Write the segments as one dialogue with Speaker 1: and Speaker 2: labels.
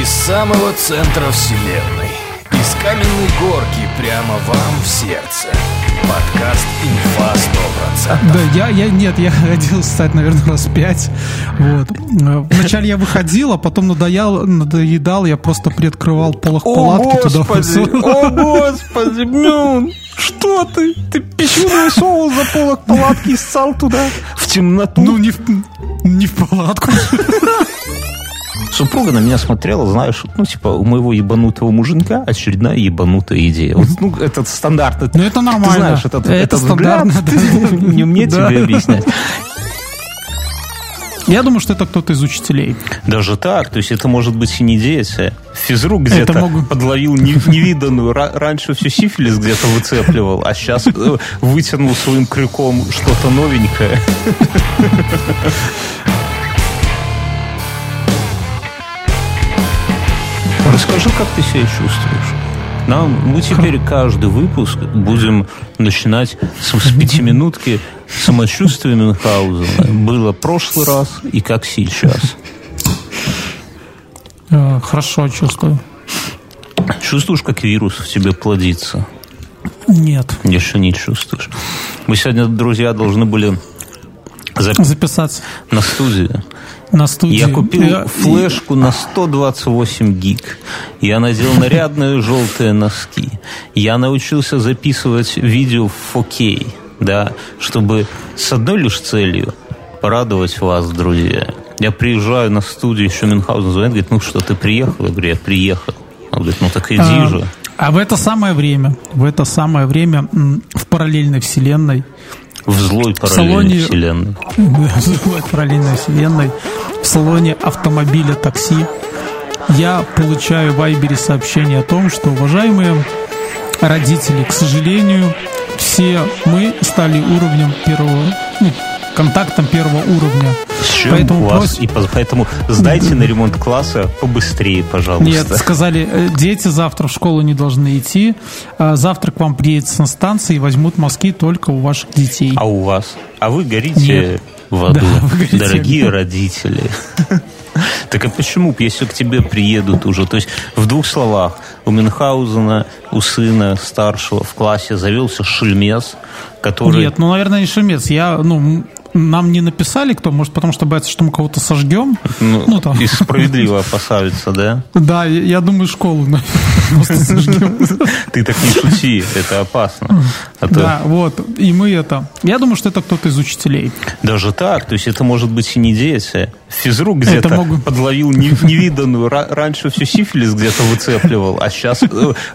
Speaker 1: Из самого центра вселенной Из каменной горки прямо вам в сердце Подкаст «Инфа 100%»
Speaker 2: Да, я, я, нет, я ходил стать, наверное, раз пять. Вот. Вначале я выходил, а потом надоел, надоедал, я просто приоткрывал полох палатки туда.
Speaker 3: господи, о господи, блин, что ты? Ты пищуный соус за полок палатки ссал туда в темноту?
Speaker 2: Ну, не в, не в палатку.
Speaker 3: Супруга на меня смотрела, знаешь, ну, типа, у моего ебанутого муженька очередная ебанутая идея. Вот, ну, этот стандарт.
Speaker 2: Ну, это нормально.
Speaker 3: Ты знаешь, этот,
Speaker 2: Это
Speaker 3: этот взгляд,
Speaker 2: стандартно, да.
Speaker 3: не мне
Speaker 2: Да.
Speaker 3: тебе объяснять.
Speaker 2: Я думаю, что это кто-то из учителей.
Speaker 3: Даже так, то есть это может быть и не дети. Физрук где-то
Speaker 2: могут-
Speaker 3: подловил не- невиданную. Ра- Раньше все сифилис где-то выцепливал, а сейчас э, вытянул своим крюком что-то новенькое. Расскажи, как ты себя чувствуешь? Нам, мы теперь каждый выпуск будем начинать с, с пятиминутки самочувствия Мюнхгаузена. Было прошлый раз и как сейчас.
Speaker 2: Э, Хорошо чувствую.
Speaker 3: Чувствуешь, как вирус в тебе плодится?
Speaker 2: Нет.
Speaker 3: Еще не чувствуешь. Мы сегодня, друзья, должны были записать
Speaker 2: Записаться
Speaker 3: на студию.
Speaker 2: На студии.
Speaker 3: Я купил
Speaker 2: Я-
Speaker 3: флешку на 128 гиг. Я надел нарядные желтые носки. Я научился записывать видео в 4K, да, чтобы с одной лишь целью порадовать вас, друзья. Я приезжаю на студию, еще Мюнхгаузен звонит, говорит, ну что, ты приехал? Я говорю, я приехал. Он говорит, ну так иди
Speaker 2: А,
Speaker 3: же.
Speaker 2: А в это самое время, в это самое время в параллельной вселенной,
Speaker 3: В злой
Speaker 2: в салоне-
Speaker 3: параллельной вселенной.
Speaker 2: в параллельной вселенной, в салоне автомобиля такси, я получаю в Вайбере сообщение о том, что, уважаемые родители, к сожалению, все мы стали уровнем первого, ну, контактом первого уровня.
Speaker 3: С чем
Speaker 2: Поэтому
Speaker 3: у вас?
Speaker 2: прос-
Speaker 3: И по- поэтому сдайте на ремонт класса побыстрее, пожалуйста.
Speaker 2: Нет, сказали, э, дети завтра в школу не должны идти. а Завтра к вам приедет на станции и возьмут мазки только у ваших детей.
Speaker 3: А у вас? А вы горите
Speaker 2: Нет.
Speaker 3: в аду,
Speaker 2: Да, горите.
Speaker 3: дорогие родители. Так а почему, если к тебе приедут уже? То есть, в двух словах, у Мюнхгаузена, у сына старшего в классе завелся шельмес, который...
Speaker 2: Нет, ну, наверное, не шумец. Я, ну, нам не написали кто, может, потому что боятся, что мы кого-то сожгем.
Speaker 3: ну,
Speaker 2: ну, там.
Speaker 3: и справедливо опасаются, да?
Speaker 2: Да, я, думаю, школу просто сожгем.
Speaker 3: Ты так не шути, это опасно. А
Speaker 2: Да, вот. И мы это... Я думаю, что это кто-то из учителей.
Speaker 3: Даже так, то есть это может быть и не дети. Физрук где-то подловил не- невиданную. Ра- Раньше все сифилис где-то выцепливал, а сейчас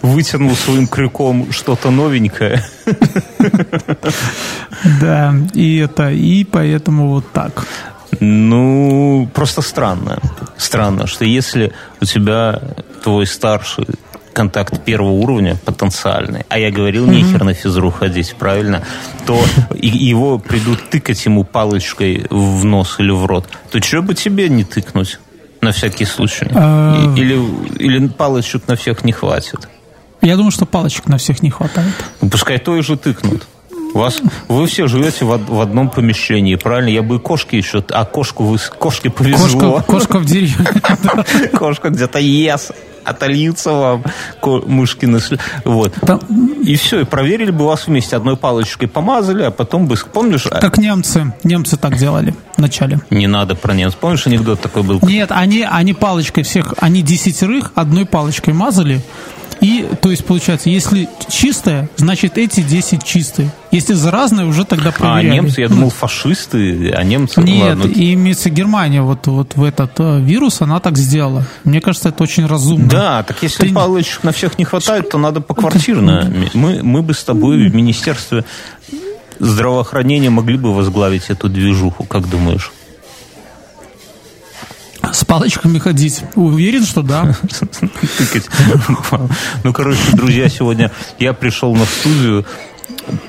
Speaker 3: вытянул своим крюком что-то новенькое.
Speaker 2: Да, и это... И поэтому вот так.
Speaker 3: Ну, просто странно. Странно, что если у тебя твой старший контакт первого уровня потенциальный, а я говорил, нехер на физру ходить, правильно, то его придут тыкать ему палочкой в нос или в рот, то что бы тебе не тыкнуть? На всякий случай.
Speaker 2: А.
Speaker 3: Или, или палочек на всех не хватит.
Speaker 2: Я думаю, что палочек на всех не хватает.
Speaker 3: Ну, Пускай то и же тыкнут. У Вас, вы все живете в, в одном помещении, правильно? Я бы и кошки еще... А кошку вы... Кошке повезло.
Speaker 2: Кошка, кошка в деревне.
Speaker 3: Кошка где-то ест, отольются вам мышкины Вот.
Speaker 2: Там-
Speaker 3: И все, и проверили бы вас вместе. Одной палочкой помазали, а потом бы... Помнишь? а,
Speaker 2: Как немцы. Немцы так делали вначале.
Speaker 3: Не надо про немцев. Помнишь, анекдот такой был?
Speaker 2: Нет, они, они палочкой всех, они десятерых одной палочкой мазали. И, то есть, получается, если чистая, значит, эти 10 чистые. Если заразная, уже тогда
Speaker 3: А,
Speaker 2: проверяли.
Speaker 3: немцы, я думал, фашисты, а немцы...
Speaker 2: Нет,
Speaker 3: ладно.
Speaker 2: и имеется Германия, вот, вот в этот э, вирус, она так сделала. Мне кажется, это очень разумно.
Speaker 3: Да, так если
Speaker 2: Ты-
Speaker 3: палочек на всех не хватает, то надо поквартирно. Мы, мы бы с тобой в Министерстве здравоохранения могли бы возглавить эту движуху, как думаешь?
Speaker 2: Палочками ходить. Уверен, что да.
Speaker 3: Ну, короче, друзья, сегодня я пришел на студию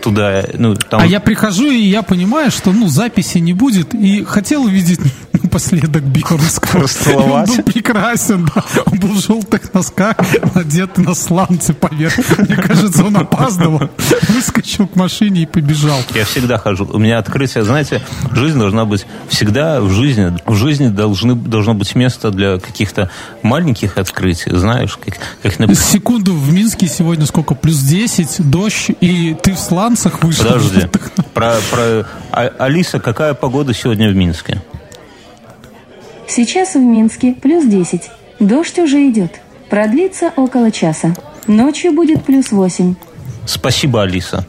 Speaker 3: туда, ну, там...
Speaker 2: А я прихожу, и я понимаю, что ну, записи не будет. И хотел увидеть напоследок Бьернского. Он был прекрасен, да. Он был в желтых носках, надет на сланцы поверх. Мне кажется, он опаздывал, выскочил к машине и побежал.
Speaker 3: Я всегда хожу. У меня открытие, знаете, жизнь должна быть всегда в жизни. В жизни должны, должно быть место для каких-то маленьких открытий, знаешь, как, как
Speaker 2: например... Секунду, в Минске сегодня сколько? Плюс 10, дождь, и ты в сланцах вышел.
Speaker 3: Подожди. Про, про... А, Алиса, какая погода сегодня в Минске?
Speaker 4: Сейчас в Минске плюс 10. Дождь уже идет. Продлится около часа. Ночью будет плюс 8.
Speaker 3: Спасибо, Алиса.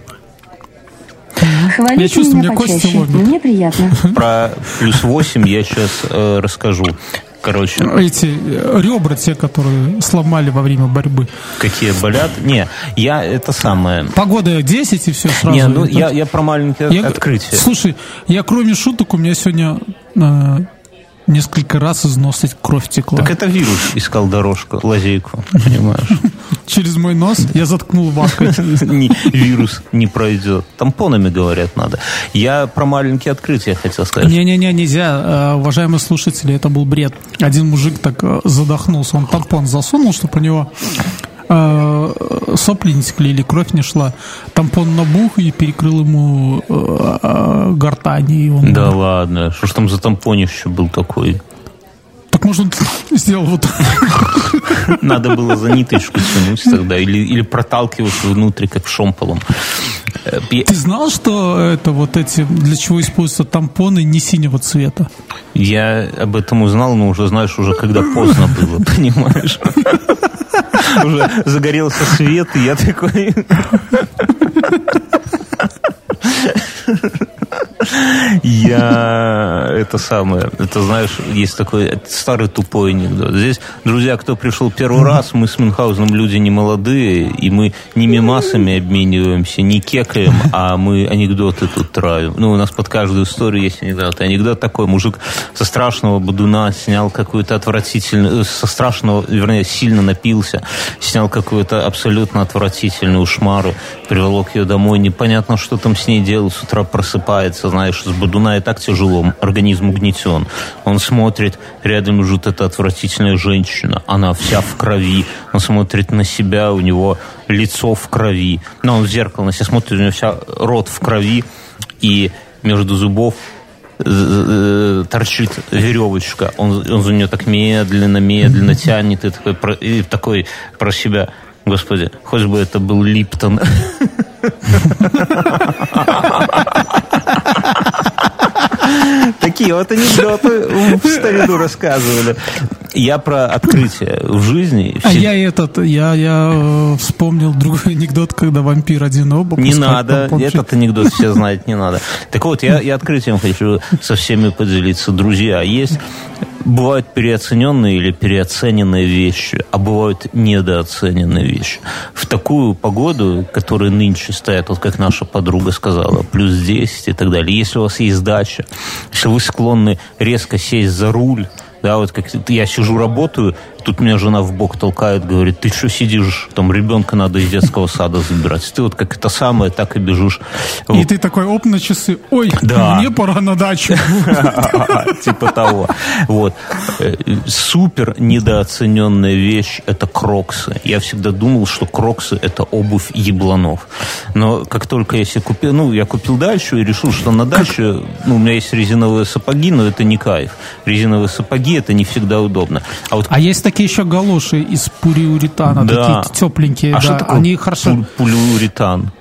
Speaker 4: Хвалите я чувствую, меня почаще. Мне приятно.
Speaker 3: Про плюс 8 я сейчас э, расскажу. Короче.
Speaker 2: Эти э, ребра, те, которые сломали во время борьбы.
Speaker 3: Какие болят? Не, я это самое.
Speaker 2: Погода 10 и все сразу.
Speaker 3: Не, ну я, я про маленькое я, открытие.
Speaker 2: Слушай, я кроме шуток, у меня сегодня э, несколько раз из носа кровь текла.
Speaker 3: Так это вирус искал дорожку, лазейку, понимаешь?
Speaker 2: Через мой нос я заткнул ваской.
Speaker 3: Вирус не пройдет. Тампонами, говорят, надо. Я про маленькие открытия хотел сказать.
Speaker 2: Не-не-не, нельзя. Э, уважаемые слушатели, это был бред. Один мужик так э, задохнулся. Он тампон засунул, чтобы у него сопли не текли или кровь не шла. Тампон набух и перекрыл ему э, э, гортани.
Speaker 3: Он... Да ладно, что ж там за тампонище был такой?
Speaker 2: Так может он сделал вот
Speaker 3: Надо было за ниточку тянуть тогда или, или проталкивать внутрь, как шомполом.
Speaker 2: Э, Ты знал, что это вот эти, для чего используются тампоны не синего цвета?
Speaker 3: Я об этом узнал, но уже, знаешь, уже когда поздно было, понимаешь? Уже загорелся свет, и я такой... Я это самое, это знаешь, есть такой старый тупой анекдот. Здесь, друзья, кто пришел первый раз, мы с Мюнхгаузеном люди не молодые, и мы не мемасами обмениваемся, не кекаем, а мы анекдоты тут травим. Ну, у нас под каждую историю есть анекдот. Анекдот такой, мужик со страшного бодуна снял какую-то отвратительную, со страшного, вернее, сильно напился, снял какую-то абсолютно отвратительную шмару, приволок ее домой, непонятно, что там с ней делал, с утра просыпается, знаешь, с Бодуна и так тяжело, организм угнетен. Он смотрит, рядом лежит эта отвратительная женщина, она вся в крови, он смотрит на себя, у него лицо в крови, но он в зеркало на себя смотрит, у него вся рот в крови, и между зубов э, торчит веревочка. Он, он за нее так медленно, медленно тянет и такой, про, и такой про себя. Господи, хоть бы это был Липтон. Такие вот анекдоты в старину рассказывали. Я про открытие в жизни.
Speaker 2: А я этот, я, я э, вспомнил другой анекдот, когда вампир один оба.
Speaker 3: Не надо, этот анекдот все знают, не надо. Так вот, я, я открытием хочу со всеми поделиться. Друзья, есть бывают переоцененные или переоцененные вещи, а бывают недооцененные вещи. В такую погоду, которая нынче стоит, вот как наша подруга сказала, плюс 10 и так далее, если у вас есть дача, если вы склонны резко сесть за руль, да, вот как я сижу, работаю, тут меня жена в бок толкает, говорит, ты что сидишь, там ребенка надо из детского сада забирать. Ты вот как это самое, так и бежишь.
Speaker 2: И вот. ты такой, оп, на часы, ой, да. мне пора на дачу.
Speaker 3: Типа того. Вот. Э, супер недооцененная вещь – это кроксы. Я всегда думал, что кроксы – это обувь ебланов. Но как только я себе купил, ну, я купил дачу и решил, что на даче, ну, у меня есть резиновые сапоги, но это не кайф. Резиновые сапоги – это не всегда удобно.
Speaker 2: А, вот... а есть такие еще галоши из пуриуретана, да. такие тепленькие. А да. что такое
Speaker 3: Они хорошо... Пулиуретан?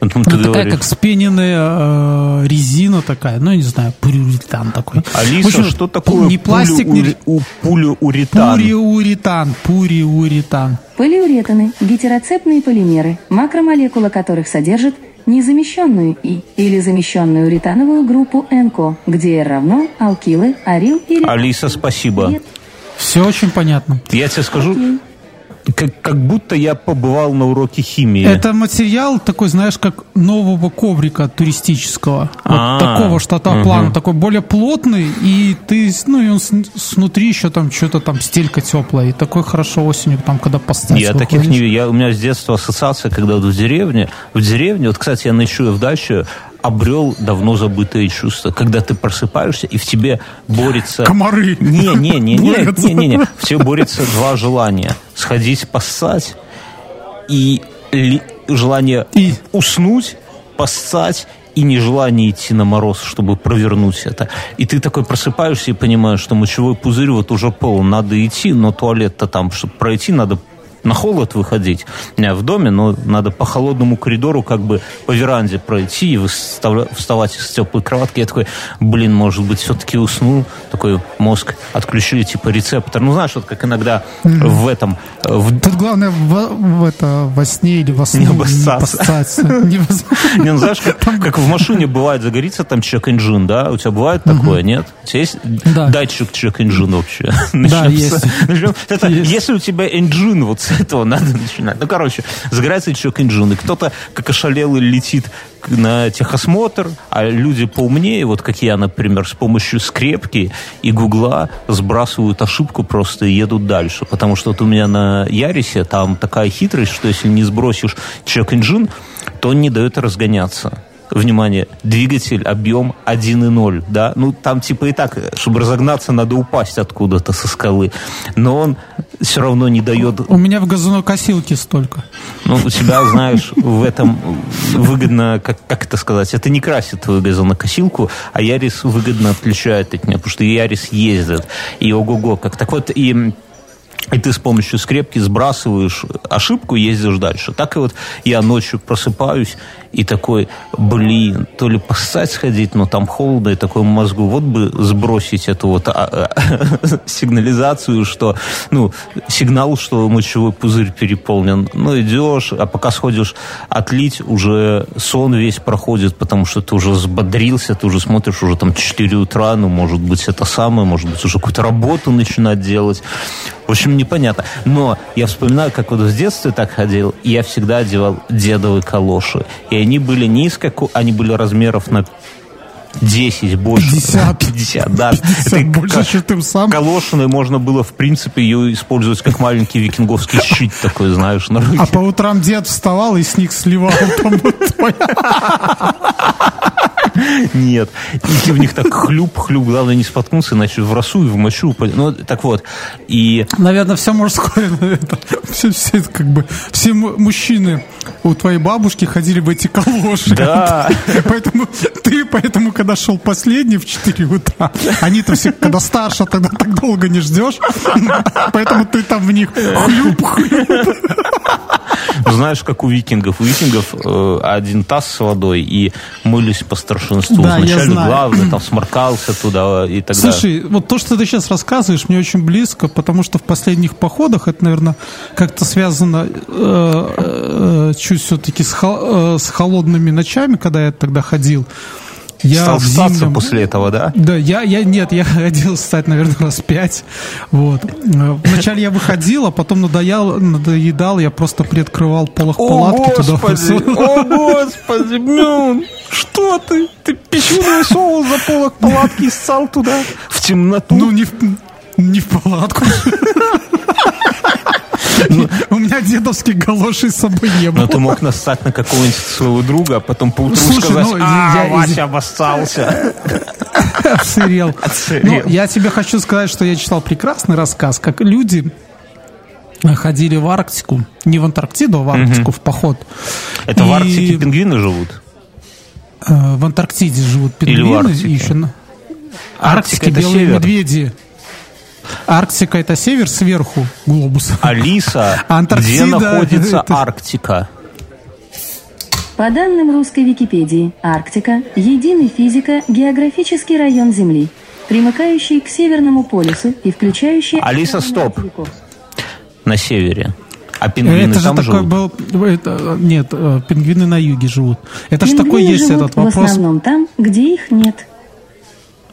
Speaker 2: Ну, ну такая, говоришь. как спененная э, резина такая, ну, я не знаю, пулиуретан такой.
Speaker 3: Алиса, общем, что такое
Speaker 2: не пластик,
Speaker 3: пулиури, не... пулиуретан?
Speaker 2: Пулиуретан, пулиуретан.
Speaker 4: Полиуретаны – гетероцепные полимеры, макромолекула которых содержит незамещенную И или замещенную уретановую группу НКО, где R равно алкилы, арил и...
Speaker 3: Алиса, спасибо. Нет.
Speaker 2: Все очень понятно.
Speaker 3: Я тебе скажу, как, как будто я побывал на уроке химии.
Speaker 2: Это материал такой, знаешь, как нового коврика туристического. Вот А-а-а. такого штата плана, угу. такой более плотный, и ты, ну, и он снутри еще там что-то там стелька теплая, и такой хорошо осенью, там, когда поставить.
Speaker 3: Я выходишь. таких не я У меня с детства ассоциация, когда вот в деревне, в деревне, вот, кстати, я ночую в даче, обрел давно забытые чувства, когда ты просыпаешься и в тебе борется...
Speaker 2: Комары.
Speaker 3: Не, не, не, не, не, не, не. В тебе борется два желания. Сходить поссать и ли- желание
Speaker 2: И?
Speaker 3: уснуть, поссать и нежелание идти на мороз, чтобы провернуть это. И ты такой просыпаешься и понимаешь, что мочевой пузырь вот уже полон, надо идти, но туалет-то там, чтобы пройти, надо на холод выходить не в доме, но надо по холодному коридору как бы по веранде пройти и вставать из теплой кроватки. Я такой, блин, может быть, все-таки уснул. Такой мозг отключили, типа рецептор. Ну, знаешь, вот как иногда в этом, э, в
Speaker 2: Тут главное в, в это, во сне или во сне
Speaker 3: Не обоссаться.
Speaker 2: Не
Speaker 3: ну знаешь, как, как в машине бывает загорится там чек-инжин, да? У тебя бывает такое, нет? У тебя есть
Speaker 2: Да.
Speaker 3: датчик чек-инжин вообще?
Speaker 2: Да, есть.
Speaker 3: Если у тебя инжин, вот этого надо начинать. Ну, короче, загорается чек-инжин, и кто-то, как ошалелый, летит на техосмотр, а люди поумнее, вот как я, например, с помощью скрепки и гугла сбрасывают ошибку просто и едут дальше. Потому что вот у меня на Ярисе там такая хитрость, что если не сбросишь чек-инжин, то он не дает разгоняться. Внимание, двигатель, объем 1,0, да, ну там типа и так, чтобы разогнаться, надо упасть откуда-то со скалы, но он все равно не дает
Speaker 2: У меня в газонокосилке столько.
Speaker 3: ну, у тебя, знаешь, в этом выгодно, как, как это сказать, это не красит твою газонокосилку, а Ярис выгодно отличает от нее, потому что Ярис ездит. И ого-го, как так вот, и и ты с помощью скрепки сбрасываешь ошибку ездишь дальше. Так и вот я ночью просыпаюсь и такой, блин, то ли поссать сходить, но там холодно, и такой мозгу, вот бы сбросить эту вот а, а, сигнализацию, что, ну, сигнал, что мочевой пузырь переполнен. Ну, идешь, а пока сходишь отлить, уже сон весь проходит, потому что ты уже взбодрился, ты уже смотришь, уже там 4 утра, ну, может быть, это самое, может быть, уже какую-то работу начинать делать. В общем, непонятно. Но я вспоминаю, как вот в детстве так ходил, я всегда одевал дедовые калоши. И они были низко, они были размеров на 10 больше.
Speaker 2: 50.
Speaker 3: 50, да.
Speaker 2: 50
Speaker 3: Это
Speaker 2: больше, чем ты сам.
Speaker 3: Калошиной можно было, в принципе, ее использовать как маленький викинговский щит такой, знаешь, на руке.
Speaker 2: А по утрам дед вставал и с них сливал.
Speaker 3: Нет. И ты в них так хлюп-хлюп. Главное не споткнуться, иначе в росу и в мочу. упадет. Ну, так вот. И
Speaker 2: Наверное, все мужское. Все, все, как бы, все мужчины у твоей бабушки ходили в эти калоши.
Speaker 3: Да.
Speaker 2: Поэтому ты, поэтому, когда шел последний в 4 утра, они-то все, когда старше, тогда так долго не ждешь. Поэтому ты там в них хлюп-хлюп.
Speaker 3: знаешь, как у викингов. У викингов э, один таз с водой, и мылись по старшинству.
Speaker 2: Да, знаю.
Speaker 3: главный там сморкался туда и так далее.
Speaker 2: Слушай, вот то, что ты сейчас рассказываешь, мне очень близко, потому что в последних походах это, наверное, как-то связано э, э, чуть все-таки с, хо- э, с холодными ночами, когда я тогда ходил. Я
Speaker 3: Стал
Speaker 2: в
Speaker 3: ссаться
Speaker 2: зимнем-
Speaker 3: после этого, да?
Speaker 2: Да, я, я, нет, я ходил стать, наверное, раз пять. Вот. Э, Вначале я выходил, а потом надоел, надоедал, я просто приоткрывал полох палатки туда. высовывал.
Speaker 3: о господи, блин, что ты? Ты пищевой соус за полок палатки ссал туда? В темноту?
Speaker 2: Ну, не в, не в палатку. У меня дедовских галошей с собой не
Speaker 3: Но
Speaker 2: было.
Speaker 3: ты мог нассать на какого-нибудь своего друга, а потом поутру сказать,
Speaker 2: ну,
Speaker 3: а, Вася обоссался.
Speaker 2: Отсырел. Ну, я тебе хочу сказать, что я читал прекрасный рассказ, как люди ходили в Арктику, не в Антарктиду, а в Арктику в поход.
Speaker 3: Это в Арктике пингвины живут?
Speaker 2: э, В Антарктиде живут
Speaker 3: Или в
Speaker 2: пингвины.
Speaker 3: Арктике? это
Speaker 2: белые медведи. Арктика это север сверху глобуса.
Speaker 3: Алиса, где находится
Speaker 2: это-
Speaker 3: Арктика?
Speaker 4: По данным русской Википедии, Арктика – единый физико-географический район Земли, примыкающий к Северному полюсу и включающий...
Speaker 3: Алиса, стоп.
Speaker 4: материков.
Speaker 3: На севере. А пингвины
Speaker 2: Это же
Speaker 3: там
Speaker 2: такой
Speaker 3: живут?
Speaker 2: был... это, нет, э, пингвины на юге живут. Это же такой есть
Speaker 4: живут
Speaker 2: этот вопрос.
Speaker 4: в основном там, где их нет.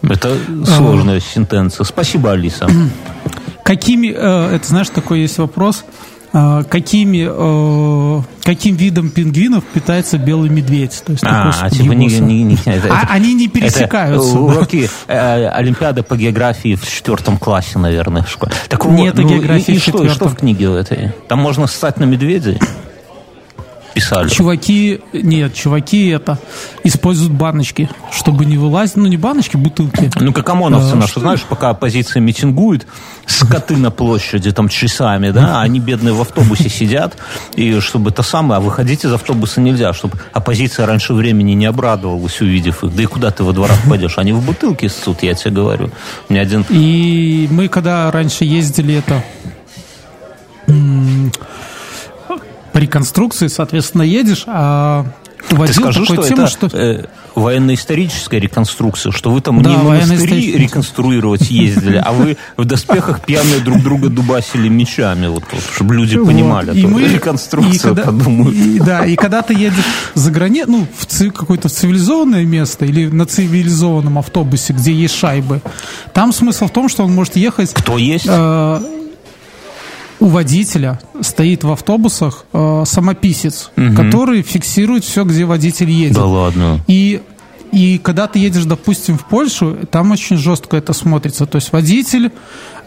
Speaker 3: Это сложная сентенция. Спасибо, Алиса.
Speaker 2: Какими, э, это знаешь, такой есть вопрос, э, какими, э, каким видом пингвинов питается белый медведь? То есть
Speaker 3: А,
Speaker 2: такой
Speaker 3: а типа не, не- не- это-
Speaker 2: А
Speaker 3: это-
Speaker 2: они не
Speaker 3: это
Speaker 2: пересекаются.
Speaker 3: уроки э, Олимпиады по географии в четвертом классе, наверное, в школе. Так вот,
Speaker 2: Нет,
Speaker 3: ну,
Speaker 2: географии
Speaker 3: и, и
Speaker 2: в
Speaker 3: что, и что в книге в этой? Там можно ссать на медведей? Писали.
Speaker 2: Чуваки, нет, чуваки это используют баночки, чтобы не вылазить, ну не баночки, бутылки.
Speaker 3: Ну, как ОМОНовцы
Speaker 2: А,
Speaker 3: наши,
Speaker 2: что-
Speaker 3: знаешь, пока оппозиция митингует, скоты на площади там часами, да, а они бедные в автобусе сидят, и чтобы это самое, а выходить из автобуса нельзя, чтобы оппозиция раньше времени не обрадовалась, увидев их. Да и куда ты во дворах пойдешь? Они в бутылке ссут, я тебе говорю. У меня один
Speaker 2: И мы когда раньше ездили это по реконструкции, соответственно, едешь, а
Speaker 3: Ты скажи, что
Speaker 2: тему,
Speaker 3: это
Speaker 2: что...
Speaker 3: э, военно-историческая реконструкция, что вы там
Speaker 2: Да,
Speaker 3: не монастыри реконструировать ездили, а вы в доспехах пьяные друг друга дубасили мечами, вот, вот, чтобы люди
Speaker 2: Вот.
Speaker 3: понимали.
Speaker 2: И мы-
Speaker 3: реконструкция,
Speaker 2: и когда-
Speaker 3: подумают.
Speaker 2: и- да, и когда ты едешь за границу, ну, в ци- какое-то цивилизованное место или на цивилизованном автобусе, где есть шайбы, там смысл в том, что он может ехать...
Speaker 3: Кто есть?
Speaker 2: э, у водителя стоит в автобусах э, самописец, который фиксирует все, где водитель едет.
Speaker 3: Да ладно.
Speaker 2: И, и когда ты едешь, допустим, в Польшу, там очень жестко это смотрится. То есть водитель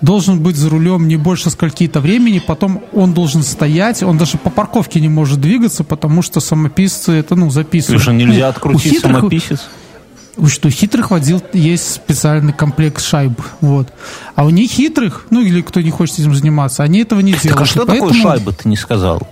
Speaker 2: должен быть за рулем не больше скольки-то времени, потом он должен стоять, он даже по парковке не может двигаться, потому что самописцы это, ну, записывают.
Speaker 3: Слушай, нельзя
Speaker 2: Ну,
Speaker 3: открутить
Speaker 2: хитрых-
Speaker 3: самописец?
Speaker 2: У что, у хитрых водил есть специальный комплект шайб, вот. А у них хитрых, ну или кто не хочет этим заниматься, они этого не делают.
Speaker 3: Так а что такое
Speaker 2: поэтому
Speaker 3: шайба, ты не сказал?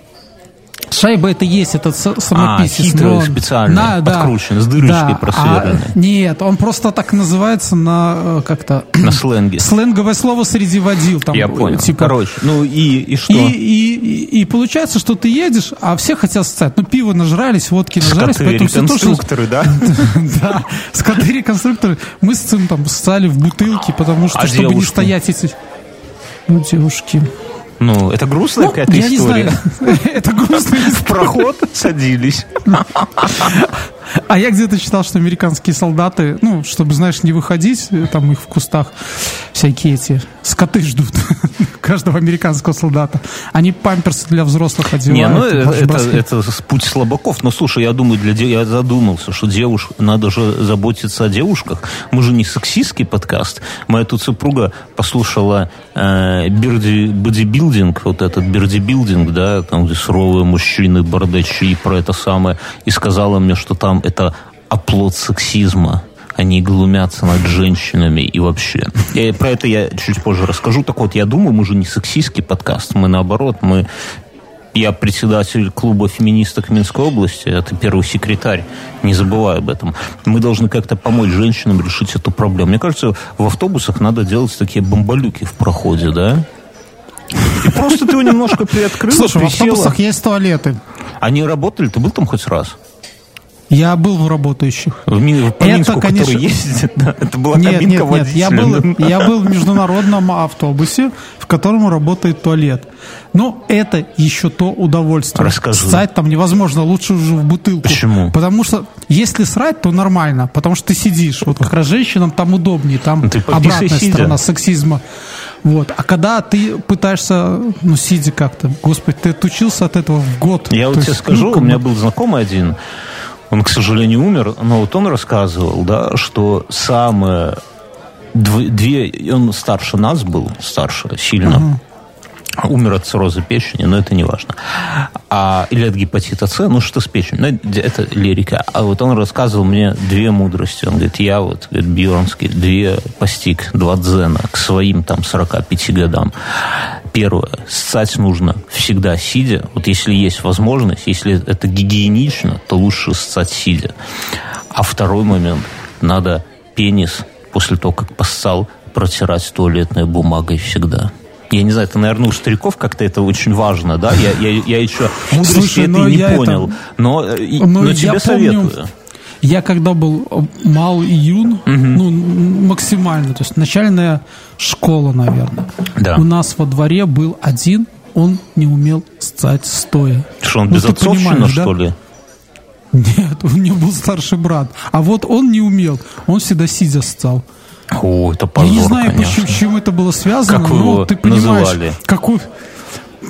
Speaker 2: Шайба это есть, этот самописец.
Speaker 3: А, хитрый,
Speaker 2: но он-
Speaker 3: специальный, подкрученный, с дырочкой
Speaker 2: а,
Speaker 3: просверленной.
Speaker 2: нет, он просто так называется на э, как-то
Speaker 3: На сленге.
Speaker 2: сленговое слово среди водил. Там,
Speaker 3: Я
Speaker 2: э,
Speaker 3: понял.
Speaker 2: Типа,
Speaker 3: Короче, ну и, и что?
Speaker 2: и, и, и, и получается, что ты едешь, а все хотят стать. Ну, пиво нажрались, водки нажрались,
Speaker 3: Скоты,
Speaker 2: поэтому все тоже...
Speaker 3: реконструкторы, да?
Speaker 2: Да, скоты-реконструкторы. Мы с цим там ссали в бутылки, потому что,
Speaker 3: А
Speaker 2: чтобы не стоять эти... Ну, девушки...
Speaker 3: Ну, это грустная
Speaker 2: Ну,
Speaker 3: какая-то история.
Speaker 2: Это грустно.
Speaker 3: В проход садились.
Speaker 2: А я где-то читал, что американские солдаты, ну, чтобы, знаешь, не выходить, э, там их в кустах всякие эти скоты ждут каждого американского солдата. Они памперсы для взрослых одевают.
Speaker 3: Не, ну это, это, это путь слабаков. Но слушай, я думаю, для я задумался, что девуш... надо же заботиться о девушках. Мы же не сексистский подкаст. Моя тут супруга послушала э, бирди, бодибилдинг, вот этот бирдибилдинг, да, там где суровые мужчины, бардачи, про это самое, и сказала мне, что там это оплот сексизма. Они глумятся над женщинами и вообще. И про это я чуть позже расскажу. Так вот, я думаю, мы же не сексистский подкаст. Мы наоборот, мы я председатель клуба феминисток Минской области, а ты первый секретарь, не забывай об этом. Мы должны как-то помочь женщинам решить эту проблему. Мне кажется, в автобусах надо делать такие бомболюки в проходе, да? И просто ты его немножко приоткрыла,
Speaker 2: Слушай, в автобусах есть туалеты.
Speaker 3: Они работали? Ты был там хоть раз?
Speaker 2: Я был в работающих.
Speaker 3: В, Ми- в
Speaker 2: Это, конечно-
Speaker 3: который ездит, да? Это была
Speaker 2: Нет, нет, нет. Я был, я был в международном автобусе, в котором работает туалет. Но это еще то удовольствие.
Speaker 3: Расскажи.
Speaker 2: Ссать там невозможно, лучше уже в бутылку.
Speaker 3: Почему?
Speaker 2: Потому что если срать, то нормально, потому что ты сидишь. Вот как раз женщинам там удобнее, там
Speaker 3: ты
Speaker 2: обратная
Speaker 3: сидя.
Speaker 2: сторона сексизма. Вот. А когда ты пытаешься, ну, сидя как-то, господи, ты отучился от этого в год.
Speaker 3: Я вот
Speaker 2: То
Speaker 3: тебе
Speaker 2: есть,
Speaker 3: скажу,
Speaker 2: ну,
Speaker 3: у меня
Speaker 2: бы-
Speaker 3: был знакомый один, он, к сожалению, умер, но вот он рассказывал, да, что самое... дв- Две, он старше нас был, старше сильно. Умер от цирроза печени, но это не важно. А, или от гепатита С, ну что с печенью, ну, это лирика. А вот он рассказывал мне две мудрости. Он говорит, я вот, говорит, Бьернский, две постиг, два дзена к своим там 45 годам. Первое, ссать нужно всегда сидя. Вот если есть возможность, если это гигиенично, то лучше ссать сидя. А второй момент, надо пенис после того, как поссал, протирать туалетной бумагой всегда. Я не знаю, это, наверное, у стариков как-то это очень важно, да? Я, я, я еще мудрости
Speaker 2: Слушай,
Speaker 3: этой
Speaker 2: но
Speaker 3: не
Speaker 2: я это-
Speaker 3: понял. Но,
Speaker 2: Ну,
Speaker 3: но
Speaker 2: я
Speaker 3: тебе
Speaker 2: помню,
Speaker 3: советую.
Speaker 2: Я когда был мал и юн, ну, м- максимально, то есть начальная школа, наверное.
Speaker 3: Да.
Speaker 2: У нас во дворе был один, он не умел стать стоя.
Speaker 3: Что, он
Speaker 2: Ну,
Speaker 3: безотцовщина, что ли?
Speaker 2: Нет, у него был старший брат. А вот он не умел, он всегда сидя стал.
Speaker 3: О, это позор,
Speaker 2: Я не знаю,
Speaker 3: конечно.
Speaker 2: почему, чем это было связано,
Speaker 3: Как вы
Speaker 2: но
Speaker 3: его
Speaker 2: ты понимаешь,
Speaker 3: называли?
Speaker 2: какой...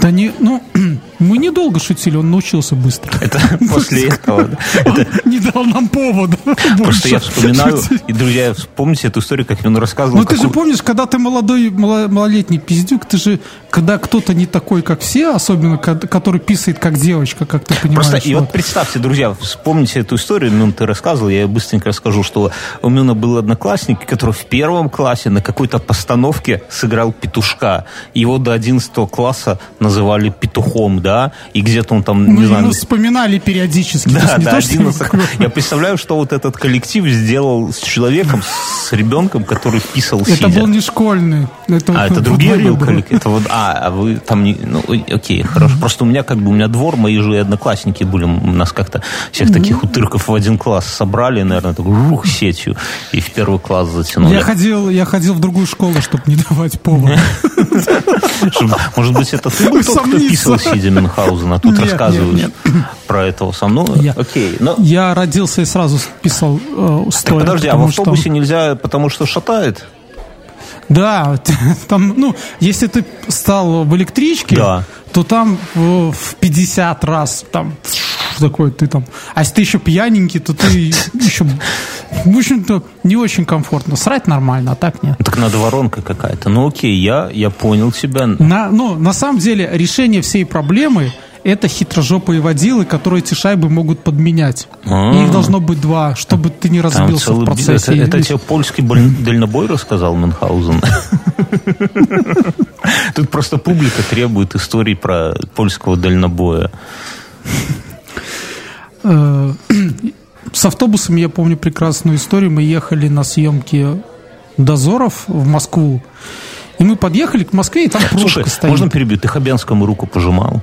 Speaker 2: Да не, ну, мы недолго шутили, он научился быстро.
Speaker 3: Это после этого. да. Это
Speaker 2: Не дал нам повода.
Speaker 3: Просто я вспоминаю, и, друзья, вспомните эту историю, как он рассказывал.
Speaker 2: Ну ты же помнишь, когда ты молодой, мало- малолетний пиздюк, ты же, когда кто-то не такой, как все, особенно, ко- который писает как девочка, как ты понимаешь.
Speaker 3: Просто, и
Speaker 2: вот.
Speaker 3: представьте, друзья, вспомните эту историю, Мюн, ты рассказывал, я быстренько расскажу, что у Мюна был одноклассник, который в первом классе на какой-то постановке сыграл петушка. Его до 11 класса называли петухом, да, и где-то он там, не знаю,
Speaker 2: ему вспоминали периодически.
Speaker 3: Да, да,
Speaker 2: то, что
Speaker 3: 11.
Speaker 2: никакого-
Speaker 3: Я представляю, что вот этот коллектив сделал с человеком, с ребенком, который писал
Speaker 2: Это
Speaker 3: сидя.
Speaker 2: был не школьный. Это,
Speaker 3: А, это другие был коллектив? Это вот, а, а вы там не... Ну, окей, хорошо. Просто у меня как бы, у меня двор, мои же одноклассники были, у нас как-то всех таких утырков в один класс собрали, наверное, так рух сетью, и в первый класс затянули.
Speaker 2: Я ходил, я ходил в другую школу, чтобы не давать.
Speaker 3: Чтобы- Может быть, это ты был тот, кто писал Мюнхгаузена, а тут
Speaker 2: Нет,
Speaker 3: рассказываешь
Speaker 2: нет,
Speaker 3: про этого сам. Ну,
Speaker 2: Я-
Speaker 3: окей. Но...
Speaker 2: Я родился и сразу писал э,
Speaker 3: Так
Speaker 2: стоя.
Speaker 3: подожди, а в
Speaker 2: что-
Speaker 3: автобусе нельзя, потому что шатает?
Speaker 2: Да, там, ну, если ты стал в электричке,
Speaker 3: Да.
Speaker 2: то там в, в 50 раз там такой ты там. А если ты еще пьяненький, то ты еще, в общем-то, не очень комфортно. Срать нормально, а так нет.
Speaker 3: Ну, Так надо воронка какая-то. Ну окей, я, я понял тебя.
Speaker 2: На, ну, на самом деле, решение всей проблемы это хитрожопые водилы, которые эти шайбы могут подменять.
Speaker 3: А.
Speaker 2: И их должно быть два, чтобы ты не разбился в
Speaker 3: целый би-
Speaker 2: процессе.
Speaker 3: Это, это тебе польский боль- дальнобой рассказал Мюнхгаузен? Тут просто публика требует историй про польского дальнобоя.
Speaker 2: Э, С автобусами я помню прекрасную историю. Мы ехали на съемки дозоров в Москву. И мы подъехали к Москве, и там пробка
Speaker 3: Слушай,
Speaker 2: стоит.
Speaker 3: можно перебить? Ты Хабенскому руку пожимал?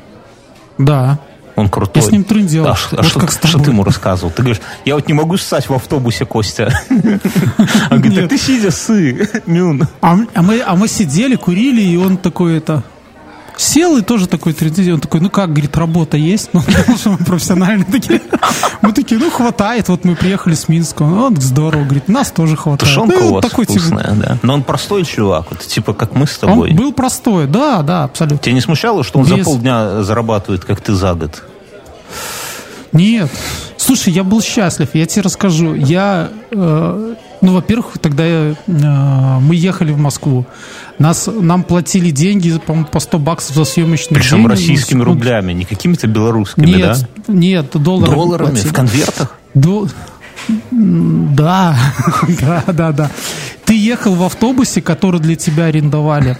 Speaker 2: Да.
Speaker 3: Он крутой.
Speaker 2: Я с ним трындел.
Speaker 3: А, а
Speaker 2: Вот
Speaker 3: что,
Speaker 2: как
Speaker 3: что ты ему рассказывал? Ты говоришь, я вот не могу ссать в автобусе, Костя. Он говорит, ты сидя ссы, Мюн.
Speaker 2: А, а а мы сидели, курили, и он такой это... Сел и тоже такой трындел. Он такой, ну как, говорит, работа есть? Ну, потому что мы профессиональные такие. Мы такие, ну хватает, вот мы приехали с Минска. Ну, вот здорово, говорит, нас тоже хватает.
Speaker 3: Тушенка
Speaker 2: Ну,
Speaker 3: у вас
Speaker 2: такой, типа,
Speaker 3: вкусная, да. Но он простой чувак, вот, типа как мы с
Speaker 2: Он
Speaker 3: тобой.
Speaker 2: был простой, да, да, абсолютно.
Speaker 3: Тебя не смущало, что он за
Speaker 2: Без-
Speaker 3: полдня зарабатывает, как ты за год?
Speaker 2: Нет. Слушай, я был счастлив, я тебе расскажу. Я, э, ну, во-первых, тогда я, э, мы ехали в Москву. Нас, нам платили деньги, по-моему, по 100 баксов за съемочный
Speaker 3: Причем
Speaker 2: день.
Speaker 3: российскими
Speaker 2: Ну,
Speaker 3: рублями, не какими-то белорусскими,
Speaker 2: Нет,
Speaker 3: да?
Speaker 2: нет, долларами.
Speaker 3: Долларами
Speaker 2: платили.
Speaker 3: в конвертах?
Speaker 2: До- Да, да, да, да. Ты ехал в автобусе, который для тебя арендовали.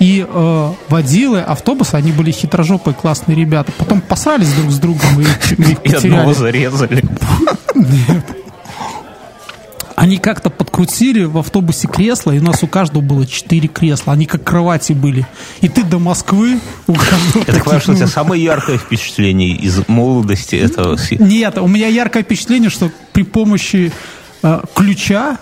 Speaker 2: И э, водилы автобуса, они были хитрожопые, классные ребята. Потом посрались друг с другом и, и их
Speaker 3: И одного
Speaker 2: потеряли.
Speaker 3: зарезали.
Speaker 2: Они как-то подкрутили в автобусе кресло, и у нас у каждого было четыре кресла. Они как кровати были. И ты до Москвы у каждого
Speaker 3: Я так понимаю, что у тебя
Speaker 2: ну,
Speaker 3: самое яркое впечатление из молодости этого...
Speaker 2: Нет, у меня яркое впечатление, что при помощи э, ключа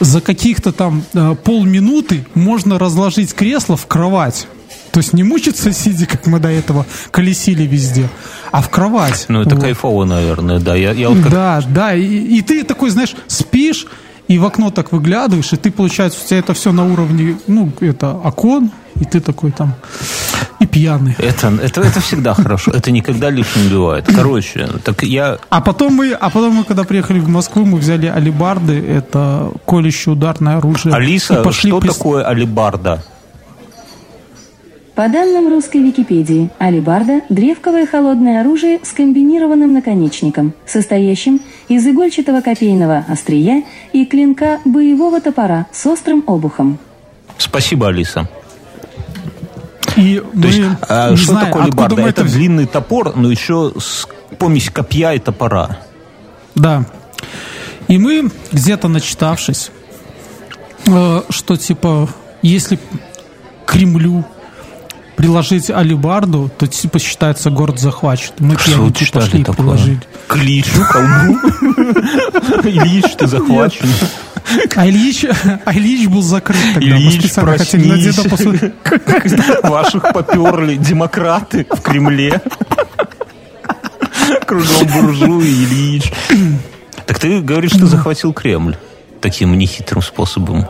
Speaker 2: за каких-то там э, полминуты можно разложить кресло в кровать. То есть не мучиться сидя, как мы до этого колесили везде, а в кровать.
Speaker 3: Ну, это
Speaker 2: Вот.
Speaker 3: кайфово, наверное, да. Я, я вот как...
Speaker 2: Да, да, и, и ты такой, знаешь, спишь, и в окно так выглядываешь, и ты, получается, у тебя это все на уровне, ну, это окон, и ты такой там и пьяный.
Speaker 3: Это, это, это всегда хорошо. Это никогда лишним не бывает. Короче, так я...
Speaker 2: А потом мы, а потом мы, когда приехали в Москву, мы взяли алибарды, это колющее ударное оружие.
Speaker 3: Алиса,
Speaker 2: пошли
Speaker 3: что
Speaker 2: прис-
Speaker 3: такое алибарда?
Speaker 4: По данным русской Википедии, алибарда – древковое холодное оружие с комбинированным наконечником, состоящим из игольчатого копейного острия и клинка боевого топора с острым обухом.
Speaker 3: Спасибо, Алиса.
Speaker 2: И
Speaker 3: То
Speaker 2: мы,
Speaker 3: есть, а,
Speaker 2: не
Speaker 3: что
Speaker 2: знаю,
Speaker 3: такое алибарда?
Speaker 2: мы
Speaker 3: Это длинный топор, но еще с помесь копья и топора.
Speaker 2: Да. И мы, где-то начитавшись, э, что типа, если Кремлю приложить алибарду, то типа считается город захвачен. Мы
Speaker 3: читали
Speaker 2: пошли и
Speaker 3: такое?
Speaker 2: приложили.
Speaker 3: Кличу, колбу. Ильич, ты захвачен.
Speaker 2: А Ильич, а Ильич был закрыт тогда. Мы
Speaker 3: Ильич,
Speaker 2: специально хотели на деда
Speaker 3: проснись.
Speaker 2: посмотреть.
Speaker 3: Ваших поперли демократы в Кремле. Кругом буржуи, Ильич. Так ты говоришь, что захватил Кремль таким нехитрым способом.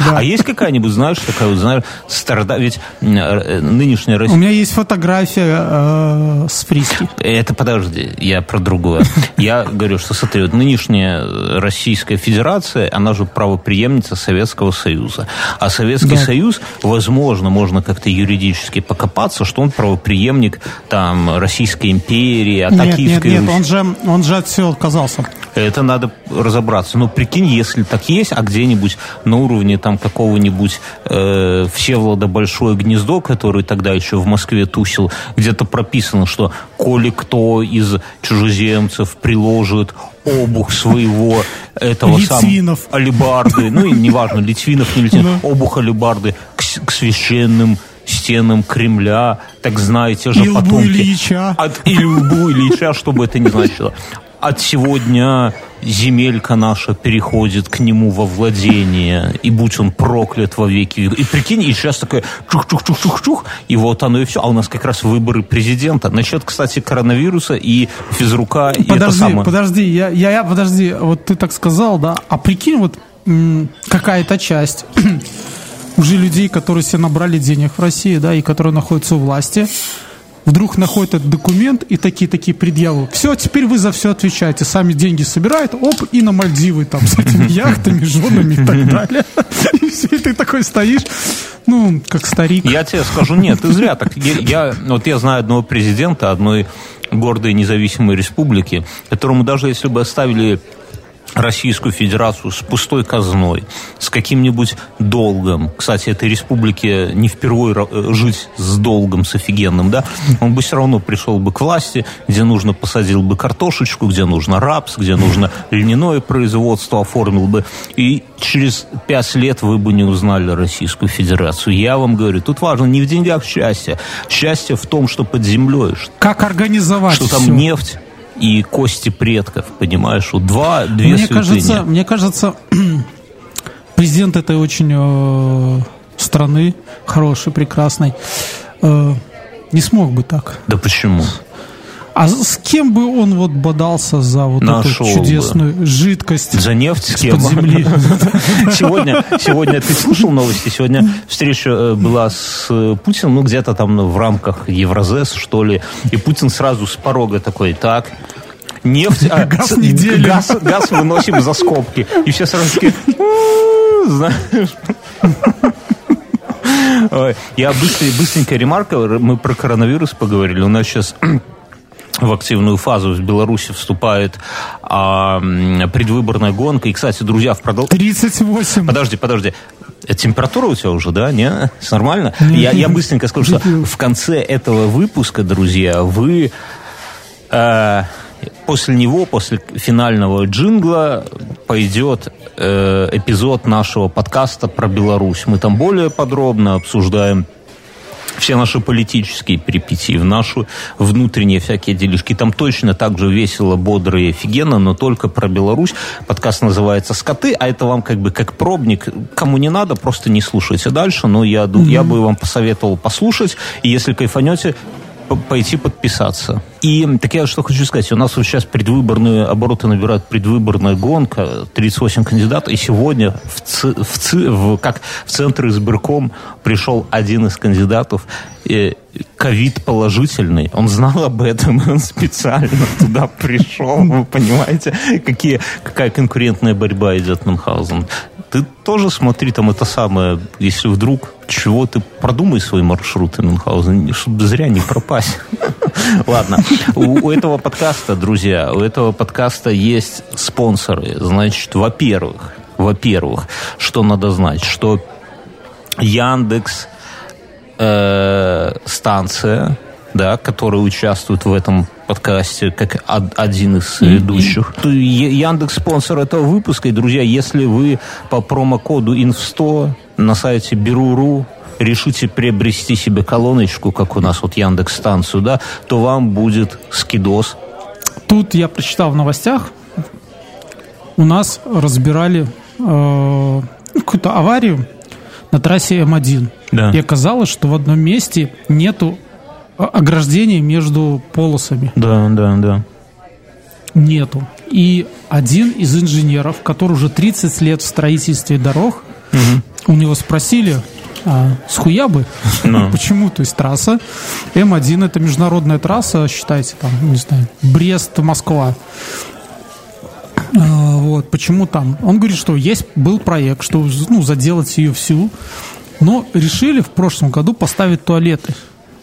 Speaker 3: А есть какая-нибудь, знаешь, такая вот, знаешь, старода... Ведь э, нынешняя
Speaker 2: У
Speaker 3: Россия...
Speaker 2: меня есть фотография э, с Фриски.
Speaker 3: Это подожди, я про другое. Я говорю, что смотри, вот нынешняя Российская Федерация, она же правоприемница Советского Союза. А Советский
Speaker 2: Да.
Speaker 3: Союз, возможно, можно как-то юридически покопаться, что он правоприемник там Российской империи, а
Speaker 2: Нет, нет, нет,
Speaker 3: Руси.
Speaker 2: он же, он же от всего отказался.
Speaker 3: Это надо разобраться. Но прикинь, если так есть, а где-нибудь на уровне там какого-нибудь э, Всеволода Большое Гнездо, который тогда еще в Москве тусил, где-то прописано, что коли кто из чужеземцев приложит обух своего этого самого алибарды, ну и неважно, литвинов, не литвинов, обух алибарды к, к священным стенам Кремля, так знаете же
Speaker 2: И лбу
Speaker 3: потомки.
Speaker 2: Ильича.
Speaker 3: От, или лбу Ильича, что бы это ни значило. От сегодня земелька наша переходит к нему во владение, и будь он проклят во веки. И прикинь, и сейчас такое чух-чух-чух-чух-чух, и вот оно и все. А у нас как раз выборы президента. Насчет, кстати, коронавируса и физрука, и это
Speaker 2: Подожди,
Speaker 3: самое.
Speaker 2: подожди, я, я, я- подожди, вот ты так сказал, да, а прикинь, вот какая-то часть уже людей, которые себе набрали денег в России, да, и которые находятся у власти, вдруг находят этот документ и такие-такие предъявы. Все, теперь вы за все отвечаете. Сами деньги собирают, оп, и на Мальдивы там с этими яхтами, женами и так далее. И все, и ты такой стоишь, ну, как старик.
Speaker 3: Я тебе скажу, нет, ты зря так. Я, я- вот я знаю одного президента одной гордой независимой республики, которому даже если бы оставили Российскую Федерацию с пустой казной, с каким-нибудь долгом. Кстати, этой республике не впервые э, жить с долгом, с офигенным, да? Он бы все равно пришел бы к власти, где нужно посадил бы картошечку, где нужно рапс, где нужно льняное производство, оформил бы. И через пять лет вы бы не узнали Российскую Федерацию. Я вам говорю, тут важно не в деньгах счастье. Счастье в том, что под землей,
Speaker 2: Как организовать
Speaker 3: что там
Speaker 2: всё?
Speaker 3: нефть и кости предков, понимаешь? Вот два, две
Speaker 2: Мне
Speaker 3: святыни.
Speaker 2: кажется, мне кажется, президент этой очень э, страны, хороший, прекрасный, э, не смог бы так.
Speaker 3: Да почему?
Speaker 2: А с кем бы он вот бодался за вот
Speaker 3: Нашел
Speaker 2: эту
Speaker 3: бы.
Speaker 2: чудесную жидкость
Speaker 3: За нефть с кем?
Speaker 2: земли?
Speaker 3: Сегодня, сегодня ты слушал новости? Сегодня встреча э, была с э, Путиным, ну, где-то там в рамках Евразес, что ли. И Путин сразу с порога такой, так, нефть... а,
Speaker 2: Газ
Speaker 3: ц-
Speaker 2: не делим.
Speaker 3: Газ, газ выносим за скобки. И все сразу такие, «М, знаешь... Я быстрый, быстренькая ремарка. Мы про коронавирус поговорили. У нас сейчас в активную фазу в Беларуси вступает а, предвыборная гонка. И, кстати, друзья, в продол...
Speaker 2: 38.
Speaker 3: Подожди, подожди. Э, Температура у тебя уже, да? Не? Всё нормально? Я, я быстренько скажу, что в конце этого выпуска, друзья, вы э, после него, после финального джингла, пойдет э, эпизод нашего подкаста про Беларусь. Мы там более подробно обсуждаем все наши политические перипетии, в наши внутренние всякие делишки. Там точно так же весело, бодро и офигенно, но только про Беларусь. Подкаст называется «Скоты», а это вам как бы как пробник. Кому не надо, просто не слушайте дальше, но я, ду- я бы вам посоветовал послушать, и если кайфанете, пойти подписаться. И так я что хочу сказать, у нас вот сейчас предвыборные обороты набирает предвыборная гонка, 38 кандидатов, и сегодня в, ц- в, ц- в- как в центр избирком пришел один из кандидатов, э, ковид положительный, он знал об этом, он специально туда пришел, вы понимаете, какие, какая конкурентная борьба идет Мюнхгаузен. Ты тоже смотри там это самое, если вдруг чего ты продумай свои маршруты Мюнхгаузен, чтобы зря не пропасть. Ладно, у, у этого подкаста, друзья, у этого подкаста есть спонсоры. Значит, во-первых, во-первых, что надо знать, что Яндекс э, станция, да, которая участвует в этом подкасте как од- один из ведущих. Яндекс спонсор этого выпуска. И, друзья, если вы по промокоду INF100 на сайте Беру.ру решите приобрести себе колоночку, как у нас вот Яндекс станцию, да, то вам будет скидос.
Speaker 2: Тут я прочитал в новостях, у нас разбирали э, какую-то аварию на трассе М1.
Speaker 3: Да.
Speaker 2: И оказалось, что в одном месте нету о- ограждений между полосами.
Speaker 3: Да, да, да.
Speaker 2: Нету. И один из инженеров, который уже 30 лет в строительстве дорог, у него спросили, а, с хуя бы?
Speaker 3: Ну.
Speaker 2: Почему? То есть трасса М1 это международная трасса, считайте, там, не знаю, Брест-Москва. А, Вот, почему там? Он говорит, что есть, был проект, что ну, заделать ее всю, но решили в прошлом году поставить туалеты.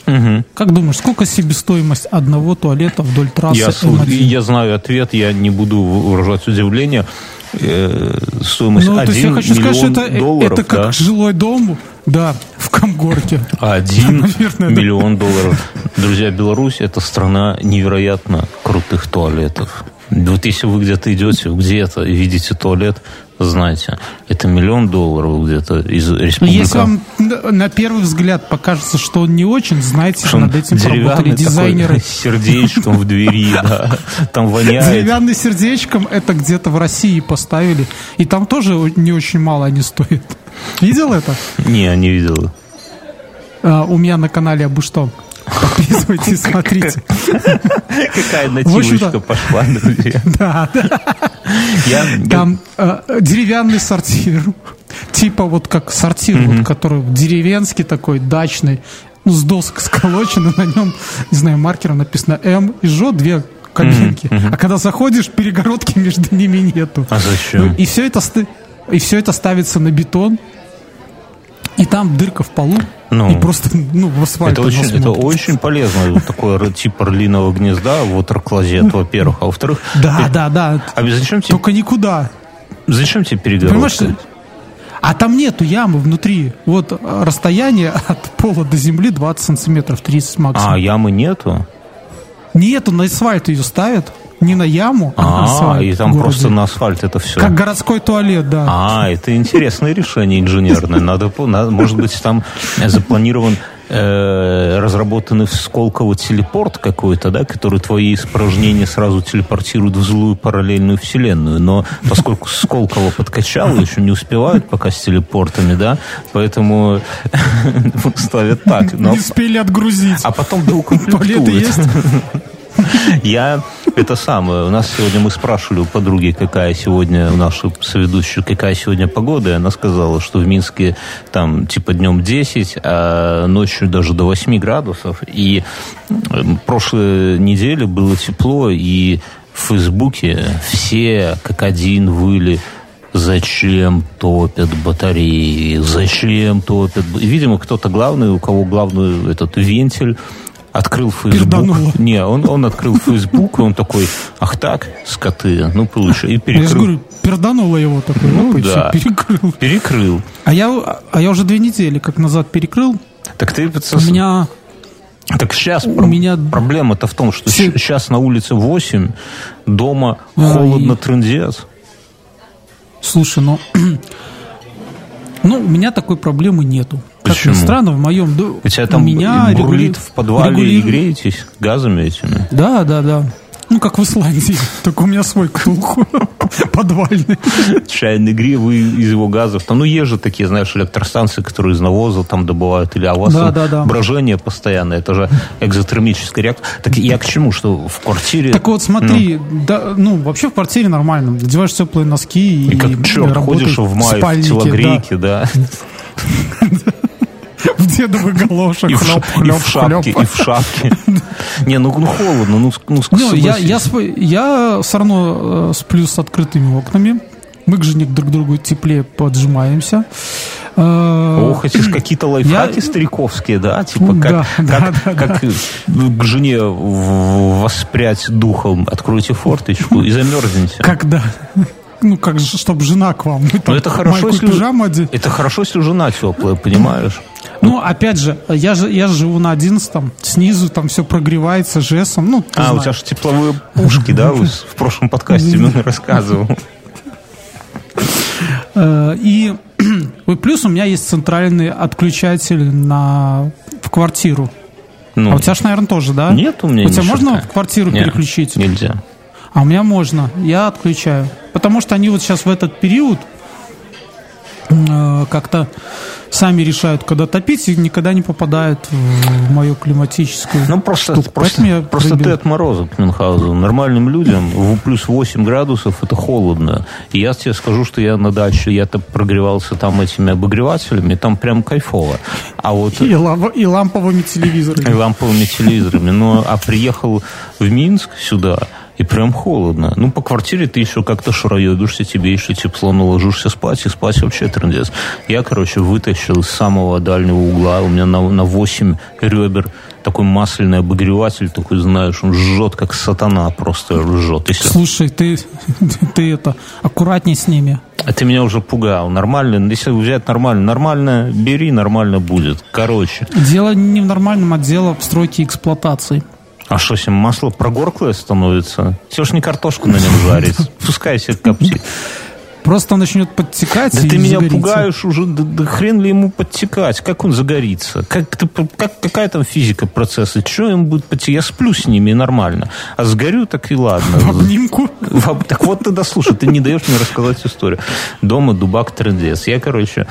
Speaker 3: Мгм.
Speaker 2: Как думаешь, сколько себестоимость одного туалета вдоль трассы
Speaker 3: Я, слу-
Speaker 2: М1?
Speaker 3: я знаю ответ, я не буду выражать удивление. Э, стоимость
Speaker 2: Ну, то есть я
Speaker 3: 1
Speaker 2: хочу сказать, что
Speaker 3: миллион
Speaker 2: это,
Speaker 3: долларов,
Speaker 2: это как
Speaker 3: да?
Speaker 2: жилой дом, да, в Комгорке.
Speaker 3: Один
Speaker 2: Наверное, да.
Speaker 3: миллион долларов. Друзья, Беларусь это страна невероятно крутых туалетов. Вот если вы где-то идете, где-то и видите туалет, знайте, это миллион долларов где-то из республики.
Speaker 2: Если вам на первый взгляд покажется, что он не очень, знаете,
Speaker 3: Что
Speaker 2: над этим поработали
Speaker 3: такой,
Speaker 2: дизайнеры.
Speaker 3: с сердечком в двери, да. Там воняет.
Speaker 2: Деревянный сердечком это где-то в России поставили. И там тоже не очень мало они стоят. Видел это?
Speaker 3: Не, не видел.
Speaker 2: А, у меня на канале Абы что. Подписывайтесь, смотрите.
Speaker 3: Какая нативочка пошла, друзья.
Speaker 2: Да, да. Там э, деревянный сортир. Типа вот как сортир, который деревенский такой, дачный. Ну, с досок сколочено, на нем, не знаю, маркером написано М и Ж, две кабинки. А когда заходишь, перегородки между ними нету.
Speaker 3: А зачем?
Speaker 2: Ну, И все это, и все это ставится на бетон. И там дырка в полу.
Speaker 3: Ну.
Speaker 2: и просто, ну, в асфальт
Speaker 3: Это очень, это очень полезно, такое типа орлиного гнезда, вот клозет, во-первых. А во-вторых,
Speaker 2: Да, да, да.
Speaker 3: а зачем тебе,
Speaker 2: Только никуда.
Speaker 3: зачем тебе
Speaker 2: Понимаешь,
Speaker 3: перегородка?
Speaker 2: что- а там нету ямы внутри. Вот э, расстояние от пола до земли 20 сантиметров, 30 максимум.
Speaker 3: А, ямы нету?
Speaker 2: Нету, на асфальт ее ставят. Не на яму, а, на
Speaker 3: А,
Speaker 2: асфальт.
Speaker 3: и там просто на асфальт это все.
Speaker 2: Как городской туалет, да.
Speaker 3: А, это интересное решение инженерное. Надо, может быть, там запланирован э, разработанный в Сколково телепорт какой-то, да, который твои испражнения сразу телепортирует в злую параллельную вселенную. Но поскольку Сколково подкачало, еще не успевают пока с телепортами, да, поэтому ставят так.
Speaker 2: Не успели отгрузить.
Speaker 3: а потом доукомплектуют. Я это самое. У нас сегодня мы спрашивали у подруги, какая сегодня у нашу соведущую, какая сегодня погода. И она сказала, что в Минске там типа днем 10, а ночью даже до 8 градусов. И м, прошлой неделе было тепло, и в Фейсбуке все как один выли Зачем топят батареи? Зачем топят? Видимо, кто-то главный, у кого главный этот вентиль, открыл. Facebook. Не, он, он открыл Facebook, и он такой, ах так, скоты, ну, получай. И
Speaker 2: Я же
Speaker 3: перекрыл.
Speaker 2: говорю, пердануло его такой,
Speaker 3: Ну
Speaker 2: оп, и
Speaker 3: да.
Speaker 2: перекрыл.
Speaker 3: Перекрыл.
Speaker 2: А я, а я уже две недели как назад перекрыл.
Speaker 3: Так ты...
Speaker 2: У меня
Speaker 3: Так сейчас
Speaker 2: у меня-
Speaker 3: проблема-то в том, что
Speaker 2: Все-
Speaker 3: сейчас на улице 8, дома
Speaker 2: А,
Speaker 3: холодно
Speaker 2: и-
Speaker 3: трындец.
Speaker 2: Слушай, ну, ну, у меня такой проблемы нету. Как ни
Speaker 3: Почему?
Speaker 2: странно, в моем доме
Speaker 3: У тебя там
Speaker 2: меня
Speaker 3: бурлит
Speaker 2: регули-
Speaker 3: в подвале и
Speaker 2: регулирует-
Speaker 3: греетесь газами этими?
Speaker 2: Да, да, да. Ну, как в Исландии. Только у меня свой ктулху подвальный.
Speaker 3: чайный гривы из его газов. Там, ну, есть же такие, знаешь, электростанции, которые из навоза там добывают. Или, а у вас
Speaker 2: Да, да, да.
Speaker 3: брожение постоянное. Это же экзотермическая реакция. Так я к чему? Что в квартире...
Speaker 2: Так вот, смотри, да, ну, вообще в квартире нормально. Надеваешь теплые носки и,
Speaker 3: И как черт ходишь в мае в телогрейке, да.
Speaker 2: да, в дедовых галошах.
Speaker 3: И ша-
Speaker 2: хлоп,
Speaker 3: и
Speaker 2: хлоп,
Speaker 3: в шапке,
Speaker 2: хлоп.
Speaker 3: и в шапке. Не, ну, ну холодно, ну, ну
Speaker 2: Ну, я, я, я все равно э, сплю с открытыми окнами. Мы к жене друг к другу теплее поджимаемся. Э,
Speaker 3: Ох, эти ж какие-то лайфхаки
Speaker 2: Я-
Speaker 3: стариковские, да? Типа как,
Speaker 2: да,
Speaker 3: как,
Speaker 2: да, да,
Speaker 3: как э, к жене воспрять духом. Откройте форточку и замерзнете.
Speaker 2: Когда? Ну, как же, чтобы жена к вам.
Speaker 3: Ну, это хорошо, если...
Speaker 2: пижаму.
Speaker 3: Это хорошо, если жена теплая, понимаешь?
Speaker 2: Ну, опять же, я же, я же живу на одиннадцатом, снизу там все прогревается жесом. Ну,
Speaker 3: А, у
Speaker 2: знаешь.
Speaker 3: тебя же тепловые пушки, да? В прошлом подкасте рассказывал.
Speaker 2: Э, И плюс у меня есть центральный отключатель на, в квартиру.
Speaker 3: Ну,
Speaker 2: А у тебя же, наверное, тоже, да?
Speaker 3: Нет у меня
Speaker 2: У тебя можно
Speaker 3: черта.
Speaker 2: в квартиру
Speaker 3: Не,
Speaker 2: переключить?
Speaker 3: Нельзя.
Speaker 2: А у меня можно. Я отключаю. Потому что они вот сейчас в этот период э, как-то сами решают, когда топить, и никогда не попадают в мою климатическую
Speaker 3: Ну, просто,
Speaker 2: штуку.
Speaker 3: просто,
Speaker 2: Поэтому я
Speaker 3: просто ты
Speaker 2: выбил.
Speaker 3: отморозок, Мюнхгаузен. Нормальным людям в плюс 8 градусов это холодно. И я тебе скажу, что я на даче, я-то прогревался там этими обогревателями, там прям кайфово. А вот
Speaker 2: И, лав- и ламповыми телевизорами.
Speaker 3: и ламповыми телевизорами. Ну, а приехал в Минск сюда, и прям холодно. Ну, по квартире ты еще как-то шароебишься, тебе еще тепло, но ложишься спать, и спать вообще трендец. Я, короче, вытащил из самого дальнего угла, у меня на, на 8 ребер такой масляный обогреватель, такой, знаешь, он жжет, как сатана, просто жжет. Если...
Speaker 2: Слушай, ты, ты это, аккуратней с ними.
Speaker 3: А ты меня уже пугал. Нормально, если взять нормально, нормально бери, нормально будет. Короче.
Speaker 2: Дело не в нормальном, а дело в стройке эксплуатации.
Speaker 3: А что, с ним масло прогорклое становится? Все ж не картошку на нем жарить. Пускай себе коптит.
Speaker 2: Просто начнет подтекать
Speaker 3: Да ты меня
Speaker 2: загорится.
Speaker 3: пугаешь уже, да, да хрен ли ему подтекать, как он загорится, как, ты, как, какая там физика процесса, что им будет подтекать, я сплю с ними нормально, а сгорю так и ладно.
Speaker 2: В обнимку.
Speaker 3: В Так вот ты дослушай, ты не даешь мне рассказать историю. Дома дубак трендец. Я, короче,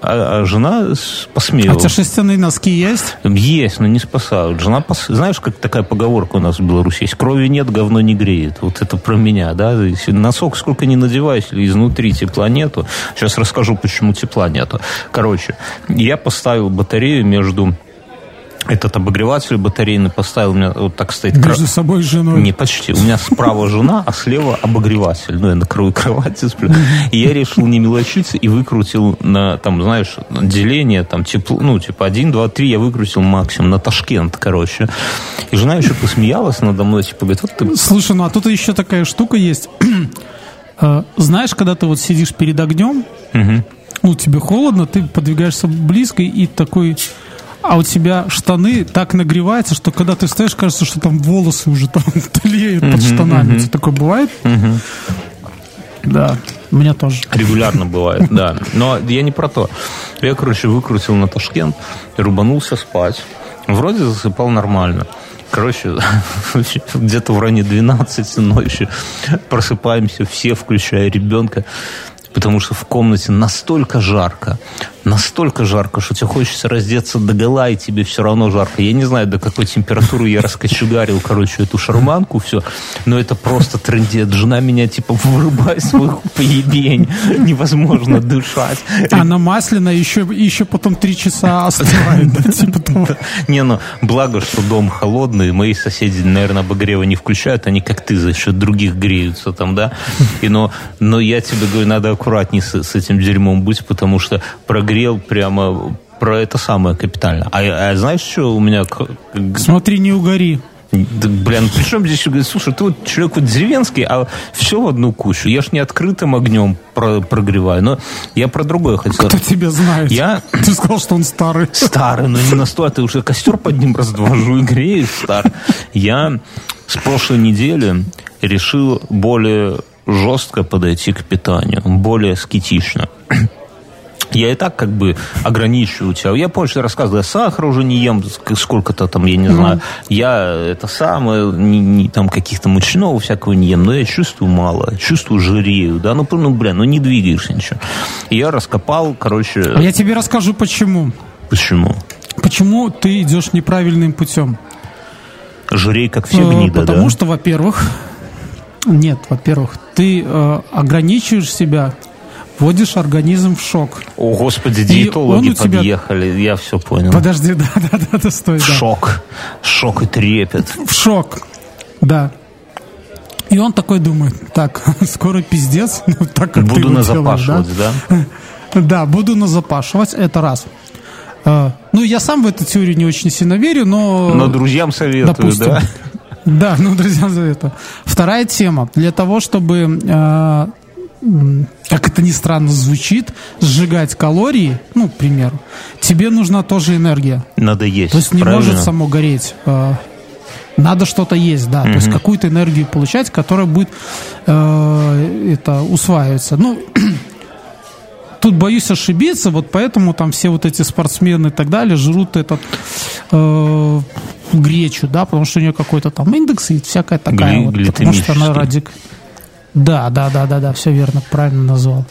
Speaker 3: а, а жена с-
Speaker 2: А у
Speaker 3: посмеялась.
Speaker 2: тебя шерстяные носки есть?
Speaker 3: Есть, но не спасают. Жена, пос- знаешь, как такая поговорка у нас в Беларуси есть? Крови нет, говно не греет. Вот это про меня, да? Носок сколько не надеваешь, или изнутри тепла нету. Сейчас расскажу, почему тепла нету. Короче, я поставил батарею между... Этот обогреватель батарейный поставил, у меня вот так стоит... кра-
Speaker 2: Между собой и женой.
Speaker 3: не, почти. У меня справа жена, а слева обогреватель. Ну, я на краю кровати сплю. И я решил не мелочиться и выкрутил на, там, знаешь, деление, там, тепло, ну, типа, один, два, три, я выкрутил максимум на Ташкент, короче. И жена еще посмеялась надо мной, типа, говорит, вот ты...
Speaker 2: Слушай, ну а тут еще такая штука есть. Э, Знаешь, когда ты вот сидишь перед огнем, ну, тебе холодно, ты подвигаешься близко и такой... А у тебя штаны так нагреваются, что когда ты стоишь, кажется, что там волосы уже там тлеют под штанами. У тебя такое бывает? Да, у меня тоже.
Speaker 3: Регулярно бывает, да. Но я не про то. Я, короче, выкрутил на Ташкент, рубанулся спать. Вроде засыпал нормально. Короче, где-то в районе 12 ночи просыпаемся все, включая ребенка, потому что в комнате настолько жарко, настолько жарко, что тебе хочется раздеться до гола, и тебе все равно жарко. Я не знаю, до какой температуры я раскочегарил, короче, эту шарманку, все, но это просто трендец. Жена меня, типа, вырубай свой поебень, невозможно дышать.
Speaker 2: Она масляная, еще, еще потом три часа остывает, типа.
Speaker 3: Не, ну, благо, что дом холодный, мои соседи, наверное, обогрева не включают, они как ты за счет других греются там, да. И, но, но я тебе говорю, надо аккуратнее с, с этим дерьмом быть, потому что прогрел прямо про это самое капитально. А, а знаешь, что у меня...
Speaker 2: Смотри, не угори.
Speaker 3: Да, блин, при чем здесь, слушай, ты вот человек вот деревенский, а все в одну кучу. Я ж не открытым огнем про- прогреваю, но я про другое хотел.
Speaker 2: Кто тебя знает?
Speaker 3: Я
Speaker 2: Ты сказал, что он старый.
Speaker 3: старый, но не настолько, ты уже костер под ним раздвожу и греешь, стар. Я с прошлой недели решил более жестко подойти к питанию, более скетично. Я и так как бы ограничиваю тебя. Я помню, что я рассказывал, я сахар уже не ем ск- сколько-то там, я не знаю. Я это самое, не, не там каких-то мучного всякого не ем, но я чувствую мало, чувствую жирею, да, ну, ну блин, ну не двигаешься ничего. И я раскопал, короче,
Speaker 2: А я тебе расскажу, почему.
Speaker 3: почему?
Speaker 2: Почему ты идешь неправильным путем?
Speaker 3: Жирей, как все
Speaker 2: Э,
Speaker 3: гнида,
Speaker 2: Потому
Speaker 3: да?
Speaker 2: что, во-первых, нет, во-первых, ты э, ограничиваешь себя, вводишь организм в шок.
Speaker 3: О, господи, диетологи
Speaker 2: тебя-
Speaker 3: подъехали, я все понял.
Speaker 2: Подожди, да, да, да, да, стой, да.
Speaker 3: Шок. Шок и трепет.
Speaker 2: В шок, да. И он такой думает, так, скоро пиздец, ну, так как ты
Speaker 3: Буду
Speaker 2: его
Speaker 3: на
Speaker 2: делаешь, да?
Speaker 3: да?
Speaker 2: Да, буду назапашивать, это раз. Э, ну, я сам в эту теорию не очень сильно верю, но...
Speaker 3: Но друзьям советую,
Speaker 2: Допустим.
Speaker 3: да?
Speaker 2: Да, ну, друзья, за это. Вторая тема. Для того, чтобы, м, как это ни странно звучит, сжигать калории, ну, к примеру, тебе нужна тоже энергия.
Speaker 3: Надо есть,
Speaker 2: То есть не
Speaker 3: правильно?
Speaker 2: может само гореть. Э, Надо что-то есть, да. То есть какую-то энергию получать, которая будет э, это усваиваться. Ну, тут боюсь ошибиться, вот поэтому там все вот эти спортсмены и так далее жрут этот э, гречу, да, потому что у нее какой-то там индекс и всякая такая
Speaker 3: Гли-
Speaker 2: вот, потому что она радик. Да, да, да, да, да, все верно, правильно назвал.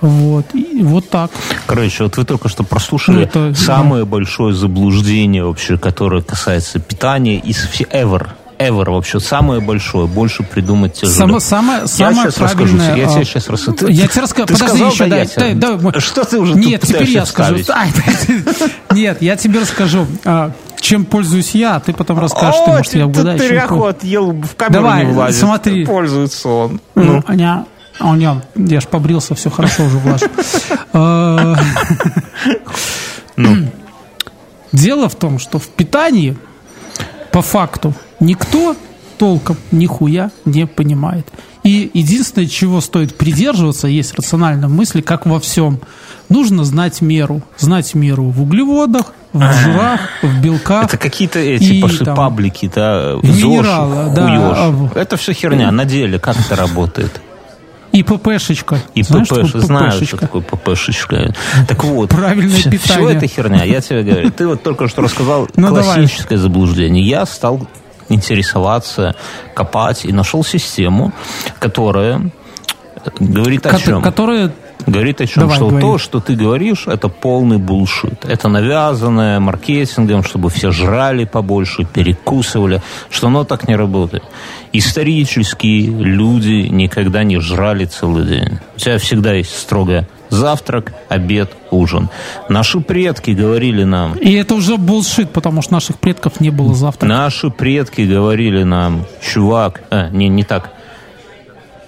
Speaker 2: Вот, и вот так.
Speaker 3: Короче, вот вы только что прослушали
Speaker 2: Ну, это-
Speaker 3: самое большое заблуждение вообще, которое касается питания из ever. Ever вообще самое большое, больше придумать тяжело.
Speaker 2: Само- самое,
Speaker 3: я
Speaker 2: самое
Speaker 3: сейчас расскажу, я
Speaker 2: а,
Speaker 3: тебе сейчас расскажу.
Speaker 2: Я тебе расскажу.
Speaker 3: Ты
Speaker 2: Подожди
Speaker 3: сказал,
Speaker 2: еще,
Speaker 3: да, я
Speaker 2: дай, дай.
Speaker 3: Что ты уже
Speaker 2: Нет, теперь я скажу. Нет, я тебе расскажу, а, чем пользуюсь я, а ты потом расскажешь, ты,
Speaker 3: О,
Speaker 2: может, я угадаю.
Speaker 3: тыряху
Speaker 2: пол-
Speaker 3: отъел, в камеру
Speaker 2: Давай,
Speaker 3: не влазит.
Speaker 2: смотри.
Speaker 3: Пользуется он.
Speaker 2: Ну, Аня, а у него, я ж побрился, все хорошо уже влажно.
Speaker 3: Ну.
Speaker 2: Дело в том, что в питании, по факту, никто толком нихуя не понимает. И единственное, чего стоит придерживаться, есть рациональная мысль, как во всем. Нужно знать меру. Знать меру в углеводах, в жирах, в белках.
Speaker 3: Это какие-то эти
Speaker 2: и
Speaker 3: пошли
Speaker 2: там
Speaker 3: паблики, да,
Speaker 2: и
Speaker 3: ЗОЖ,
Speaker 2: минералы, да,
Speaker 3: хуёж.
Speaker 2: а в-
Speaker 3: Это все херня. На деле как это работает?
Speaker 2: И ППшечка.
Speaker 3: И
Speaker 2: Знаешь,
Speaker 3: ППш,
Speaker 2: такое
Speaker 3: знаю, что
Speaker 2: ППшечка?
Speaker 3: такое ППшечка. Так вот,
Speaker 2: Правильное
Speaker 3: все,
Speaker 2: питание.
Speaker 3: это херня, я тебе говорю. Ты вот только что рассказал
Speaker 2: Ну, давай.
Speaker 3: классическое заблуждение. Я стал интересоваться, копать и нашел систему, которая говорит о
Speaker 2: Ко-
Speaker 3: чем?
Speaker 2: Которые
Speaker 3: Говорит о чем?
Speaker 2: Давай,
Speaker 3: что
Speaker 2: говори.
Speaker 3: то, что ты говоришь, это полный булшит. Это навязанное маркетингом, чтобы все жрали побольше, перекусывали, что оно так не работает. Исторически люди никогда не жрали целый день. У тебя всегда есть строго завтрак, обед, ужин. Наши предки говорили нам,
Speaker 2: И это уже булшит, потому что наших предков не было завтра.
Speaker 3: Наши предки говорили нам, чувак, а, не, не так.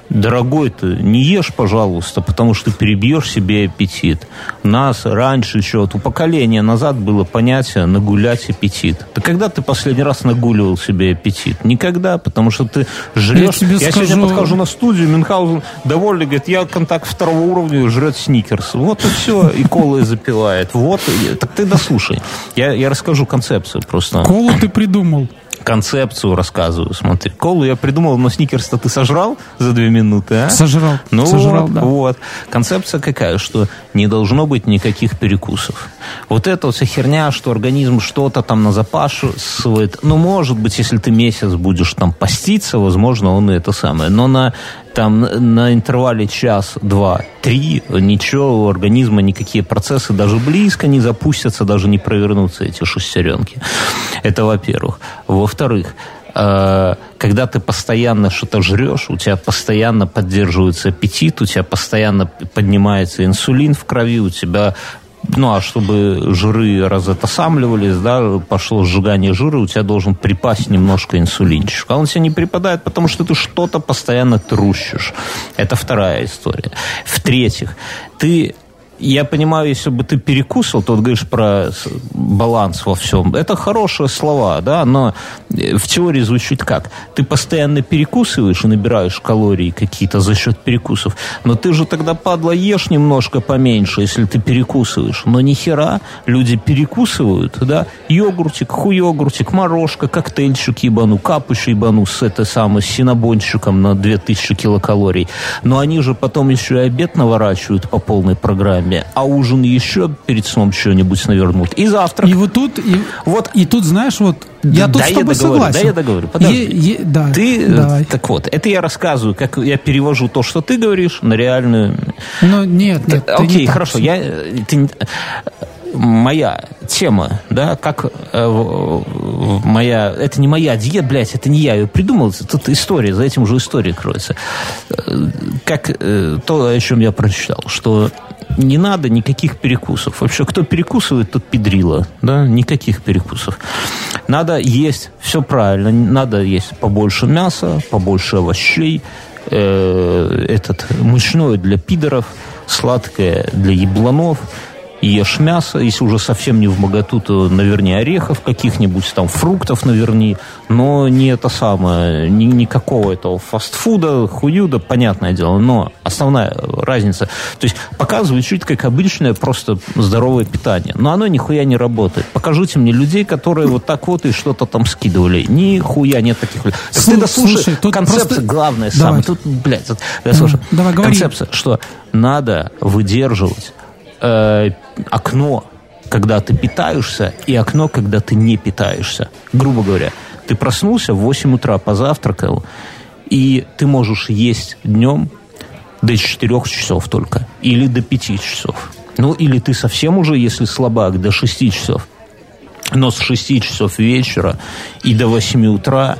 Speaker 3: Дорогой ты, не ешь, пожалуйста, потому что перебьешь себе аппетит. У нас раньше еще, вот у поколения назад было понятие нагулять аппетит. Да когда ты последний раз нагуливал себе аппетит? Никогда, потому что ты жрешь.
Speaker 2: Я тебе
Speaker 3: сегодня
Speaker 2: скажу-
Speaker 3: подхожу на студию, Мюнхгаузен довольный, говорит, я контакт второго уровня, жрет сникерс. Вот и все, и колы запивает. Вот, так ты дослушай. Я, я расскажу концепцию просто
Speaker 2: Колу ты придумал.
Speaker 3: Концепцию рассказываю. Смотри, колу я придумал, но сникерс-то ты сожрал за две минуты, а?
Speaker 2: Сожрал.
Speaker 3: Ну
Speaker 2: Сожрал,
Speaker 3: вот,
Speaker 2: да.
Speaker 3: вот. Концепция какая, что не должно быть никаких перекусов. Вот вот вся херня, что организм что-то там на запашивает. Ну, может быть, если ты месяц будешь там поститься, возможно, он и это самое. Но на там на интервале час, два, три ничего у организма, никакие процессы даже близко не запустятся, даже не провернутся эти шестеренки. Это во-первых. Во-вторых, когда ты постоянно что-то жрешь, у тебя постоянно поддерживается аппетит, у тебя постоянно поднимается инсулин в крови, у тебя ну, а чтобы жиры разотосамливались, да, пошло сжигание жира, у тебя должен припасть немножко инсулинчик. А он тебе не припадает, потому что ты что-то постоянно трущишь. Это вторая история. В-третьих, ты я понимаю, если бы ты перекусил, то вот говоришь про баланс во всем. Это хорошие слова, да, но э, в теории звучит как? Ты постоянно перекусываешь и набираешь калории какие-то за счет перекусов, но ты же тогда, падла, ешь немножко поменьше, если ты перекусываешь. Но ни хера, люди перекусывают, да, йогуртик, хуйогуртик, морожка, коктейльчик ебану, капуч ебану с этой самой с синабончиком на 2000 килокалорий. Но они же потом еще и обед наворачивают по полной программе, а ужин еще перед сном что-нибудь навернут. И завтрак.
Speaker 2: И вот тут, и,
Speaker 3: Вот.
Speaker 2: и тут, знаешь, вот я тут
Speaker 3: Да
Speaker 2: с
Speaker 3: я
Speaker 2: тобой
Speaker 3: договорю,
Speaker 2: согласен.
Speaker 3: да я договорю, подожди.
Speaker 2: Е- е- да,
Speaker 3: Ты, э,
Speaker 2: давай.
Speaker 3: так вот, это я рассказываю, как я перевожу то, что ты говоришь, на реальную
Speaker 2: Но нет, нет. ты
Speaker 3: Окей,
Speaker 2: не так.
Speaker 3: хорошо. Я, э, ты не- моя тема, да, как э, моя, это не моя диета, блядь, это не я ее придумал, тут история, за этим уже история кроется. Э, Как э, то, о чем я прочитал, что не надо никаких перекусов. Вообще, кто перекусывает, тот педрила, да, никаких перекусов. Надо есть все правильно, надо есть побольше мяса, побольше овощей, э, этот мучное для пидоров, сладкое для ебланов, ешь мясо, если уже совсем не в моготу, то наверни орехов каких-нибудь, там фруктов наверни, но не это самое, ни, никакого этого фастфуда, хуюда, понятное дело, но основная разница, то есть показывает чуть как обычное просто здоровое питание, но оно нихуя не работает. Покажите мне людей, которые вот так вот и что-то там скидывали. Нихуя нет таких людей. Так
Speaker 2: Слу-
Speaker 3: ты дослушай,
Speaker 2: слушай, тут
Speaker 3: концепция
Speaker 2: просто-
Speaker 3: главная самая. Тут, блядь, вот, да, слушай,
Speaker 2: давай, говори.
Speaker 3: концепция, что надо выдерживать э, окно, когда ты питаешься, и окно, когда ты не питаешься. Грубо говоря, ты проснулся в 8 утра, позавтракал, и ты можешь есть днем до 4 часов только. или до 5 часов. Ну, или ты совсем уже, если слабак, до 6 часов. Но с 6 часов вечера и до 8 утра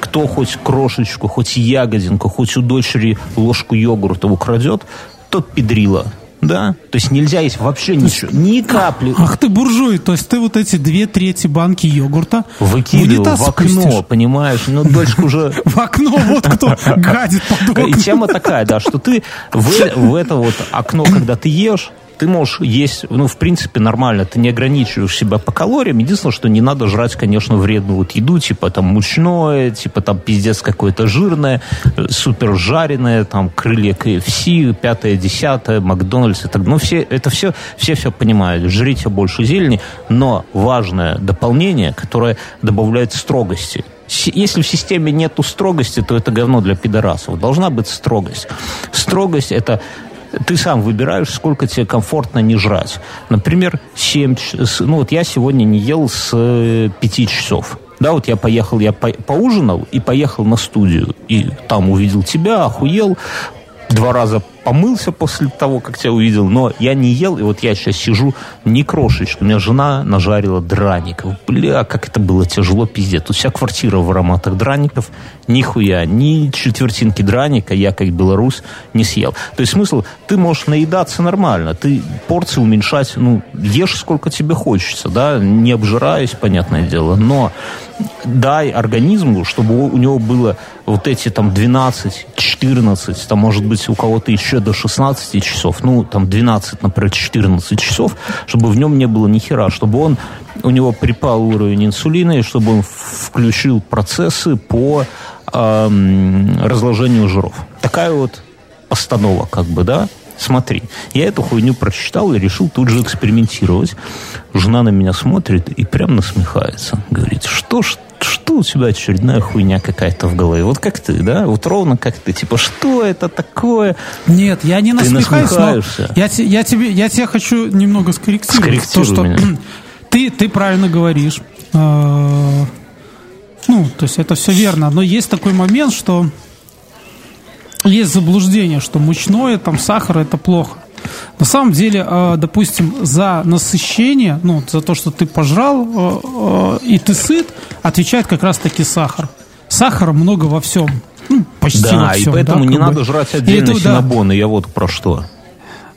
Speaker 3: кто хоть крошечку, хоть ягодинку, хоть у дочери ложку йогурта украдет, тот педрила. Да, то есть нельзя есть вообще ничего, ни капли.
Speaker 2: Ах ты буржуй, то есть ты вот эти две трети банки йогурта
Speaker 3: выкидывал в окно, спустишь. понимаешь? Ну, дочка уже...
Speaker 2: В окно вот кто гадит под
Speaker 3: И тема такая, да, что ты в это вот окно, когда ты ешь, ты можешь есть, ну, в принципе, нормально, ты не ограничиваешь себя по калориям. Единственное, что не надо жрать, конечно, вредную вот еду, типа там мучное, типа там пиздец какое-то жирное, супер жареное, там крылья KFC, пятое, десятое, Макдональдс так Ну, все, это все, все все понимают. Жрите больше зелени, но важное дополнение, которое добавляет строгости если в системе нету строгости, то это говно для пидорасов. Должна быть строгость. Строгость это ты сам выбираешь, сколько тебе комфортно не жрать. Например, 7 ну вот я сегодня не ел с 5 э, часов. Да, вот я поехал, я по поужинал и поехал на студию. И там увидел тебя, охуел, два раза помылся после того, как тебя увидел, но я не ел, и вот я сейчас сижу не крошечку. У меня жена нажарила драников. Бля, как это было тяжело, пиздец. Тут вся квартира в ароматах драников. Нихуя, ни четвертинки драника я, как белорус, не съел. То есть смысл, ты можешь наедаться нормально, ты порции уменьшать, ну, ешь сколько тебе хочется, да, не обжираясь, понятное дело, но дай организму, чтобы у него было вот эти там 12, 14, там может быть у кого-то еще до 16 часов, ну там 12, например, 14 часов, чтобы в нем не было ни хера, чтобы он, у него припал уровень инсулина, и чтобы он включил процессы по э, разложению жиров. Такая вот постанова, как бы, да, смотри, я эту хуйню прочитал и решил тут же экспериментировать. Жена на меня смотрит и прям насмехается. Говорит, что ж что у тебя очередная хуйня какая-то в голове? Вот как ты, да? Вот ровно как ты. Типа, что это такое?
Speaker 2: Нет, я не насмехаюсь, но я, я, тебе, я тебя хочу немного скорректировать. То, что меня. Ты, ты правильно говоришь. А, ну, то есть это все верно. Но есть такой момент, что есть заблуждение, что мучное, там, сахар – это плохо. На самом деле, а, допустим, за насыщение, ну, за то, что ты пожрал а, а, и ты сыт, отвечает как раз-таки сахар. Сахара много во всем. Ну, почти
Speaker 3: да,
Speaker 2: во всем.
Speaker 3: и поэтому да, не надо бы. жрать отдельно это, синабоны. Да. Я вот про что.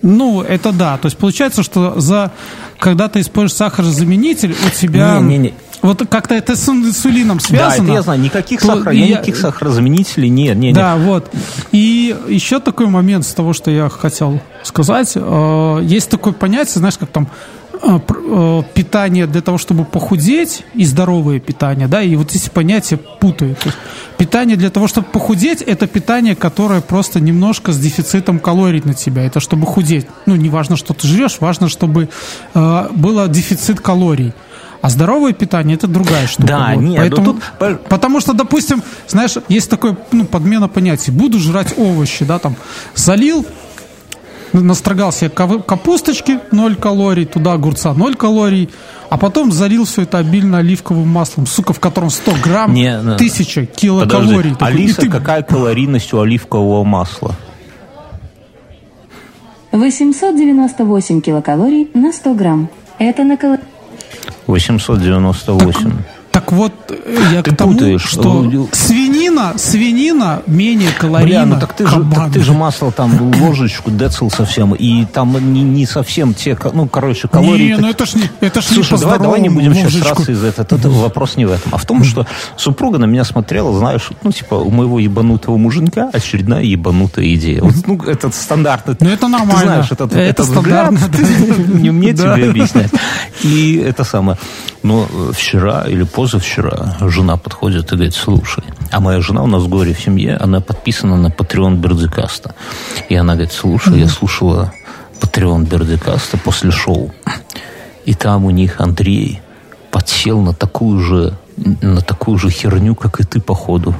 Speaker 2: Ну, это да. То есть получается, что за когда ты используешь сахарозаменитель, у тебя... Не, не, не. Вот как-то это с инсулином связано. Да,
Speaker 3: это я знаю. Никаких, сахар, я, никаких сахарозаменителей нет. нет
Speaker 2: да, нет. вот. И еще такой момент с того, что я хотел сказать. Э, есть такое понятие, знаешь, как там питание для того, чтобы похудеть, и здоровое питание, да, и вот эти понятия путают. Питание для того, чтобы похудеть, это питание, которое просто немножко с дефицитом калорий на тебя. Это чтобы худеть. Ну, не важно, что ты жрешь, важно, чтобы э, было дефицит калорий. А здоровое питание это другая штука.
Speaker 3: Да, вот. нет,
Speaker 2: Поэтому, тут... Потому что, допустим, знаешь, есть такое ну, подмена понятий. Буду жрать овощи, да, там, залил, настрогал себе капусточки 0 калорий, туда огурца 0 калорий, а потом залил все это обильно оливковым маслом, сука, в котором 100 грамм, Не, ну, тысяча килокалорий.
Speaker 3: Подожди, Алиса, ты... какая калорийность у оливкового масла?
Speaker 4: 898 килокалорий на 100 грамм. Это на калорий.
Speaker 3: 898. Так,
Speaker 2: так вот, я
Speaker 3: ты
Speaker 2: к тому,
Speaker 3: путаешь.
Speaker 2: что свинина, свинина менее калорийна. Бля,
Speaker 3: ну так ты, же, так ты же масло там ложечку децл совсем, и там не, не совсем те, ну, короче, калории... Не,
Speaker 2: ну это ж не, это ж
Speaker 3: Слушай, не давай, давай не будем ложечку. сейчас сраться из этого. Это вопрос не в этом, а в том, что супруга на меня смотрела, знаешь, ну, типа, у моего ебанутого муженька очередная ебанутая идея. Вот, ну, этот стандартный...
Speaker 2: Ну, это нормально.
Speaker 3: Ты знаешь, этот, это этот взгляд, не мне тебе объяснять. И это самое. Но вчера или позавчера жена подходит и говорит, слушай, а моя жена у нас в горе в семье, она подписана на Patreon Бердикаста. И она говорит, слушай, я слушала Patreon Бердикаста после шоу. И там у них Андрей подсел на такую же на такую же херню, как и ты, походу.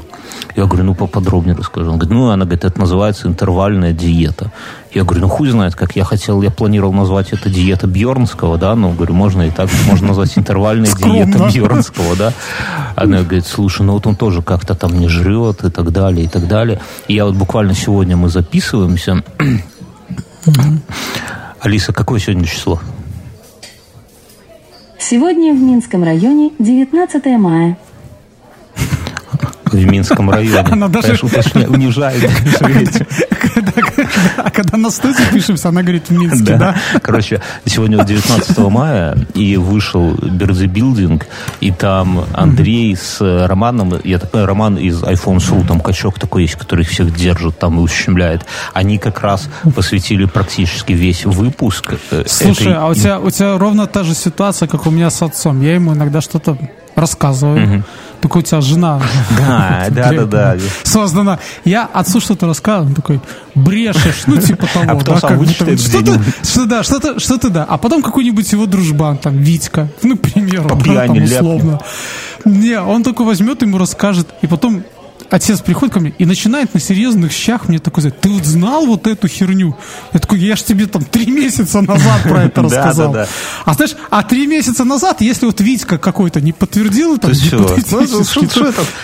Speaker 3: Я говорю, ну поподробнее расскажи. Он говорит, ну, она говорит, это называется интервальная диета. Я говорю, ну хуй знает, как я хотел, я планировал назвать это диета Бьернского, да, но говорю, можно и так, можно назвать интервальная диета Бьернского, да. Она говорит, слушай, ну вот он тоже как-то там не жрет и так далее, и так далее. И я вот буквально сегодня мы записываемся, Алиса, какое сегодня число?
Speaker 4: Сегодня в Минском районе 19 мая.
Speaker 3: В Минском районе.
Speaker 2: Она даже-
Speaker 3: унижает.
Speaker 2: А когда на студии пишемся, она говорит в Минске, да?
Speaker 3: Короче, сегодня вот 19 мая, и вышел Билдинг, и там Андрей с Романом, я так понимаю, Роман из iPhone Сру, там качок такой есть, который их всех держит там и ущемляет. Они как раз посвятили практически весь выпуск э,
Speaker 2: Слушай, а у тебя, у тебя ровно та же ситуация, как у меня с отцом. Я ему иногда что-то рассказываю. Только у тебя жена
Speaker 3: Да, да, да, да.
Speaker 2: создана. Я отцу что-то рассказываю, он такой, брешешь, ну типа того.
Speaker 3: А потом
Speaker 2: да,
Speaker 3: сам вычитает
Speaker 2: что-то, что, да, что-то, что-то да. А потом какой-нибудь его дружбан, там, Витька, ну, к примеру,
Speaker 3: По пьяни
Speaker 2: условно. Не, он такой возьмет, ему расскажет, и потом отец приходит ко мне и начинает на серьезных щах мне такой говорить, ты вот знал вот эту херню? Я такой, я ж тебе там три месяца назад про это рассказал. А знаешь, а три месяца назад, если вот Витька какой-то не подтвердил, там,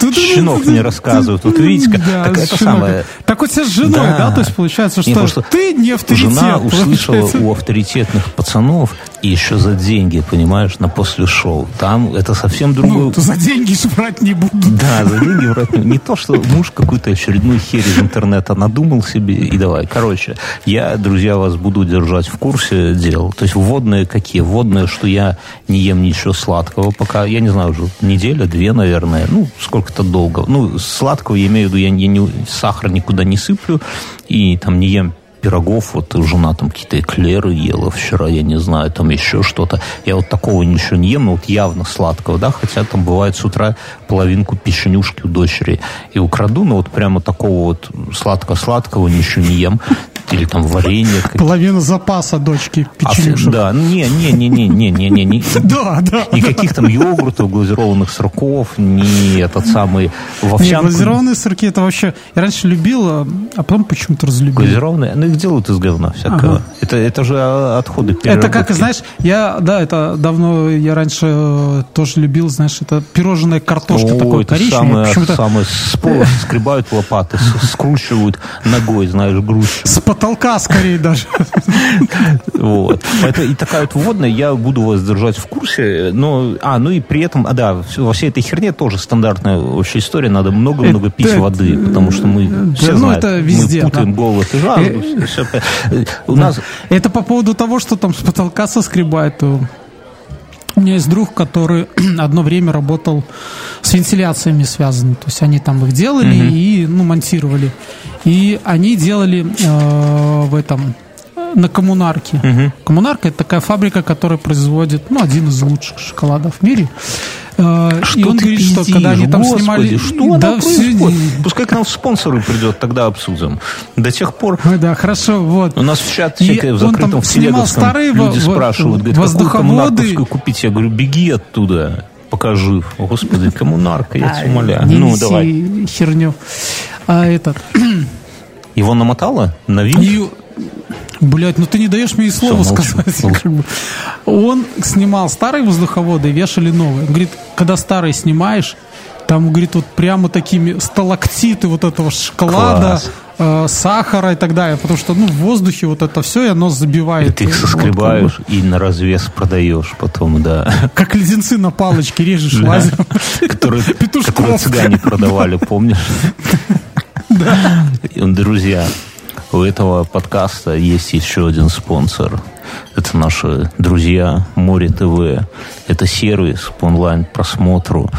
Speaker 3: Ну, щенок
Speaker 2: то-
Speaker 3: мне рассказывает? Вот Витька,
Speaker 2: Да,
Speaker 3: так это самое-
Speaker 2: Так вот тебя с женой, да. То есть получается, что, ты не авторитет.
Speaker 3: Жена услышала у авторитетных пацанов и еще за деньги, понимаешь, на после шоу. Там это совсем другой...
Speaker 2: Ну, за деньги ж брать не буду.
Speaker 3: Да, за деньги врать не- Не то, что муж какую-то очередную херь из интернета надумал себе и давай. Короче, я, друзья, вас буду держать в курсе дел. То есть вводные какие? Вводные, что я не ем ничего сладкого пока. Я не знаю, уже неделя, две, наверное. Ну, сколько-то долго. Ну, сладкого я имею в виду, я не- сахар никуда не сыплю и там не ем пирогов, вот жена там какие-то эклеры ела вчера, я не знаю, там еще что-то. Я вот такого ничего не ем, но вот явно сладкого, да, хотя там бывает с утра половинку печенюшки у дочери и украду, но вот прямо такого вот сладко-сладкого ничего не ем. Или там варенье.
Speaker 2: Половина запаса дочки
Speaker 3: А,
Speaker 2: печенюшек.
Speaker 3: Да, не, не, не, не, не, не, не, не.
Speaker 2: Да, да.
Speaker 3: Никаких там йогуртов, глазированных сырков, ни этот самый в
Speaker 2: Не,
Speaker 3: овсянку.
Speaker 2: глазированные сырки это вообще... Я раньше любил, а а потом почему-то разлюбил.
Speaker 3: Глазированные, ну их делают из говна всякого.
Speaker 2: Ага.
Speaker 3: Это, это же а, отходы
Speaker 2: Это как, знаешь, я, да, это давно, я раньше э, тоже любил, знаешь, это пирожное картошка
Speaker 3: О,
Speaker 2: такое коричневое.
Speaker 3: самое, самое с пола скребают лопаты, скручивают ногой, знаешь, грудь.
Speaker 2: с потолка скорее даже.
Speaker 3: Вот. Это и такая вот вводная, я буду вас держать в курсе, но, а, ну и при этом, а да, во всей этой херне тоже стандартная вообще история, надо много-много пить воды, потому что мы все
Speaker 2: ну,
Speaker 3: знают, мы путаем голод и жажду.
Speaker 2: Э,
Speaker 3: у нас
Speaker 2: Это по поводу того, что там с потолка соскребают. У меня есть друг, который одно время работал с вентиляциями связаны. То есть они там их делали и ну, монтировали. И они делали э, в этом э, на коммунарке. Коммунарка это такая фабрика, которая производит ну, один из лучших шоколадов в мире. И
Speaker 3: Что
Speaker 2: он
Speaker 3: ты
Speaker 2: говорит, что
Speaker 3: пиздишь,
Speaker 2: когда они там
Speaker 3: Господи,
Speaker 2: снимали...
Speaker 3: Что
Speaker 2: да,
Speaker 3: происходит? Пускай к нам в спонсоры придет, тогда обсудим. До тех пор
Speaker 2: Ой, Да, хорошо, вот.
Speaker 3: у нас в чат
Speaker 2: И
Speaker 3: всякое в
Speaker 2: он
Speaker 3: закрытом
Speaker 2: там
Speaker 3: в телеговском
Speaker 2: старые
Speaker 3: люди
Speaker 2: во-
Speaker 3: спрашивают, говорят, какую
Speaker 2: воздуховоды.
Speaker 3: коммунарковскую купить? Я говорю, беги оттуда, покажи. Господи, коммунарка, я тебя умоляю.
Speaker 2: Не
Speaker 3: Ну, давай.
Speaker 2: херню. А этот...
Speaker 3: Его намотало на винт?
Speaker 2: И, блядь, ну ты не даешь мне и слова
Speaker 3: молчу,
Speaker 2: сказать.
Speaker 3: молчу.
Speaker 2: как бы. Он снимал старые воздуховоды и вешали новые. Он говорит, когда старые снимаешь, там, говорит, вот прямо такими сталактиты вот этого шоколада, э, сахара и так далее. Потому что, ну, в воздухе вот это все, и оно забивает.
Speaker 3: И ты их
Speaker 2: э, вот,
Speaker 3: соскребаешь и на развес продаешь потом, да.
Speaker 2: как, бы, как леденцы на палочке режешь
Speaker 3: Да.
Speaker 2: лазером.
Speaker 3: Которые, цыгане продавали, помнишь? Друзья, у этого подкаста есть еще один спонсор. Это наши друзья Море ТВ. Это сервис по онлайн-просмотру.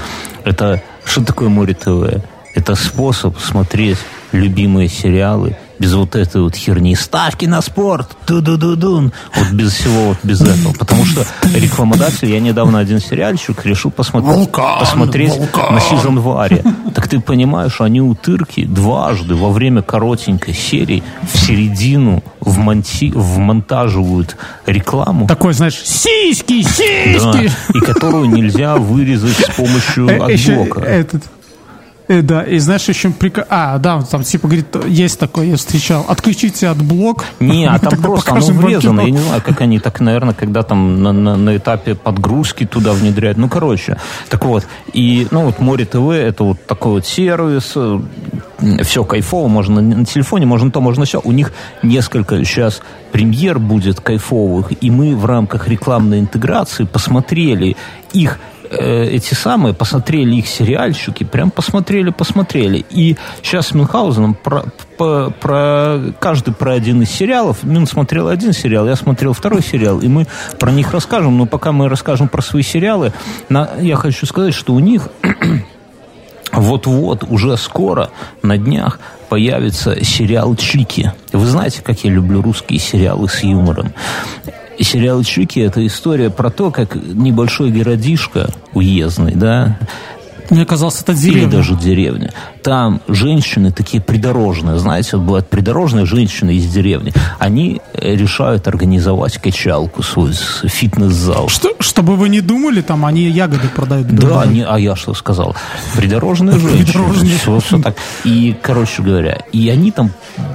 Speaker 3: Это что такое Море ТВ? Это способ смотреть любимые сериалы без вот этой вот херни. Ставки на спорт! Ду-ду-ду-дун! Вот без всего вот без этого. Потому что рекламодатель, я недавно один сериальчик решил посмотреть,
Speaker 1: Вулкан,
Speaker 3: посмотреть
Speaker 1: вулкан.
Speaker 3: на сезон Варе. Так ты понимаешь, они утырки дважды во время коротенькой серии в середину вмонти, вмонтаживают рекламу.
Speaker 2: Такой, знаешь, сиськи,
Speaker 3: Да,
Speaker 2: сиськи.
Speaker 3: и которую нельзя вырезать с помощью
Speaker 2: Э, еще
Speaker 3: AdBlock а.
Speaker 2: этот. Э, да, и знаешь, еще прикол... А, да, там типа говорит, есть такое, я встречал. Отключите AdBlock.
Speaker 3: Не, а там просто оно врезано. Я не знаю, как они так, наверное, когда там на, на- на этапе подгрузки туда внедряют. Ну, короче. Так вот. И, ну, вот More TV это вот такой вот сервис. э, все кайфово, можно на телефоне, можно то, можно все. У них несколько сейчас премьер будет кайфовых, и мы в рамках рекламной интеграции посмотрели их э, эти самые, посмотрели их сериальщики, прям посмотрели, посмотрели. И сейчас с Мюнхгаузеном про, по, про каждый про один из сериалов. Мин смотрел один сериал, я смотрел второй сериал, и мы про них расскажем. Но пока мы расскажем про свои сериалы, на, я хочу сказать, что у них вот-вот, уже скоро, на днях, появится сериал «Чики». Вы знаете, как я люблю русские сериалы с юмором. Сериал «Чики» — это история про то, как небольшой городишко уездный, да,
Speaker 2: мне казалось, это деревня.
Speaker 3: Или даже деревня. Там женщины такие придорожные, знаете, вот бывают придорожные женщины из деревни. Они э, решают организовать качалку, свой фитнес-зал.
Speaker 2: Что, чтобы вы не думали, там они ягоды продают.
Speaker 3: Да, они, а я что сказал? Придорожные женщины. Придорожные. Все, все так. И, короче говоря, и они там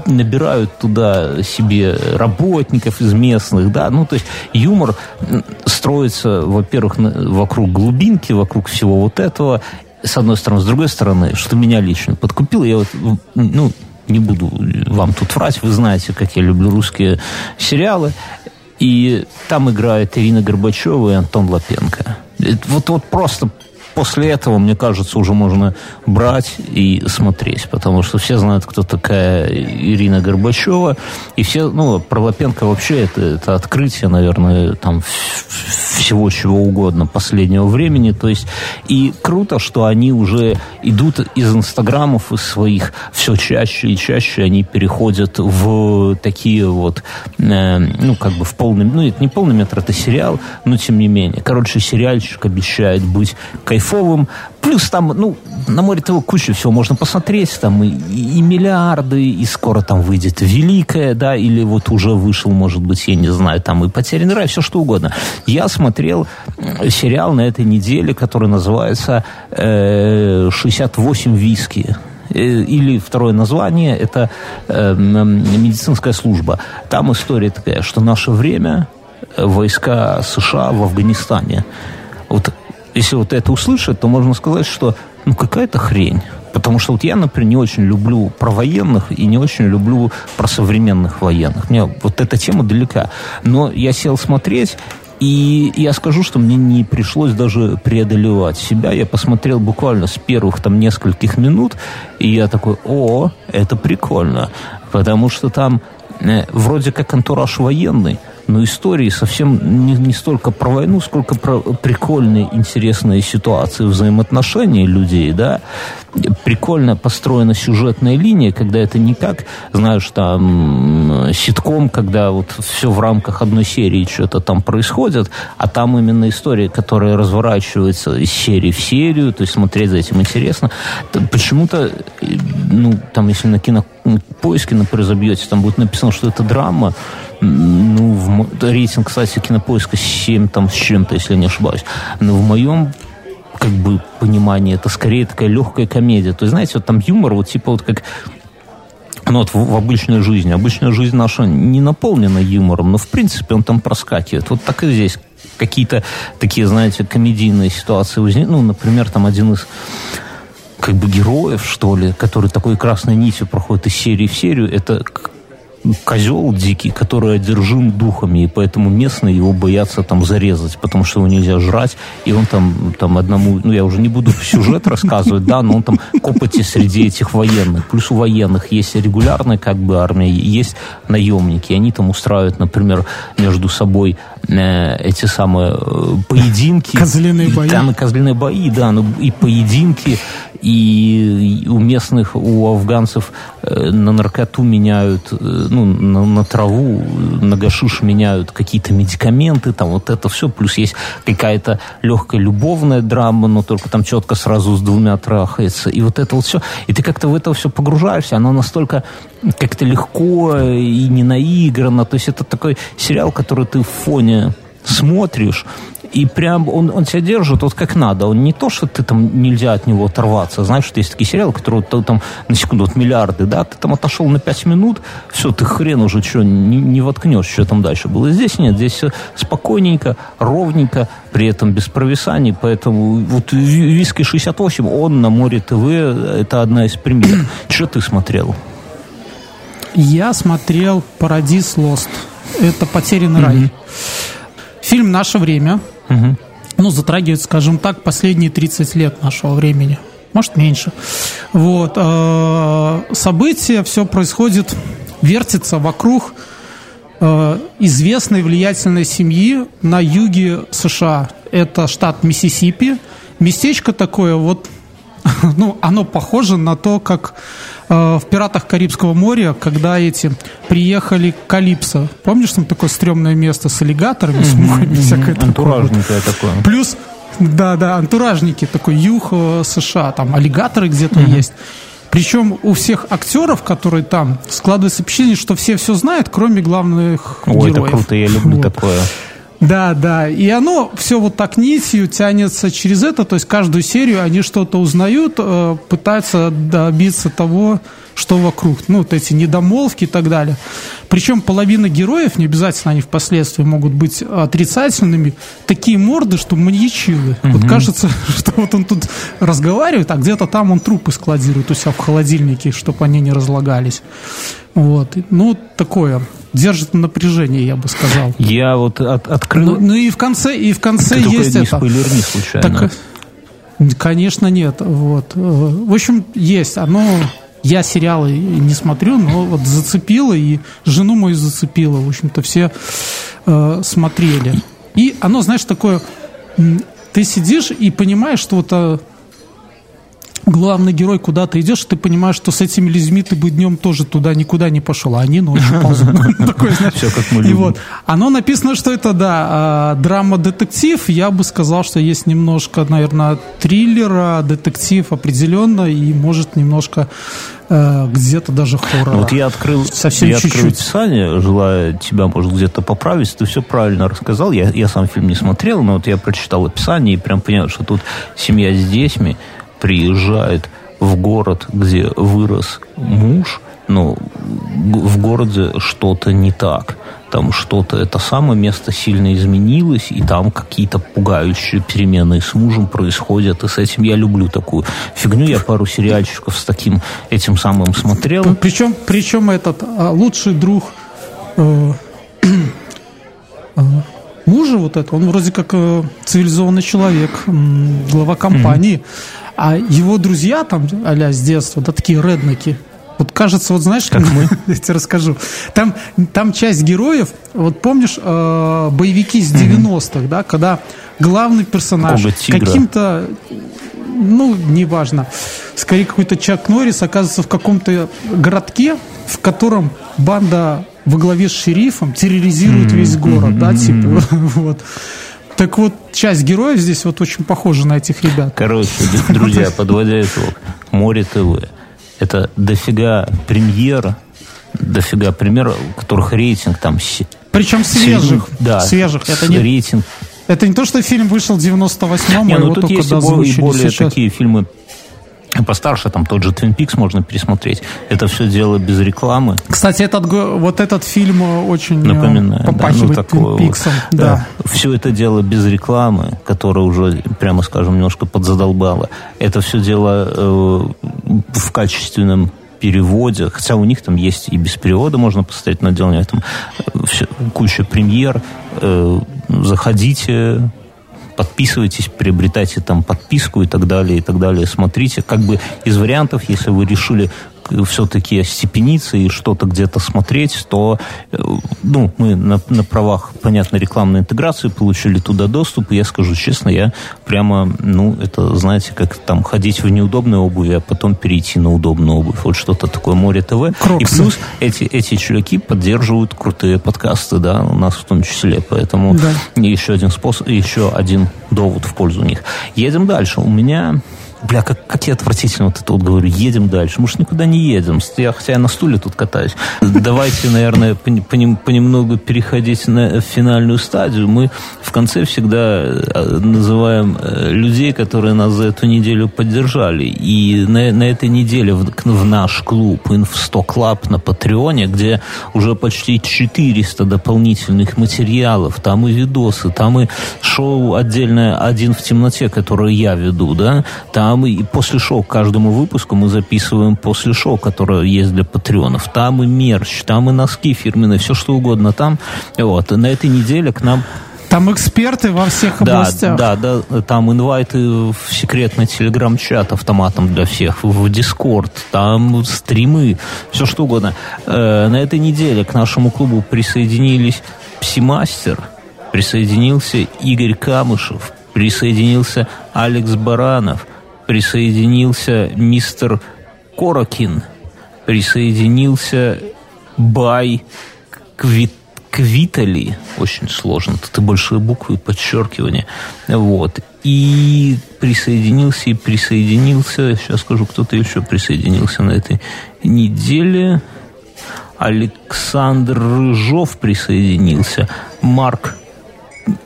Speaker 3: набирают туда себе работников из местных, да, ну, то есть юмор строится, во-первых, вокруг глубинки, вокруг всего вот этого, с одной стороны. С другой стороны, что меня лично подкупило, я вот, ну, не буду вам тут врать, вы знаете, как я люблю русские сериалы. И там играет Ирина Горбачева и Антон Лапенко. Вот, вот просто после этого, мне кажется, уже можно брать и смотреть, потому что все знают, кто такая Ирина Горбачева, и все, ну, про Лапенко вообще это, это открытие, наверное, там всего чего угодно последнего времени, то есть и круто, что они уже идут из инстаграмов из своих все чаще и чаще они переходят в такие вот, э, ну, как бы в полный, ну, это не полный метр, это сериал, но тем не менее. Короче, сериальчик обещает быть кайфовым кайфовым. Плюс там, ну, на море того куча всего можно посмотреть. Там и, и, и миллиарды, и скоро там выйдет Великая, да, или вот уже вышел, может быть, я не знаю, там и Потерянный рай, все что угодно. Я смотрел сериал на этой неделе, который называется э, «68 виски» э, или второе название, это э, медицинская служба. Там история такая, что наше время э, войска США в Афганистане. Вот если вот это услышать, то можно сказать, что ну какая-то хрень. Потому что вот я, например, не очень люблю про военных и не очень люблю про современных военных. Мне вот эта тема далека. Но я сел смотреть, и я скажу, что мне не пришлось даже преодолевать себя. Я посмотрел буквально с первых там нескольких минут, и я такой, о, это прикольно. Потому что там э, вроде как антураж военный, но истории совсем не, не столько про войну, сколько про прикольные, интересные ситуации взаимоотношений людей, да. Прикольно построена сюжетная линия, когда это не как, знаешь, там, ситком, когда вот все в рамках одной серии что-то там происходит, а там именно история, которая разворачивается из серии в серию, то есть смотреть за этим интересно. Почему-то, ну, там, если на кинопоиске, например, забьете, там будет написано, что это драма, ну, в, рейтинг, кстати, кинопоиска 7 там с чем-то, если не ошибаюсь. Но в моем как бы понимании это скорее такая легкая комедия. То есть, знаете, вот там юмор, вот типа вот как ну, вот в, в обычной жизни. Обычная жизнь наша не наполнена юмором, но в принципе он там проскакивает. Вот так и здесь какие-то такие, знаете, комедийные ситуации возникли. Ну, например, там один из как бы героев, что ли, который такой красной нитью проходит из серии в серию, это козел дикий, который одержим духами, и поэтому местные его боятся там зарезать, потому что его нельзя жрать, и он там, там одному, ну я уже не буду сюжет рассказывать, да, но он там копоти среди этих военных. Плюс у военных есть регулярная как бы армия, есть наемники, они там устраивают, например, между собой эти самые э, поединки.
Speaker 2: Козлиные бои.
Speaker 3: Да, на козлиные бои, да, ну, и поединки, и у местных, у афганцев э, на наркоту меняют, э, ну, на, на траву, на гашиш меняют какие-то медикаменты, там вот это все, плюс есть какая-то легкая любовная драма, но только там четко сразу с двумя трахается, и вот это вот все, и ты как-то в это все погружаешься, оно настолько как-то легко и не наиграно, то есть это такой сериал, который ты в фоне смотришь, и прям он, он тебя держит вот как надо. Он не то, что ты там нельзя от него оторваться. Знаешь, что есть такие сериалы, которые ты, там на секунду, вот миллиарды, да, ты там отошел на пять минут, все, ты хрен уже что, не, не воткнешь, что там дальше было. Здесь нет, здесь все спокойненько, ровненько, при этом без провисаний, поэтому вот Виски 68, он на Море ТВ, это одна из премьер. Что ты смотрел?
Speaker 2: Я смотрел «Парадис Лост». Это «Потерянный рай». Фильм «Наше время». Ну, затрагивает, скажем так, последние 30 лет нашего времени. Может, меньше. Вот. Э, события, все происходит, вертится вокруг э, известной влиятельной семьи на юге США. Это штат Миссисипи. Местечко такое, вот, ну, оно похоже на то, как в «Пиратах Карибского моря», когда эти приехали к Калипсо. Помнишь, там такое стрёмное место с аллигаторами, с мухами, всякое
Speaker 3: такое? Такое.
Speaker 2: Плюс, да, да, антуражники, такой юг э, США, там аллигаторы где-то есть. Причем у всех актеров, которые там, складывается впечатление, что все все знают, кроме главных
Speaker 3: Ой,
Speaker 2: героев.
Speaker 3: это круто, я люблю вот. такое.
Speaker 2: Да, да. И оно все вот так нитью тянется через это. То есть каждую серию они что-то узнают, э, пытаются добиться того, что вокруг. Ну, вот эти недомолвки и так далее. Причем половина героев, не обязательно они впоследствии могут быть отрицательными, такие морды, что маньячилы. Угу. Вот кажется, что вот он тут разговаривает, а где-то там он трупы складирует у себя в холодильнике, чтобы они не разлагались. Вот. Ну, такое держит напряжение, я бы сказал.
Speaker 3: Я вот от, открыл...
Speaker 2: Ну, ну и в конце, и в конце
Speaker 3: Ты
Speaker 2: есть
Speaker 3: не
Speaker 2: это.
Speaker 3: спойлерни случайно. Так,
Speaker 2: конечно, нет. Вот. В общем, есть. Оно... Я сериалы не смотрю, но вот зацепило, и жену мою зацепило. В общем-то, все э, смотрели. И оно, знаешь, такое... Ты сидишь и понимаешь, что вот э, главный герой куда-то идешь, ты понимаешь, что с этими людьми ты бы днем тоже туда никуда не пошел, а они ночью ползут. Знаешь.
Speaker 3: Все как мы любим.
Speaker 2: Оно написано, что это, да, а, драма-детектив. Я бы сказал, что есть немножко, наверное, триллера, детектив определенно, и может немножко э, где-то даже хоррора.
Speaker 3: Вот я открыл,
Speaker 2: Совсем
Speaker 3: я
Speaker 2: чуть-чуть.
Speaker 3: открыл описание, желая тебя, может, где-то поправить. Ты все правильно рассказал. Я, я сам фильм не смотрел, но вот я прочитал описание и прям понял, что тут семья с детьми, приезжает в город, где вырос муж, но в городе что-то не так. Там что-то, это самое место сильно изменилось, и там какие-то пугающие перемены с мужем происходят. И с этим я люблю такую фигню. Я пару сериальчиков с таким этим самым смотрел.
Speaker 2: Причем, причем этот а, лучший друг э, э, мужа вот это, он вроде как э, цивилизованный человек, глава компании. Mm-hmm. А его друзья там, а с детства, да, такие реднеки, вот кажется, вот знаешь,
Speaker 3: как мы,
Speaker 2: я тебе расскажу. Там, там часть героев, вот помнишь, э, боевики с 90-х, да, когда главный персонаж каким-то, ну, неважно, скорее какой-то Чак Норрис оказывается в каком-то городке, в котором банда во главе с шерифом терроризирует весь город, да, типа, вот. Так вот, часть героев здесь вот очень похожа на этих ребят.
Speaker 3: Короче, друзья, подводя итог, Море ТВ. Это дофига премьера, дофига премьер, у которых рейтинг там...
Speaker 2: Причем свежих.
Speaker 3: Да,
Speaker 2: свежих.
Speaker 3: Это не... рейтинг.
Speaker 2: Это не то, что фильм вышел в 98-м,
Speaker 3: не, а ну, его тут только есть и более сейчас. такие фильмы постарше, там тот же Twin Peaks можно пересмотреть. Это все дело без рекламы.
Speaker 2: Кстати, этот, вот этот фильм очень э,
Speaker 3: Напоминаю,
Speaker 2: попахивает да, ну, Twin Peaks.
Speaker 3: Вот, да. да. Все это дело без рекламы, которая уже, прямо скажем, немножко подзадолбала. Это все дело э, в качественном переводе, хотя у них там есть и без перевода можно посмотреть, но дело не там э, все, куча премьер. Э, заходите, подписывайтесь, приобретайте там подписку и так далее, и так далее. Смотрите, как бы из вариантов, если вы решили все-таки остепениться и что-то где-то смотреть, то э, ну, мы на, на правах, понятно, рекламной интеграции получили туда доступ, и я скажу честно, я прямо, ну, это, знаете, как там ходить в неудобной обуви, а потом перейти на удобную обувь. Вот что-то такое море ТВ.
Speaker 2: Кроксы.
Speaker 3: И плюс эти, эти чуваки поддерживают крутые подкасты, да, у нас в том числе, поэтому
Speaker 2: да.
Speaker 3: еще один способ, еще один довод в пользу них. Едем дальше. У меня бля, как, как я отвратительно вот это вот говорю, едем дальше. Может, никуда не едем. Я, хотя я на стуле тут катаюсь. Давайте, наверное, понемногу переходить на финальную стадию. Мы в конце всегда э, называем э, людей, которые нас за эту неделю поддержали. И на, на этой неделе в, в наш клуб Inf100 Club на Патреоне, где уже почти 400 дополнительных материалов, там и видосы, там и шоу отдельное «Один в темноте», которое я веду, да, там и после шоу, каждому выпуску мы записываем после шоу, которое есть для патреонов, там и мерч, там и носки фирменные, все что угодно там. Вот, на этой неделе к нам
Speaker 2: там эксперты во всех
Speaker 3: да,
Speaker 2: областях.
Speaker 3: Да, да, там инвайты в секретный телеграм-чат автоматом для всех, в Дискорд, там стримы, все что угодно. Э, на этой неделе к нашему клубу присоединились Псимастер, присоединился Игорь Камышев, присоединился Алекс Баранов, присоединился мистер Корокин, присоединился Бай Квит Квитали, очень сложно, тут и большие буквы, и подчеркивание, вот, и присоединился, и присоединился, сейчас скажу, кто-то еще присоединился на этой неделе, Александр Рыжов присоединился, Марк,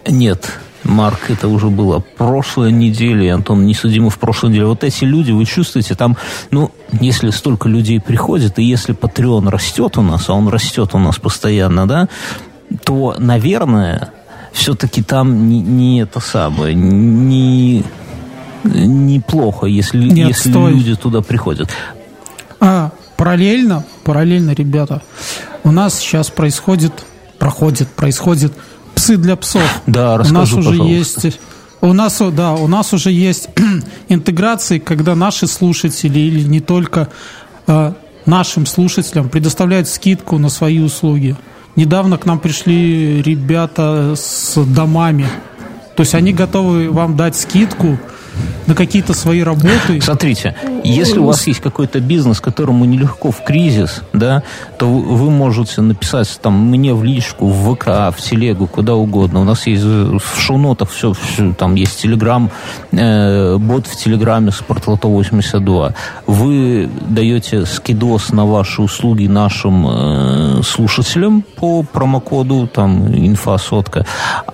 Speaker 3: нет, Марк, это уже было прошлой неделе, Антон Несудимов в прошлой неделе. Вот эти люди, вы чувствуете, там, ну, если столько людей приходит, и если Patreon растет у нас, а он растет у нас постоянно, да, то, наверное, все-таки там не, не это самое, не неплохо, если, Нет, если люди туда приходят.
Speaker 2: А, параллельно, параллельно, ребята, у нас сейчас происходит, проходит, происходит псы для псов.
Speaker 3: Да, расскажу,
Speaker 2: У нас уже
Speaker 3: пожалуйста.
Speaker 2: есть... У нас, да, у нас уже есть интеграции, когда наши слушатели или не только э, нашим слушателям предоставляют скидку на свои услуги. Недавно к нам пришли ребята с домами. То есть они готовы вам дать скидку на какие-то свои работы.
Speaker 3: Смотрите, если у вас есть какой-то бизнес, которому нелегко в кризис, да, то вы можете написать там мне в личку, в ВК, в телегу, куда угодно. У нас есть в шоу-нотах все, все там есть телеграм, э, бот в телеграме Спортлото 82. Вы даете скидос на ваши услуги нашим э, слушателям по промокоду, там, инфосотка,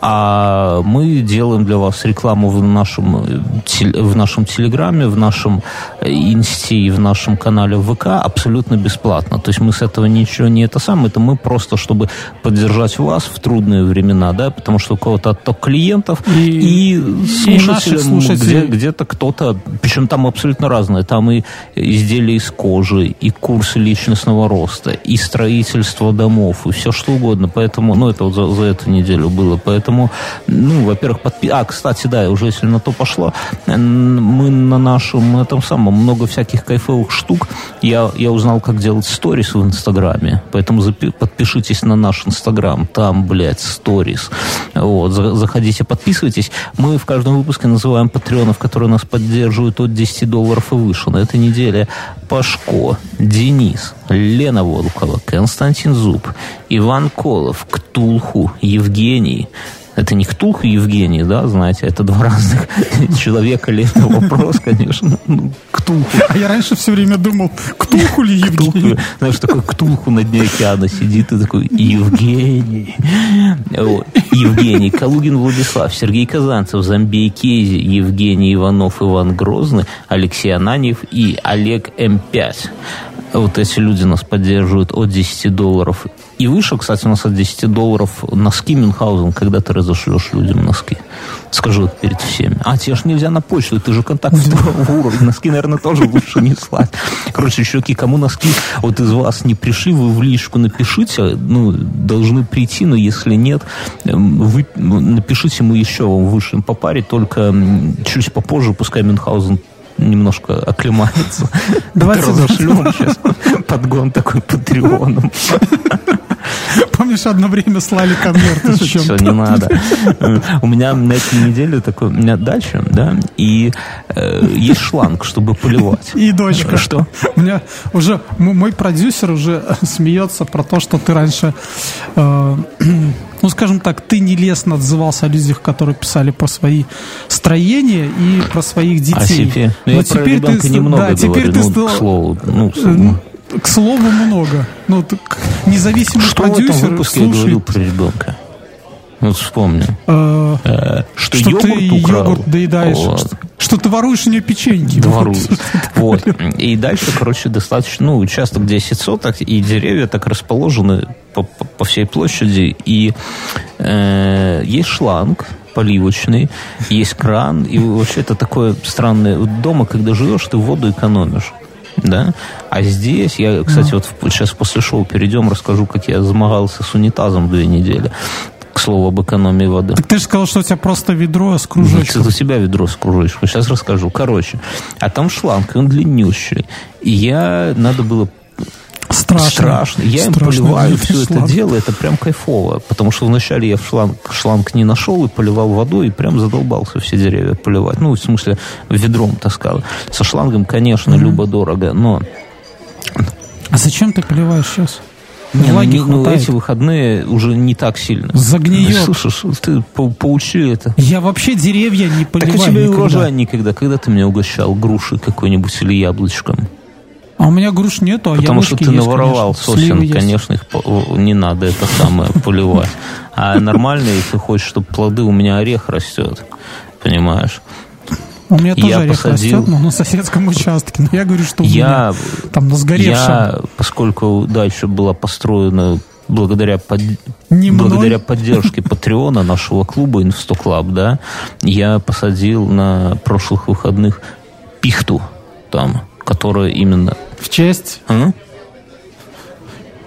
Speaker 3: а мы делаем для вас рекламу в нашем в нашем Телеграме, в нашем э, Инсте и в нашем канале ВК абсолютно бесплатно. То есть мы с этого ничего не это самое, это мы просто, чтобы поддержать вас в трудные времена, да, потому что у кого-то отток клиентов и, и слушателям где, где-то кто-то, причем там абсолютно разное, там и изделия из кожи, и курсы личностного роста, и строительство домов, и все что угодно. Поэтому, ну, это вот за, за эту неделю было. Поэтому, ну, во-первых, подпи... А, кстати, да, уже если на то пошло, мы на нашем этом самом много всяких кайфовых штук. Я, я узнал, как делать сторис в Инстаграме. Поэтому запи- подпишитесь на наш Инстаграм. Там, блядь, сторис. Вот, заходите, подписывайтесь. Мы в каждом выпуске называем патреонов, которые нас поддерживают от 10 долларов и выше. На этой неделе Пашко, Денис, Лена Волкова, Константин Зуб, Иван Колов, Ктулху, Евгений, это не Ктулху Евгений, да, знаете, это два разных человека ли это вопрос, конечно. Ну,
Speaker 2: Ктулху. А я раньше все время думал, Ктулху ли Евгений?
Speaker 3: Знаешь, такой Ктулху на дне океана сидит и такой, Евгений. Евгений, Калугин Владислав, Сергей Казанцев, Замбей Кези, Евгений Иванов, Иван Грозный, Алексей Ананьев и Олег М5. Вот эти люди нас поддерживают от 10 долларов и выше, кстати, у нас от 10 долларов носки Мюнхгаузен, когда ты разошлешь людям носки. Скажу это перед всеми. А, тебе же нельзя на почту, ты же контакт второго уровня. Носки, наверное, тоже лучше не слать. Короче, чуваки, кому носки вот из вас не пришли, вы в личку напишите. Ну, должны прийти, но если нет, эм, вы напишите, мы еще вам вышлем по паре, только чуть попозже, пускай Мюнхгаузен немножко оклемается.
Speaker 2: Давайте
Speaker 3: разошлем сейчас подгон такой патреоном.
Speaker 2: Помнишь, одно время слали конверты с
Speaker 3: Все,
Speaker 2: чем-то?
Speaker 3: не надо. У меня на этой неделе такой, у меня дача, да, и э, есть шланг, чтобы поливать.
Speaker 2: И дочка.
Speaker 3: Что?
Speaker 2: У меня уже мой продюсер уже смеется про то, что ты раньше, э, ну скажем так, ты нелестно отзывался о людях, которые писали про свои строения и про своих детей.
Speaker 3: А теперь, ну,
Speaker 2: Но
Speaker 3: я про ребенка
Speaker 2: ты-
Speaker 3: немного
Speaker 2: да, теперь
Speaker 3: говорю,
Speaker 2: ты
Speaker 3: ну,
Speaker 2: стал-
Speaker 3: к слову, ну, к слову.
Speaker 2: много. Ну, так независимый
Speaker 3: Что в этом
Speaker 2: продюсер
Speaker 3: выпуске я говорил
Speaker 2: слушает,
Speaker 3: про ребенка? Вот вспомни.
Speaker 2: э,
Speaker 3: Э, Что,
Speaker 2: что
Speaker 3: йогурт
Speaker 2: ты
Speaker 3: украл.
Speaker 2: йогурт доедаешь,
Speaker 3: Вот.
Speaker 2: что, что ты воруешь у нее печеньки.
Speaker 3: Двору.
Speaker 2: Вот.
Speaker 3: Вот. И дальше, короче, достаточно, ну, участок 10 соток, и деревья так расположены по, по- по всей площади, и э, есть шланг поливочный, есть кран, и вообще это такое странное. Дома, когда живешь, ты воду экономишь. Да? А здесь, я, кстати, вот в- сейчас после шоу перейдем, расскажу, как я заморался с унитазом две недели. К слову об экономии воды.
Speaker 2: Так ты же сказал, что у тебя просто ведро с кружочком.
Speaker 3: у тебя ведро с кружочком. Сейчас расскажу. Короче, а там шланг, он длиннющий. И я, надо было
Speaker 2: Страшно.
Speaker 3: страшно. Я им
Speaker 2: Страшно
Speaker 3: поливаю
Speaker 2: длинный
Speaker 3: все это
Speaker 2: шланг.
Speaker 3: дело, это прям кайфово. Потому что вначале я в шланг, шланг не нашел и поливал водой, и прям задолбался все деревья поливать. Ну, в смысле, ведром таскал. Со шлангом, конечно, любо-дорого, но...
Speaker 2: А зачем ты поливаешь сейчас?
Speaker 3: Не, ну,
Speaker 2: Влаги
Speaker 3: ну,
Speaker 2: хватает.
Speaker 3: эти выходные уже не так сильно.
Speaker 2: Загниет.
Speaker 3: Слушай, ты по- поучи это.
Speaker 2: Я вообще деревья не
Speaker 3: Так
Speaker 2: поливаю
Speaker 3: у тебя и
Speaker 2: никогда.
Speaker 3: урожай никогда. Когда ты меня угощал грушей какой-нибудь или яблочком?
Speaker 2: А у меня груш нету, а
Speaker 3: Потому что ты
Speaker 2: есть,
Speaker 3: наворовал
Speaker 2: конечно. Сливы
Speaker 3: сосен,
Speaker 2: есть.
Speaker 3: конечно, их не надо это самое поливать. А нормально, если хочешь, чтобы плоды, у меня орех растет. Понимаешь?
Speaker 2: У меня тоже
Speaker 3: я
Speaker 2: орех
Speaker 3: посадил-
Speaker 2: растет, но на соседском участке. Но я говорю, что у
Speaker 3: Я,
Speaker 2: меня там на сгоревшем.
Speaker 3: я, поскольку дача была построена благодаря, под-
Speaker 2: Не мной.
Speaker 3: благодаря поддержке Патреона нашего клуба Инстоклаб, да, я посадил на прошлых выходных пихту там, которая именно...
Speaker 2: В честь
Speaker 3: А?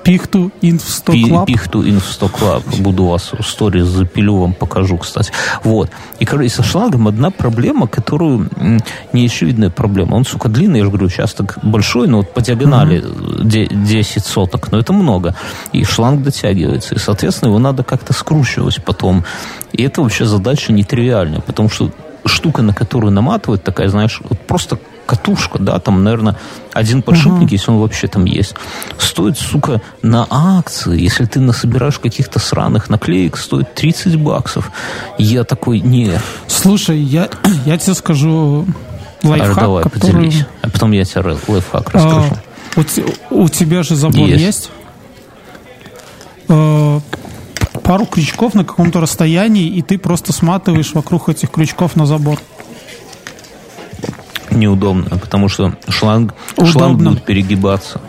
Speaker 2: Пихту Инф 100
Speaker 3: Пи-
Speaker 2: Клаб.
Speaker 3: Пихту Инфсто Клаб. Буду вас в сторис запилю, вам покажу, кстати. Вот. И, короче, со шлангом одна проблема, которую... м, Не очевидная проблема. Он, сука, длинный, я же говорю, участок большой, но вот по диагонали де- 10 соток, но это много. И шланг дотягивается. И, соответственно, его надо как-то скручивать потом. И это вообще задача нетривиальная, потому что штука, на которую наматывают, такая, знаешь, вот просто катушка, да, там, наверное, один подшипник, если он вообще там есть, стоит, сука, на акции, если ты насобираешь каких-то сраных наклеек, стоит 30 баксов. Я такой, не,
Speaker 2: Слушай, я, я тебе скажу лайфхак,
Speaker 3: а, давай,
Speaker 2: который...
Speaker 3: поделись. А потом я тебе лай- лайфхак расскажу.
Speaker 2: А, у, у тебя же забор
Speaker 3: Есть.
Speaker 2: есть? А, пару крючков на каком-то расстоянии, и ты просто сматываешь вокруг этих крючков на забор.
Speaker 3: Неудобно, потому что шланг, шланг будет перегибаться.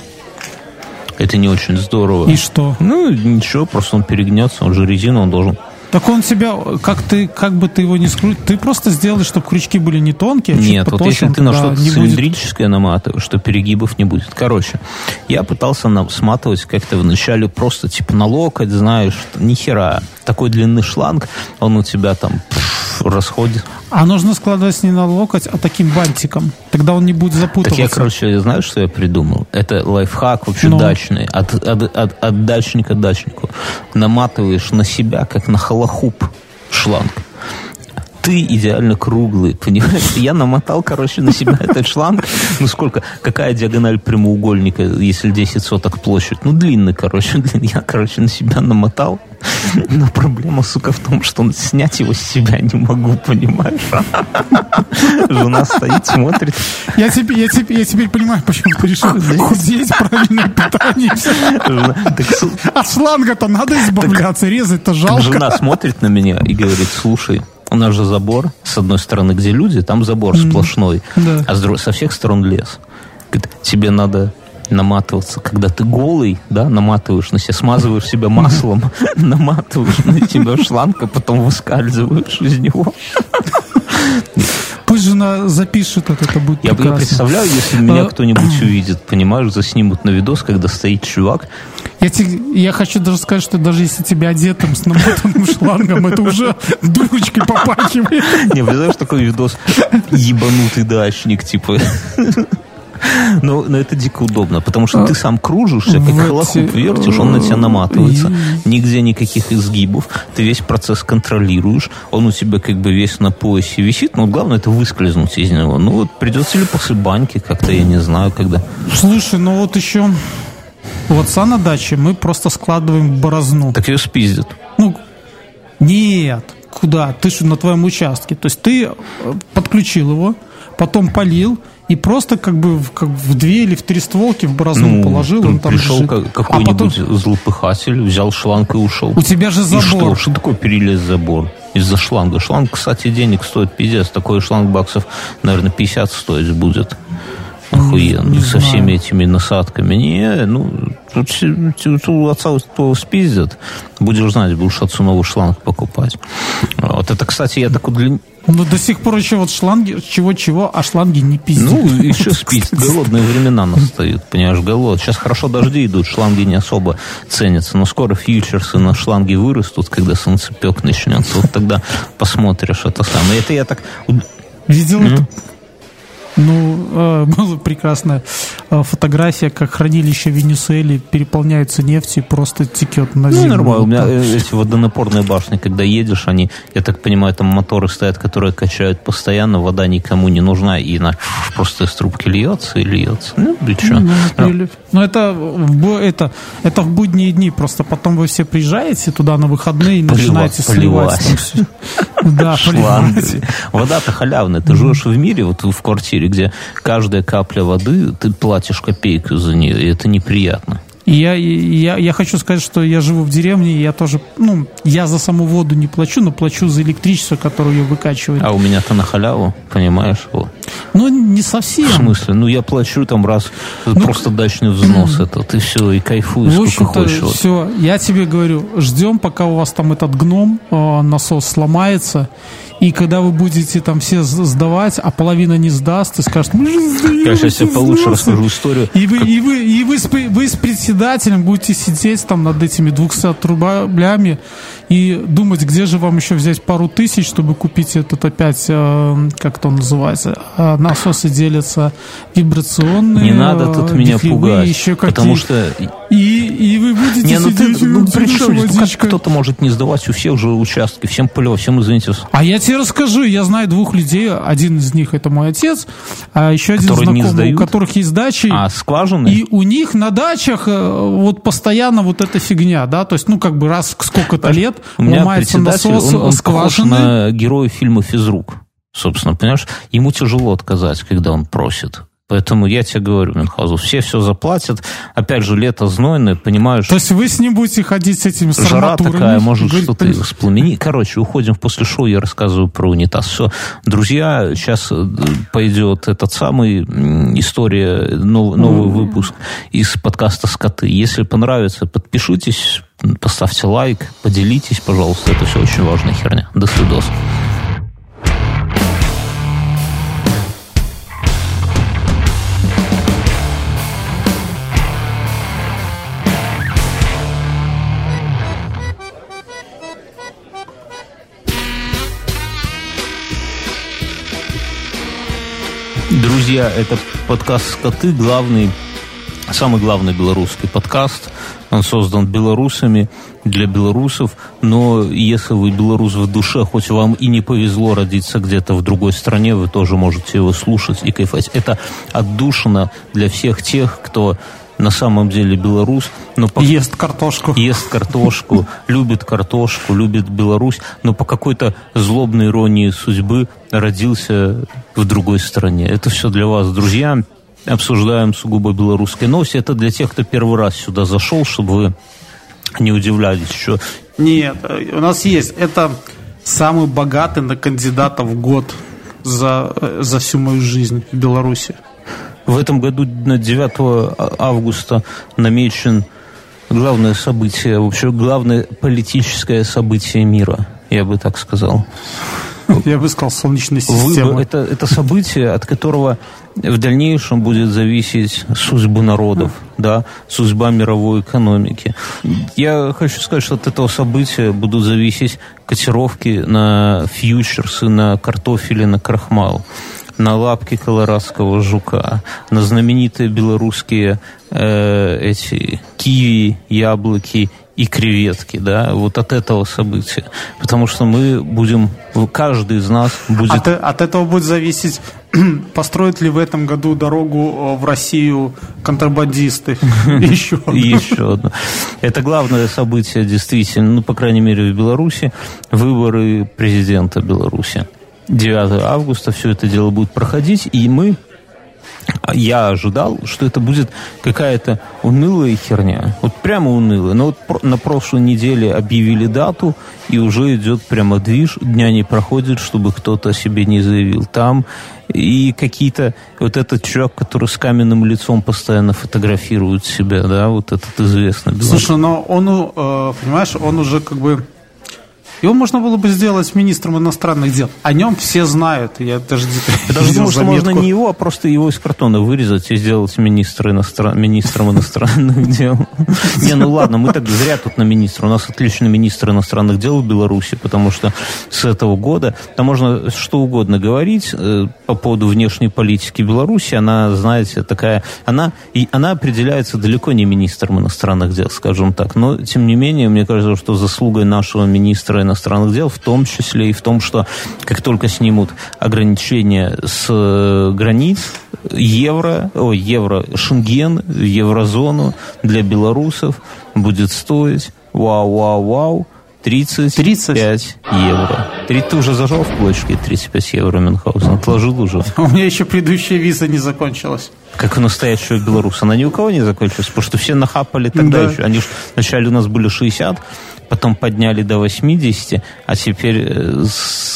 Speaker 3: Это не очень здорово.
Speaker 2: И что?
Speaker 3: Ну, ничего, просто он перегнется, он же резина, он должен...
Speaker 2: Так он тебя, как ты, как бы ты его не скрутил, ты просто сделай, чтобы крючки были не тонкие, а
Speaker 3: Нет, вот
Speaker 2: потоньше,
Speaker 3: если ты на что-то
Speaker 2: не будет-
Speaker 3: цилиндрическое наматываешь, то перегибов не будет. Короче, я пытался нам сматывать как-то вначале просто типа на локоть, знаешь, ни хера. Такой длинный шланг, он у тебя там пф, расходит.
Speaker 2: А нужно складывать не на локоть, а таким бантиком. Тогда он не будет
Speaker 3: Так
Speaker 2: запутываться.
Speaker 3: я, короче, знаешь, что я придумал? Это лайфхак вообще
Speaker 2: Ну.
Speaker 3: дачный. От, от, от, от дачника к дачнику. Наматываешь на себя, как на холохуп шланг. Ты идеально круглый, понимаешь? Я намотал, короче, на себя этот шланг. Ну сколько? Какая диагональ прямоугольника, если 10 соток площадь? Ну длинный, короче. длинный. Я, короче, на себя намотал. Но проблема, сука, в том, что снять его с себя не могу, понимаешь? Жена стоит, смотрит.
Speaker 2: Я, теперь, я, теперь, я теперь понимаю, почему ты решил
Speaker 3: Худеть.
Speaker 2: правильное питание.
Speaker 3: Жена, так,
Speaker 2: От шланга-то надо избавляться, резать-то
Speaker 3: Так
Speaker 2: жалко.
Speaker 3: жена смотрит на меня и говорит, слушай, у нас же забор, с одной стороны, где люди, там забор сплошной,
Speaker 2: Да.
Speaker 3: а с дру- со всех сторон лес. Говорит, тебе надо наматываться, когда ты голый, да, наматываешь на себя, смазываешь себя маслом, наматываешь на себя шланг, а потом выскальзываешь из него.
Speaker 2: Пусть жена запишет это, это будет
Speaker 3: Я, я представляю, если меня
Speaker 2: А,
Speaker 3: кто-нибудь увидит, понимаешь, заснимут на видос, когда стоит чувак,
Speaker 2: Я, те- я хочу даже сказать, что даже если тебя одетым с намотанным шлангом, это уже дурочкой попахивает.
Speaker 3: Не, представляешь, такой видос ебанутый дачник, типа. Но, но это дико удобно, потому что ты сам кружишься, как холохуп
Speaker 2: эти-
Speaker 3: вертишь, он на тебя наматывается. Нигде никаких изгибов. Ты весь процесс контролируешь. Он у тебя как бы весь на поясе висит, но главное это выскользнуть из него. Ну вот придется ли после баньки как-то, я не знаю, когда.
Speaker 2: Слушай, ну вот еще у отца на даче мы просто складываем борозну.
Speaker 3: Так ее спиздят.
Speaker 2: Ну, нет, куда? Ты же на твоем участке. То есть ты э, подключил его, потом полил, и просто как бы в, как в две или в три стволки в борозну положил,
Speaker 3: тут
Speaker 2: он там
Speaker 3: Ну, пришел
Speaker 2: лежит. А
Speaker 3: какой-нибудь
Speaker 2: потом-
Speaker 3: злопыхатель, взял шланг и ушел.
Speaker 2: у тебя же
Speaker 3: И что?
Speaker 2: забор.
Speaker 3: Что такое перелез забор? Из-за шланга. Шланг, кстати, денег стоит пиздец. Такой шланг баксов, наверное, 50 стоить будет. Охуенно.
Speaker 2: не
Speaker 3: Со
Speaker 2: знаю.
Speaker 3: всеми этими насадками. Не, ну, тут, тут отца твоего спиздят. Будешь знать, будешь отцу новый шланг покупать. Вот это, кстати, я такой для...
Speaker 2: Но до сих пор еще вот шланги, чего-чего, а шланги не пиздят.
Speaker 3: Ну, еще спить. Голодные времена настают, понимаешь, голод. Сейчас хорошо дожди идут, шланги не особо ценятся, но скоро фьючерсы на шланги вырастут, когда солнцепек начнется. Вот тогда посмотришь это самое. Это я так...
Speaker 2: Видел это? Ну, э, была прекрасная э, фотография, как хранилище в Венесуэле переполняются нефтью и просто текет на
Speaker 3: Ну,
Speaker 2: землю.
Speaker 3: нормально. У меня э, эти водонапорные башни, когда едешь, они, я так понимаю, там моторы стоят, которые качают постоянно, вода никому не нужна, и она просто из трубки льется и льется. Ну, и чё?
Speaker 2: Ну, или- Ну, это, в бу- это, это в будние дни. Просто потом вы все приезжаете туда на выходные и
Speaker 3: Полива-
Speaker 2: начинаете сливать. Да,
Speaker 3: шланги. Вода-то халявная. Ты живешь в мире, вот в квартире, где каждая капля воды, ты платишь копейку за нее, и это неприятно.
Speaker 2: И я, я, я хочу сказать, что я живу в деревне, и я тоже, ну, я за саму воду не плачу, но плачу за электричество, которое ее выкачивает.
Speaker 3: А у меня-то на халяву, понимаешь? Вот.
Speaker 2: Ну, не
Speaker 3: В
Speaker 2: совсем.
Speaker 3: смысле? Ну, я плачу там раз, просто дачный взнос этот, и все, и кайфую,
Speaker 2: В
Speaker 3: сколько хочешь. Вот.
Speaker 2: все, я тебе говорю, ждем, пока у вас там этот гном, э, насос сломается, и когда вы будете там все сдавать, а половина не сдаст, и скажет, мы же сдаем
Speaker 3: Я сейчас тебе
Speaker 2: эти
Speaker 3: получше
Speaker 2: взносы».
Speaker 3: расскажу историю.
Speaker 2: И вы, и вы, и вы, с, вы с председателем будете сидеть там над этими 200 рублями и думать, где же вам еще взять пару тысяч, чтобы купить этот опять, э, как то называется, э, насосы делятся вибрационные.
Speaker 3: Не надо тут меня пугать,
Speaker 2: еще
Speaker 3: потому что
Speaker 2: И, и вы будете
Speaker 3: Не, ну ты, ну при чем? Ну, как
Speaker 2: водичка.
Speaker 3: кто-то может не сдавать у всех же участки, всем плевать, всем извините.
Speaker 2: А я тебе расскажу, я знаю двух людей, один из них это мой отец, а еще один
Speaker 3: Которые не
Speaker 2: знакомый, у
Speaker 3: сдают?
Speaker 2: которых есть дачи.
Speaker 3: А скважины?
Speaker 2: И у них на дачах э, вот постоянно вот эта фигня, да, то есть, ну, как бы раз сколько-то лет
Speaker 3: у меня
Speaker 2: ломается насос
Speaker 3: он, он
Speaker 2: скважины.
Speaker 3: на героя фильма «Физрук». Собственно, понимаешь, ему тяжело отказать, когда он просит. Поэтому я тебе говорю, Мюнхгаузен, все все заплатят. Опять же, лето знойное, понимаешь,
Speaker 2: То есть вы с ним будете ходить с этими с
Speaker 3: жара такая, может что-то
Speaker 2: «Блин,
Speaker 3: воспламени. Короче, уходим после шоу, я рассказываю про унитаз. Все, друзья, сейчас э, пойдет этот самый история, нов- новый выпуск из подкаста «Скоты». Если понравится, подпишитесь, поставьте лайк, поделитесь, пожалуйста. Это все очень важная херня. До свидос. Друзья, это подкаст «Скоты», главный, самый главный белорусский подкаст. Он создан белорусами для белорусов, но если вы белорус в душе, хоть вам и не повезло родиться где-то в другой стране, вы тоже можете его слушать и кайфать. Это отдушина для всех тех, кто на самом деле белорус, но по
Speaker 2: ест картошку.
Speaker 3: ест картошку, любит картошку, любит Беларусь, но по какой-то злобной иронии судьбы родился в другой стране. Это все для вас, друзья. Обсуждаем сугубо белорусские новости. Это для тех, кто первый раз сюда зашел, чтобы вы не удивлялись, что
Speaker 2: Нет, э, у нас есть. Это самый богатый на кандидата в год за, э, за всю мою жизнь в Беларуси.
Speaker 3: В этом году на 9 августа намечен главное событие, вообще главное политическое событие мира, я бы так сказал.
Speaker 2: Я бы сказал, солнечная
Speaker 3: Выбор,
Speaker 2: система.
Speaker 3: это, это событие, от которого в дальнейшем будет зависеть судьба народов, да, судьба мировой экономики. Я хочу сказать, что от этого события будут зависеть котировки на фьючерсы, на картофель и на крахмал. На лапки колорадского жука, на знаменитые белорусские э, эти киви, яблоки и креветки, да, вот от этого события. Потому что мы будем, каждый из нас будет...
Speaker 2: От, от этого будет зависеть, построят ли в этом году дорогу э, в Россию контрабандисты.
Speaker 3: Еще Еще одно. Это главное событие, действительно, ну, по крайней мере, в Беларуси, выборы президента Беларуси. 9 августа все это дело будет проходить, и мы я ожидал, что это будет какая-то унылая херня. Вот прямо унылая. Но вот на прошлой неделе объявили дату, и уже идет прямо движ. Дня не проходит, чтобы кто-то о себе не заявил. Там и какие-то... Вот этот чувак, который с каменным лицом постоянно фотографирует себя, да, вот этот известный.
Speaker 2: Слушай, но он, э, понимаешь, он уже как бы его можно было бы сделать министром иностранных дел. О нем все знают. Я даже
Speaker 3: Я даже думаю, что можно не его, а просто его из картона вырезать и сделать министра иностран... министром иностранных дел. Не, ну ладно, мы так зря тут на министра. У нас отличный министр иностранных дел в Беларуси, потому что с этого года там можно что угодно говорить э, по поводу внешней политики Беларуси. Она, знаете, такая... Она, и она определяется далеко не министром иностранных дел, скажем так. Но, тем не менее, мне кажется, что заслугой нашего министра иностранных дел, в том числе и в том, что как только снимут ограничения с э, границ, евро, о, евро, Шенген, еврозону для белорусов будет стоить вау-вау-вау, 35 30? евро. Ты, ты уже зажал в кулачке 35 евро Мюнхгаузен? Отложил уже?
Speaker 2: У меня еще предыдущая виза не закончилась.
Speaker 3: Как у настоящего белоруса. Она ни у кого не закончилась, потому что все нахапали тогда да. еще. Они же вначале у нас были 60, потом подняли до 80, а теперь, э,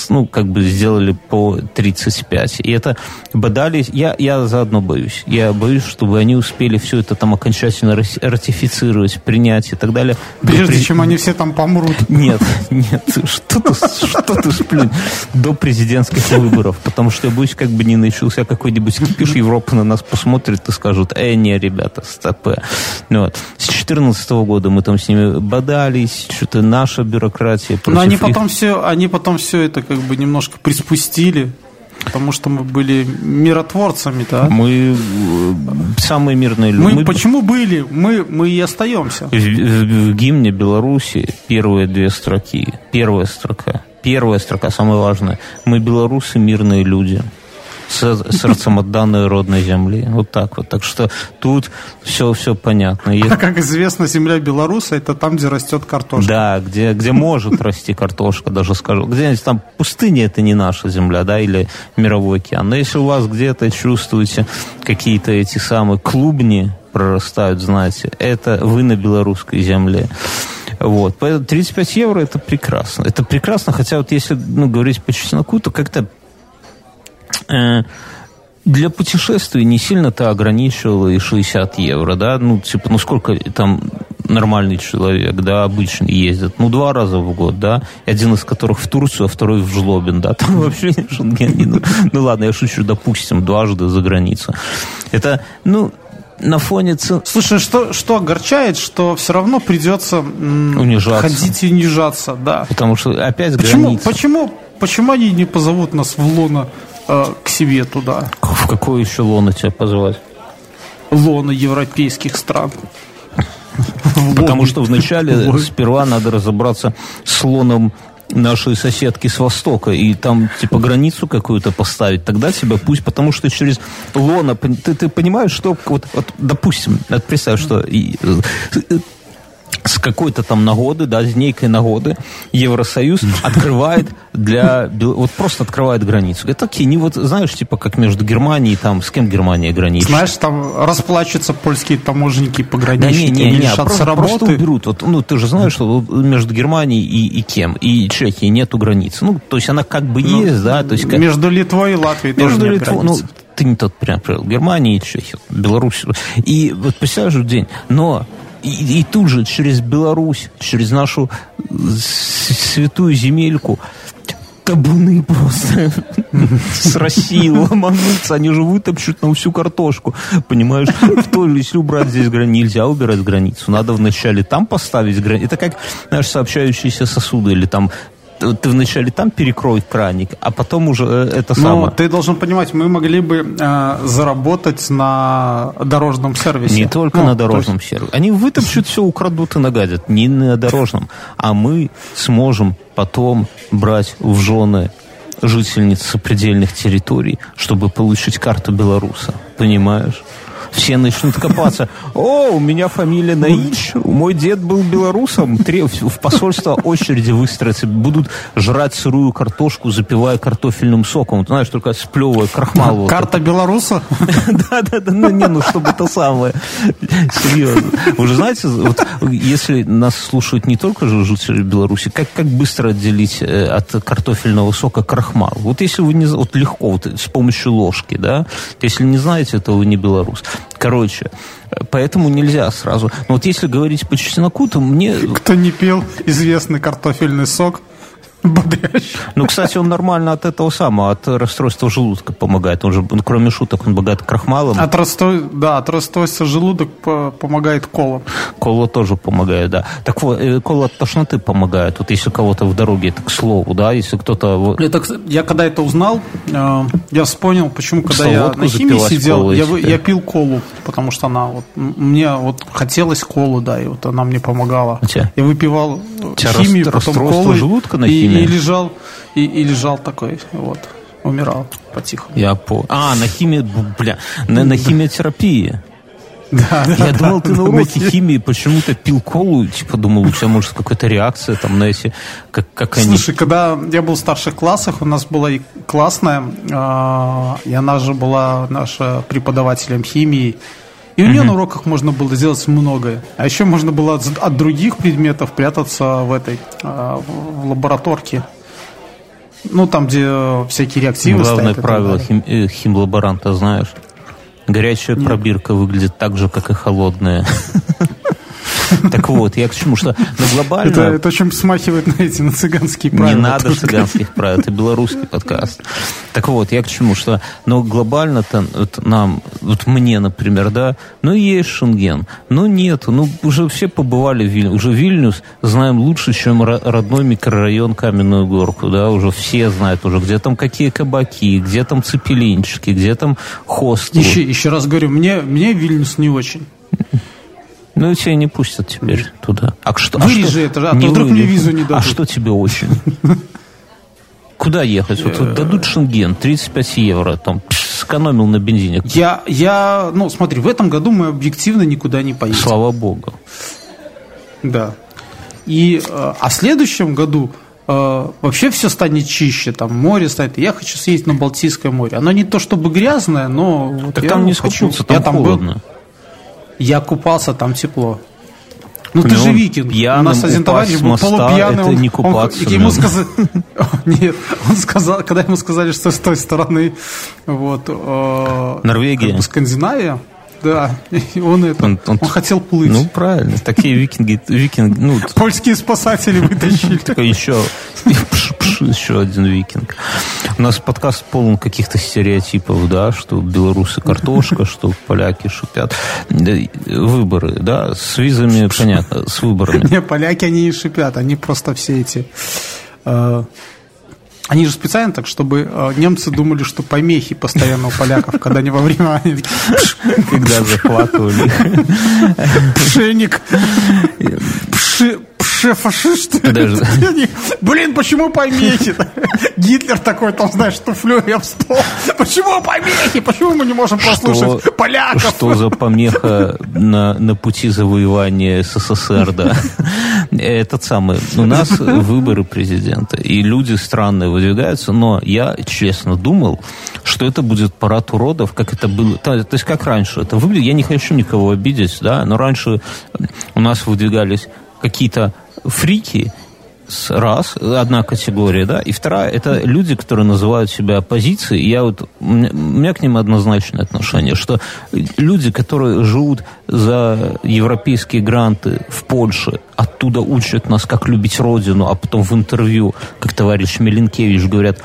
Speaker 3: ну, как бы сделали по 35. И это бодались... Я, я заодно боюсь. Я боюсь, чтобы они успели все это там окончательно ратифицировать, принять и так далее.
Speaker 2: Прежде До... чем они все там помрут.
Speaker 3: Нет, нет, что ты, что ты сплюнь. До президентских выборов. Потому что я боюсь, как бы не начался какой-нибудь кипиш, Европа на нас посмотрит и скажут, э, не, ребята, стоп. Ну вот. С 2014 года мы там с ними бодались, что-то наша бюрократия.
Speaker 2: Но они потом все, они потом все это как бы немножко приспустили. Потому что мы были миротворцами, да?
Speaker 3: Мы э, самые мирные люди.
Speaker 2: Мы, мы почему были? Мы, мы и остаемся. В,
Speaker 3: в, в гимне Беларуси первые две строки. Первая строка. Первая строка, самая важная. Мы белорусы, мирные люди сердцем отданной родной земли. Вот так вот. Так что тут все, все понятно.
Speaker 2: А как известно, земля белоруса это там, где растет картошка.
Speaker 3: Да, где, где может расти картошка, даже скажу. Где-нибудь там пустыня это не наша земля, да, или мировой океан. Но если у вас где-то чувствуете какие-то эти самые клубни прорастают, знаете, это вы на белорусской земле. Вот. Поэтому 35 евро это прекрасно. Это прекрасно, хотя вот если ну, говорить по чесноку, то как-то для путешествий не сильно-то ограничивало и 60 евро, да, ну, типа, ну, сколько там нормальный человек, да, обычный ездит, ну, два раза в год, да, один из которых в Турцию, а второй в Жлобин, да, там вообще не шенген, ну, ну, ладно, я шучу, допустим, дважды за границу. Это, ну, на фоне цен...
Speaker 2: Слушай, что, что огорчает, что все равно придется унижаться. ходить и унижаться, да.
Speaker 3: Потому что опять
Speaker 2: почему, граница. Почему, почему они не позовут нас в лоно э, к себе туда.
Speaker 3: В какое еще лоно тебя позвать?
Speaker 2: Лоно европейских стран.
Speaker 3: Потому что вначале сперва надо разобраться с лоном нашей соседки с Востока, и там, типа, границу какую-то поставить, тогда тебя пусть, потому что через лона, ты, ты понимаешь, что, вот, вот допустим, представь, что и, э, с какой-то там нагоды, да, с некой нагоды Евросоюз открывает для... Вот просто открывает границу. Это такие, не вот, знаешь, типа как между Германией, там, с кем Германия граничит.
Speaker 2: Знаешь, там расплачутся польские таможенники, пограничники, да не, не, не,
Speaker 3: просто, работы. просто уберут. Вот, ну, ты же знаешь, что между Германией и, и кем? И Чехией нету границы. Ну, то есть она как бы ну, есть, да. То есть, как...
Speaker 2: Между Литвой и Латвией
Speaker 3: между тоже нет Литво... Ну, ты не тот прям. Германия и Чехия, Беларусь. И вот представляешь день. Но и, и тут же через Беларусь, через нашу святую земельку табуны просто с России ломанутся, они же вытопчут на всю картошку, понимаешь? В то, если убрать здесь границу, нельзя убирать границу, надо вначале там поставить границу. Это как, знаешь, сообщающиеся сосуды или там ты вначале там перекрой краник, а потом уже э, это
Speaker 2: Но
Speaker 3: самое.
Speaker 2: ты должен понимать, мы могли бы э, заработать на дорожном сервисе.
Speaker 3: Не только
Speaker 2: Ну,
Speaker 3: на дорожном
Speaker 2: есть-
Speaker 3: сервисе. Они вытопчут все, украдут и нагадят. Не на дорожном. А мы сможем потом брать в жены жительниц сопредельных территорий, чтобы получить карту белоруса. Понимаешь? Все начнут копаться. О, у меня фамилия Наич, мой дед был белорусом. В посольство очереди выстроятся, будут жрать сырую картошку, запивая картофельным соком. Ты знаешь, только сплевывая крахмал. вот
Speaker 2: Карта белоруса?
Speaker 3: да, да, да, ну не, ну чтобы то самое. Серьезно. Вы же знаете, вот, если нас слушают не только жители Беларуси, как, как быстро отделить э, от картофельного сока крахмал? Вот если вы не вот легко, вот с помощью ложки, да, если не знаете, то вы не белорус. Короче, поэтому нельзя сразу. Но вот если говорить по чесноку, то мне...
Speaker 2: Кто не пил известный картофельный сок, бодрящий.
Speaker 3: Ну, кстати, он нормально от этого самого, от расстройства желудка помогает. Он же, ну, кроме шуток, он богат крахмалом.
Speaker 2: От расстрой... Да, от расстройства желудок по- помогает кола.
Speaker 3: Кола тоже помогает, да. Так вот, э, кола от тошноты помогает. Вот если кого-то в дороге, это к слову, да, если кто-то...
Speaker 2: Это, я когда это узнал, э, я вспомнил, почему, когда я на химии сидел, я, я пил колу, потому что она вот мне вот хотелось колу, да, и вот она мне помогала. Я выпивал э, химию, потом колы,
Speaker 3: желудка на химии?
Speaker 2: И лежал и, и лежал такой, вот, умирал по-тихому.
Speaker 3: Я по... А, на химии, бля, на, на химиотерапии.
Speaker 2: Да, да,
Speaker 3: Я
Speaker 2: да,
Speaker 3: думал, ты
Speaker 2: да,
Speaker 3: на
Speaker 2: на
Speaker 3: уроке
Speaker 2: хи-
Speaker 3: химии почему-то пил колу, типа думал, у тебя может какая-то реакция там на эти, как, как они...
Speaker 2: Слушай, когда я был в старших классах, у нас была и классная, а, и она же была наша преподавателем химии. И у нее на уроках можно было сделать многое. А еще можно было от, от других предметов прятаться в этой, а, в лабораторке. Ну, там, где э, всякие реактивы
Speaker 3: Главное
Speaker 2: стоят
Speaker 3: правило хим- э, химлаборанта, знаешь? Горячая пробирка выглядит так же, как и холодная. Так вот, я к чему, что на глобально...
Speaker 2: Это, это очень смахивает на эти, на цыганские
Speaker 3: Не
Speaker 2: правила.
Speaker 3: надо
Speaker 2: Тоже.
Speaker 3: цыганских правил, это белорусский подкаст. Так вот, я к чему, что, ну, глобально-то вот нам, вот мне, например, да, ну, есть Шенген, но нету, ну, уже все побывали в Вильнюс, уже Вильнюс знаем лучше, чем ро- родной микрорайон Каменную Горку, да, уже все знают уже, где там какие кабаки, где там цепелинчики, где там хостел.
Speaker 2: Еще, еще раз говорю, мне, мне Вильнюс не очень.
Speaker 3: Ну, тебя не пустят теперь туда. А что? а
Speaker 2: Вырежи
Speaker 3: что-
Speaker 2: это, а то вдруг мне визу не
Speaker 3: А
Speaker 2: дадут.
Speaker 3: что тебе очень? Куда ехать? Вот, вот дадут шенген, 35 евро, там, сэкономил на бензине.
Speaker 2: Я, я, ну, смотри, в этом году мы объективно никуда не поедем.
Speaker 3: Слава богу.
Speaker 2: Да. И, э, а в следующем году э, вообще все станет чище, там море станет. Я хочу съездить на Балтийское море. Оно не то чтобы грязное, но вот
Speaker 3: Так
Speaker 2: я
Speaker 3: там не скупнуться, там
Speaker 2: я там был,
Speaker 3: холодно.
Speaker 2: Я купался, там тепло. Ну, ты же викинг. У нас один товарищ был
Speaker 3: моста
Speaker 2: полупьяный.
Speaker 3: это
Speaker 2: он-
Speaker 3: не
Speaker 2: он-
Speaker 3: купаться,
Speaker 2: ему
Speaker 3: блин.
Speaker 2: сказали... Нет, он сказал, когда ему сказали, что с той стороны, вот... э,
Speaker 3: Норвегия.
Speaker 2: Скандинавия, да, и он это...
Speaker 3: Он-
Speaker 2: Он,
Speaker 3: он-
Speaker 2: хотел плыть.
Speaker 3: Ну, правильно. Такие викинги, викинг, ну,
Speaker 2: Польские спасатели вытащили.
Speaker 3: такой еще, пш, еще один викинг. У нас подкаст полон каких-то стереотипов, да, что белорусы картошка, что поляки шипят. Выборы, да, с визами, понятно, с выборами.
Speaker 2: Не, поляки, они не шипят, они просто все эти... э, они же специально так, чтобы э, немцы думали, что помехи постоянно у поляков, когда они во время... они такие, «Пш,
Speaker 3: Когда захватывали.
Speaker 2: Пшеник,
Speaker 3: Даже-
Speaker 2: Они, Блин, почему помехи? Гитлер такой, там, знаешь, туфлю я в стол. Почему помехи? Почему мы не можем послушать
Speaker 3: Что,
Speaker 2: поляков?
Speaker 3: что за помеха на, на пути завоевания СССР, да? Этот самый. У нас выборы президента, и люди странные выдвигаются, но я честно думал, что это будет парад уродов, как это было. То, то есть как раньше. Это выглядит, я не хочу никого обидеть, да, но раньше у нас выдвигались какие-то фрики, с- раз, одна категория, да, и вторая, это люди, которые называют себя оппозицией, я вот, у меня, к ним однозначное отношение, что люди, которые живут за европейские гранты в Польше, оттуда учат нас, как любить родину, а потом в интервью, как товарищ Меленкевич, говорят,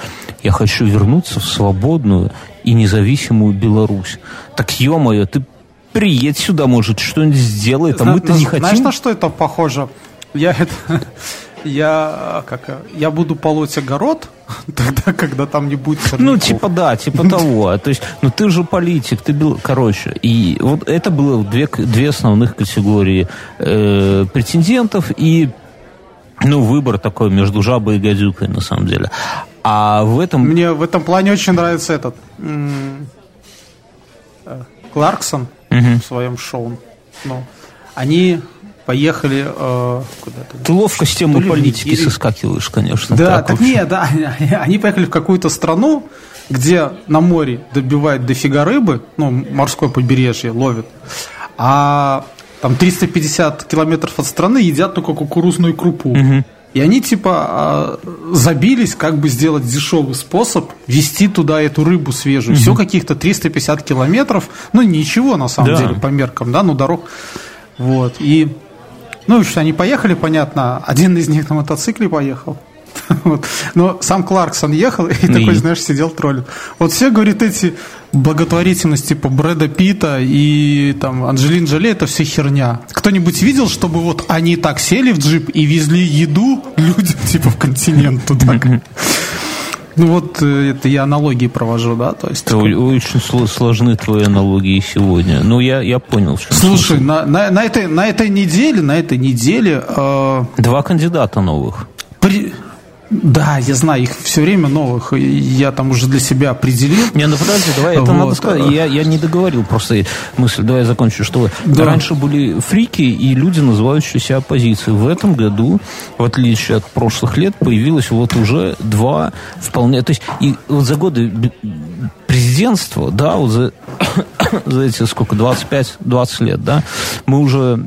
Speaker 3: я хочу вернуться в свободную и независимую Беларусь. Так, ё-моё, ты приедь сюда, может, что-нибудь сделай, а мы-то не
Speaker 2: Знаешь,
Speaker 3: хотим.
Speaker 2: на что это похоже? Я это... я, как, я буду полоть огород, тогда, когда там не будет сорняков.
Speaker 3: Ну, типа, да, типа того. То есть, ну, ты же политик, ты был, короче. И вот это было две, две основных категории э, претендентов и ну, выбор такой между жабой и гадюкой, на самом деле. А в этом...
Speaker 2: Мне в этом плане очень нравится этот... Э, Кларксон угу. в своем шоу. Ну, они поехали э,
Speaker 3: куда-то. Ты ловко с темы политики или... соскакиваешь, конечно.
Speaker 2: Да, так, так нет, да. Они поехали в какую-то страну, где на море добивают дофига рыбы, ну, морское побережье ловят, а там 350 километров от страны едят только кукурузную крупу. Угу. И они типа а, забились, как бы сделать дешевый способ вести туда эту рыбу свежую. Угу. Все каких-то 350 километров. Ну, ничего на самом да. деле по меркам, да, ну дорог. Вот. И ну, что они поехали, понятно. Один из них на мотоцикле поехал. Вот. Но сам Кларксон ехал и, и такой, знаешь, сидел троллит. Вот все, говорит, эти благотворительность типа Брэда Питта и там Анджелин Джоли это все херня. Кто-нибудь видел, чтобы вот они так сели в джип и везли еду людям типа в континент туда? Ну вот э, это я аналогии провожу, да, то есть. Это
Speaker 3: очень сложны твои аналогии сегодня. Ну я я понял.
Speaker 2: Слушай, на, на, на этой на этой неделе на этой неделе э,
Speaker 3: два кандидата новых.
Speaker 2: При, да, я знаю, их все время новых. Я там уже для себя определил.
Speaker 3: Не, ну подожди, давай, это вот. надо сказать. Я, я не договорил просто мысль, давай я закончу, что да. раньше были фрики и люди, называющиеся оппозицией. В этом году, в отличие от прошлых лет, появилось вот уже два вполне... То есть и вот за годы президентства, да, вот за, за эти сколько, 25-20 лет, да, мы уже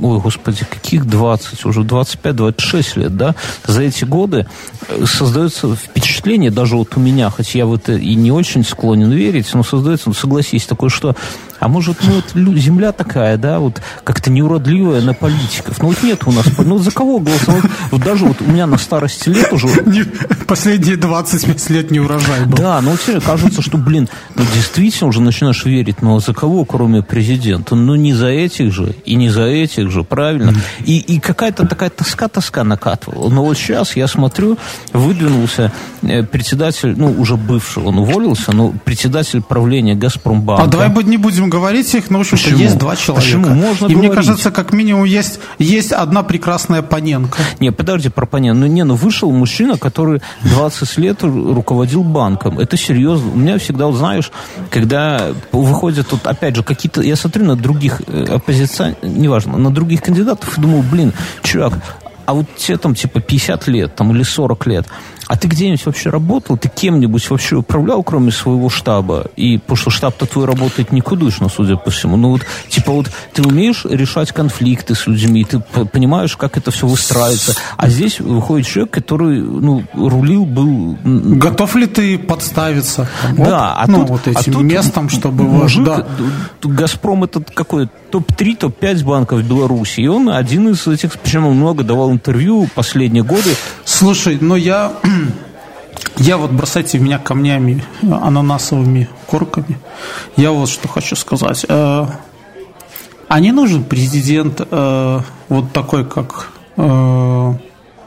Speaker 3: ой, господи, каких 20, уже 25-26 лет, да, за эти годы э, создается впечатление, даже вот у меня, хотя я в это и не очень склонен верить, но создается, ну, согласись, такое, что а может, ну, вот земля такая, да, вот как-то неуродливая на политиков. Ну, вот нет у нас, ну, за кого голосовать? Вот даже вот у меня на старости лет уже...
Speaker 2: Последние 25 лет не урожай был.
Speaker 3: Да, ну, тебе кажется, что, блин, ну, действительно уже начинаешь верить, но за кого, кроме президента? Ну, не за этих же, и не за этих же, правильно? И, и какая-то такая тоска-тоска накатывала. Но вот сейчас я смотрю, выдвинулся э, председатель, ну, уже бывший, он уволился, но председатель правления «Газпромбанка».
Speaker 2: А давай не будем говорить их, но, в общем-то, есть два человека. Почему? Можно И говорить. мне кажется, как минимум есть, есть одна прекрасная Паненко.
Speaker 3: Не, подожди про Паненко. Ну, не, ну вышел мужчина, который 20 лет руководил банком. Это серьезно. У меня всегда, вот, знаешь, когда выходят тут, опять же, какие-то... Я смотрю на других э, оппозиционеров, неважно, на других кандидатов и думаю, блин, чувак, а вот тебе там типа 50 лет там, или 40 лет, а ты где-нибудь вообще работал? Ты кем-нибудь вообще управлял, кроме своего штаба? И потому что штаб-то твой работает никудышно, судя по всему. Ну вот, типа вот, ты умеешь решать конфликты с людьми, ты понимаешь, как это все выстраивается. А здесь выходит человек, который, ну, рулил, был...
Speaker 2: Готов ли ты подставиться?
Speaker 3: Да,
Speaker 2: а ну, тут, вот этим а тут местом, чтобы...
Speaker 3: Мужик, да. Газпром этот какой топ-3, топ-5 банков Беларуси. И он один из этих, причем он много давал интервью последние годы.
Speaker 2: Слушай, но я я вот бросайте в меня камнями, ананасовыми корками. Я вот что хочу сказать. Э, а не нужен президент э, вот такой, как э,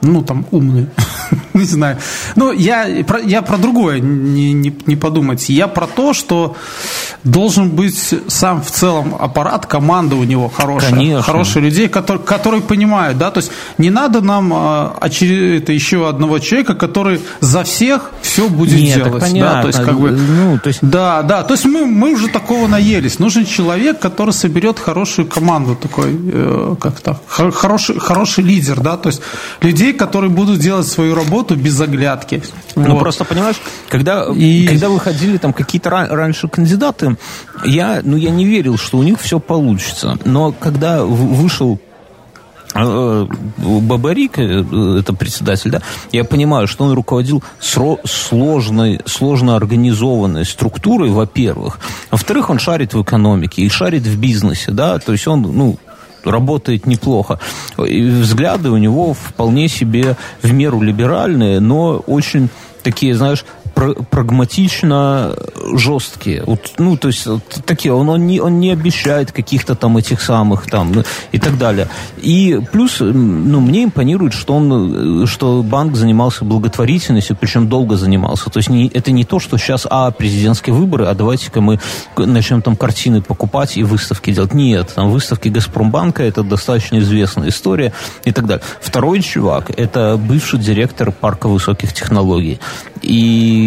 Speaker 2: ну, там, умный, не знаю. Ну, я про, я про другое не, не, не подумать. Я про то, что должен быть сам в целом аппарат, команда у него хорошая. Конечно. Хорошие людей, которые, которые понимают, да, то есть не надо нам а, это еще одного человека, который за всех все будет Нет, делать. Понятно. Да, то есть, как бы, ну, то есть... да, да, то есть мы, мы уже такого наелись. Нужен человек, который соберет хорошую команду, такой, э, как то хороший, хороший лидер, да, то есть людей, которые будут делать свою работу без оглядки.
Speaker 3: Ну, вот. просто, понимаешь, когда, и... когда выходили там какие-то раньше кандидаты, я, ну, я не верил, что у них все получится. Но когда вышел э, Бабарик, э, это председатель, да, я понимаю, что он руководил сложной, сложно организованной структурой, во-первых. Во-вторых, он шарит в экономике и шарит в бизнесе, да, то есть он, ну, работает неплохо. И взгляды у него вполне себе в меру либеральные, но очень такие, знаешь, прагматично жесткие. Вот, ну, то есть, вот, такие, он, он, не, он не обещает каких-то там этих самых там ну, и так далее. И плюс, ну, мне импонирует, что он, что банк занимался благотворительностью, причем долго занимался. То есть, не, это не то, что сейчас, а, президентские выборы, а давайте-ка мы начнем там картины покупать и выставки делать. Нет, там выставки Газпромбанка, это достаточно известная история и так далее. Второй чувак, это бывший директор парка высоких технологий. И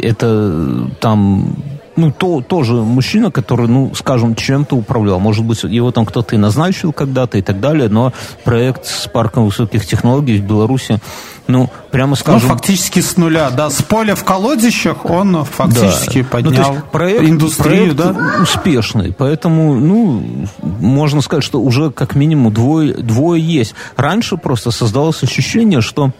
Speaker 3: это там ну, то, тоже мужчина, который, ну, скажем, чем-то управлял. Может быть, его там кто-то и назначил когда-то и так далее, но проект с парком высоких технологий в Беларуси, ну, прямо скажем...
Speaker 2: Ну, фактически с нуля, да. С поля в колодищах он фактически да. поднял ну,
Speaker 3: проект,
Speaker 2: индустрию,
Speaker 3: проект да? успешный. Поэтому, ну, можно сказать, что уже как минимум двое, двое есть. Раньше просто создалось ощущение, что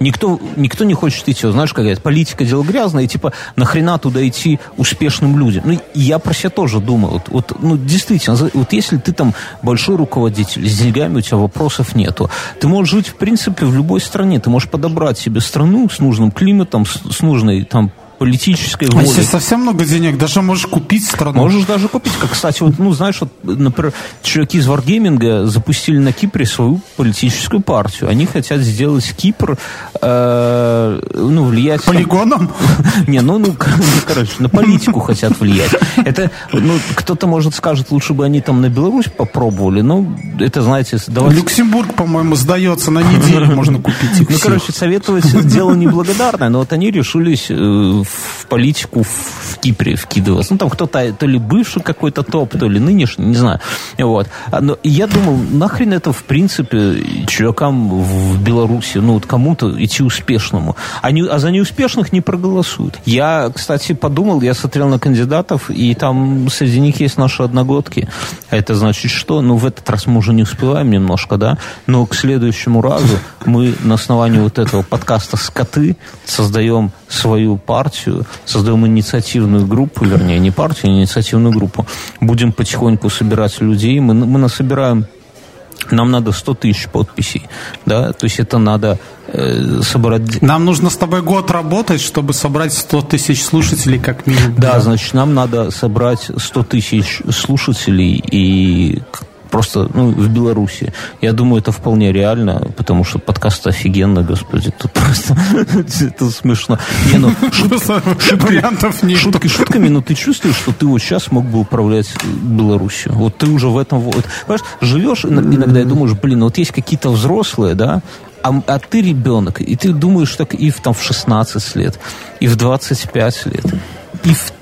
Speaker 3: Никто, никто не хочет идти. Знаешь, как говорят, политика дело грязное, и типа нахрена туда идти успешным людям. Ну, я про себя тоже думаю. Вот, вот, ну, действительно, вот если ты там большой руководитель, с деньгами у тебя вопросов нету. Ты можешь жить, в принципе, в любой стране. Ты можешь подобрать себе страну с нужным климатом, с, с нужной там политической воли. А
Speaker 2: если совсем много денег, даже можешь купить страну.
Speaker 3: Можешь даже купить. Как, кстати, вот, ну, знаешь, вот, например, чуваки из Wargaming запустили на Кипре свою политическую партию. Они хотят сделать Кипр, э, ну, влиять...
Speaker 2: Полигоном?
Speaker 3: Не, ну, ну, короче, на политику хотят влиять. Это, ну, кто-то, может, скажет, лучше бы они там на Беларусь попробовали, но это, знаете...
Speaker 2: Давайте... Люксембург, по-моему, сдается на неделю, можно купить их
Speaker 3: Ну, короче, советовать дело неблагодарное, но вот они решились э, в политику в Кипре вкидываться. Ну, там кто-то, то ли бывший какой-то топ, то ли нынешний, не знаю. Вот. А, но я думал, нахрен это, в принципе, чувакам в Беларуси, ну, вот кому-то идти успешному. А, не, а за неуспешных не проголосуют. Я, кстати, подумал, я смотрел на кандидатов, и там среди них есть наши одногодки. А это значит что? Ну, в этот раз мы уже не успеваем немножко, да? Но к следующему разу мы на основании вот этого подкаста «Скоты» создаем свою партию, создаем инициативную группу, вернее, не партию, а инициативную группу. Будем потихоньку собирать людей. Мы, мы насобираем нам надо 100 тысяч подписей, да, то есть это надо э, собрать...
Speaker 2: Нам нужно с тобой год работать, чтобы собрать 100 тысяч слушателей как минимум.
Speaker 3: Да, да, значит, нам надо собрать 100 тысяч слушателей и просто ну, в Беларуси. Я думаю, это вполне реально, потому что подкаст офигенно, господи, тут просто это смешно. Не, ну,
Speaker 2: вариантов нет.
Speaker 3: Шутки шутками, но ты чувствуешь, что ты вот сейчас мог бы управлять Беларусью. Вот ты уже в этом... Вот, понимаешь, живешь иногда и думаешь, блин, вот есть какие-то взрослые, да, а, а ты ребенок, и ты думаешь так и в, там, в 16 лет, и в 25 лет, и в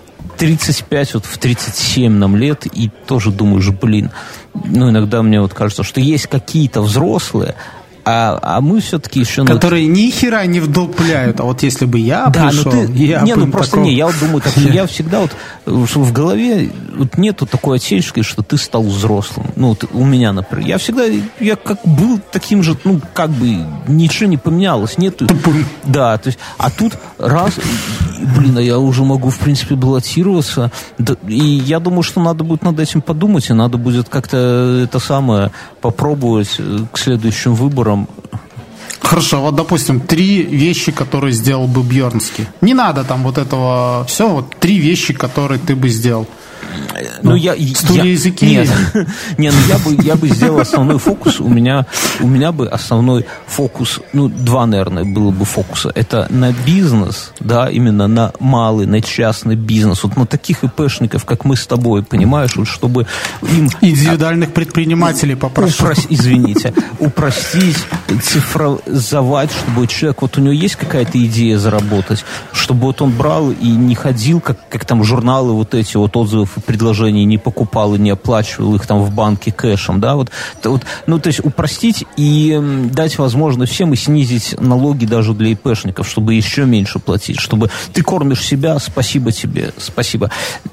Speaker 3: 35, вот в 37 нам лет, и тоже думаешь, блин, ну, иногда мне вот кажется, что есть какие-то взрослые, а, а мы все-таки еще...
Speaker 2: Которые ни хера не вдупляют. А вот если бы я да, пришел...
Speaker 3: Ну ты... Я не, ну просто такого... не, я вот думаю, так, я всегда вот... В голове вот нету такой отсечки, что ты стал взрослым. Ну, вот у меня, например. Я всегда... Я как был таким же, ну, как бы ничего не поменялось. Нету... Да, то есть... А тут раз... Блин, а я уже могу, в принципе, баллотироваться. И я думаю, что надо будет над этим подумать, и надо будет как-то это самое попробовать э, к следующим выборам.
Speaker 2: Хорошо, вот, допустим, три вещи, которые сделал бы Бьернский. Не надо там вот этого... Все, вот три вещи, которые ты бы сделал.
Speaker 3: Ну, ну я...
Speaker 2: Студия я, языки?
Speaker 3: Нет, не, ну я бы, я бы сделал основной фокус. У меня, у меня бы основной фокус, ну, два, наверное, было бы фокуса. Это на бизнес, да, именно на малый, на частный бизнес. Вот на таких ИПшников, как мы с тобой, понимаешь, вот чтобы им...
Speaker 2: Индивидуальных предпринимателей попрошу.
Speaker 3: Упрос, извините. Упростить, цифровизовать, чтобы человек, вот у него есть какая-то идея заработать, чтобы вот он брал и не ходил, как, как там журналы вот эти вот отзывов предложений не покупал и не оплачивал их там в банке кэшем, да, вот, вот ну, то есть упростить и дать возможность всем и снизить налоги даже для ИПшников, чтобы еще меньше платить, чтобы ты кормишь себя, спасибо тебе, спасибо.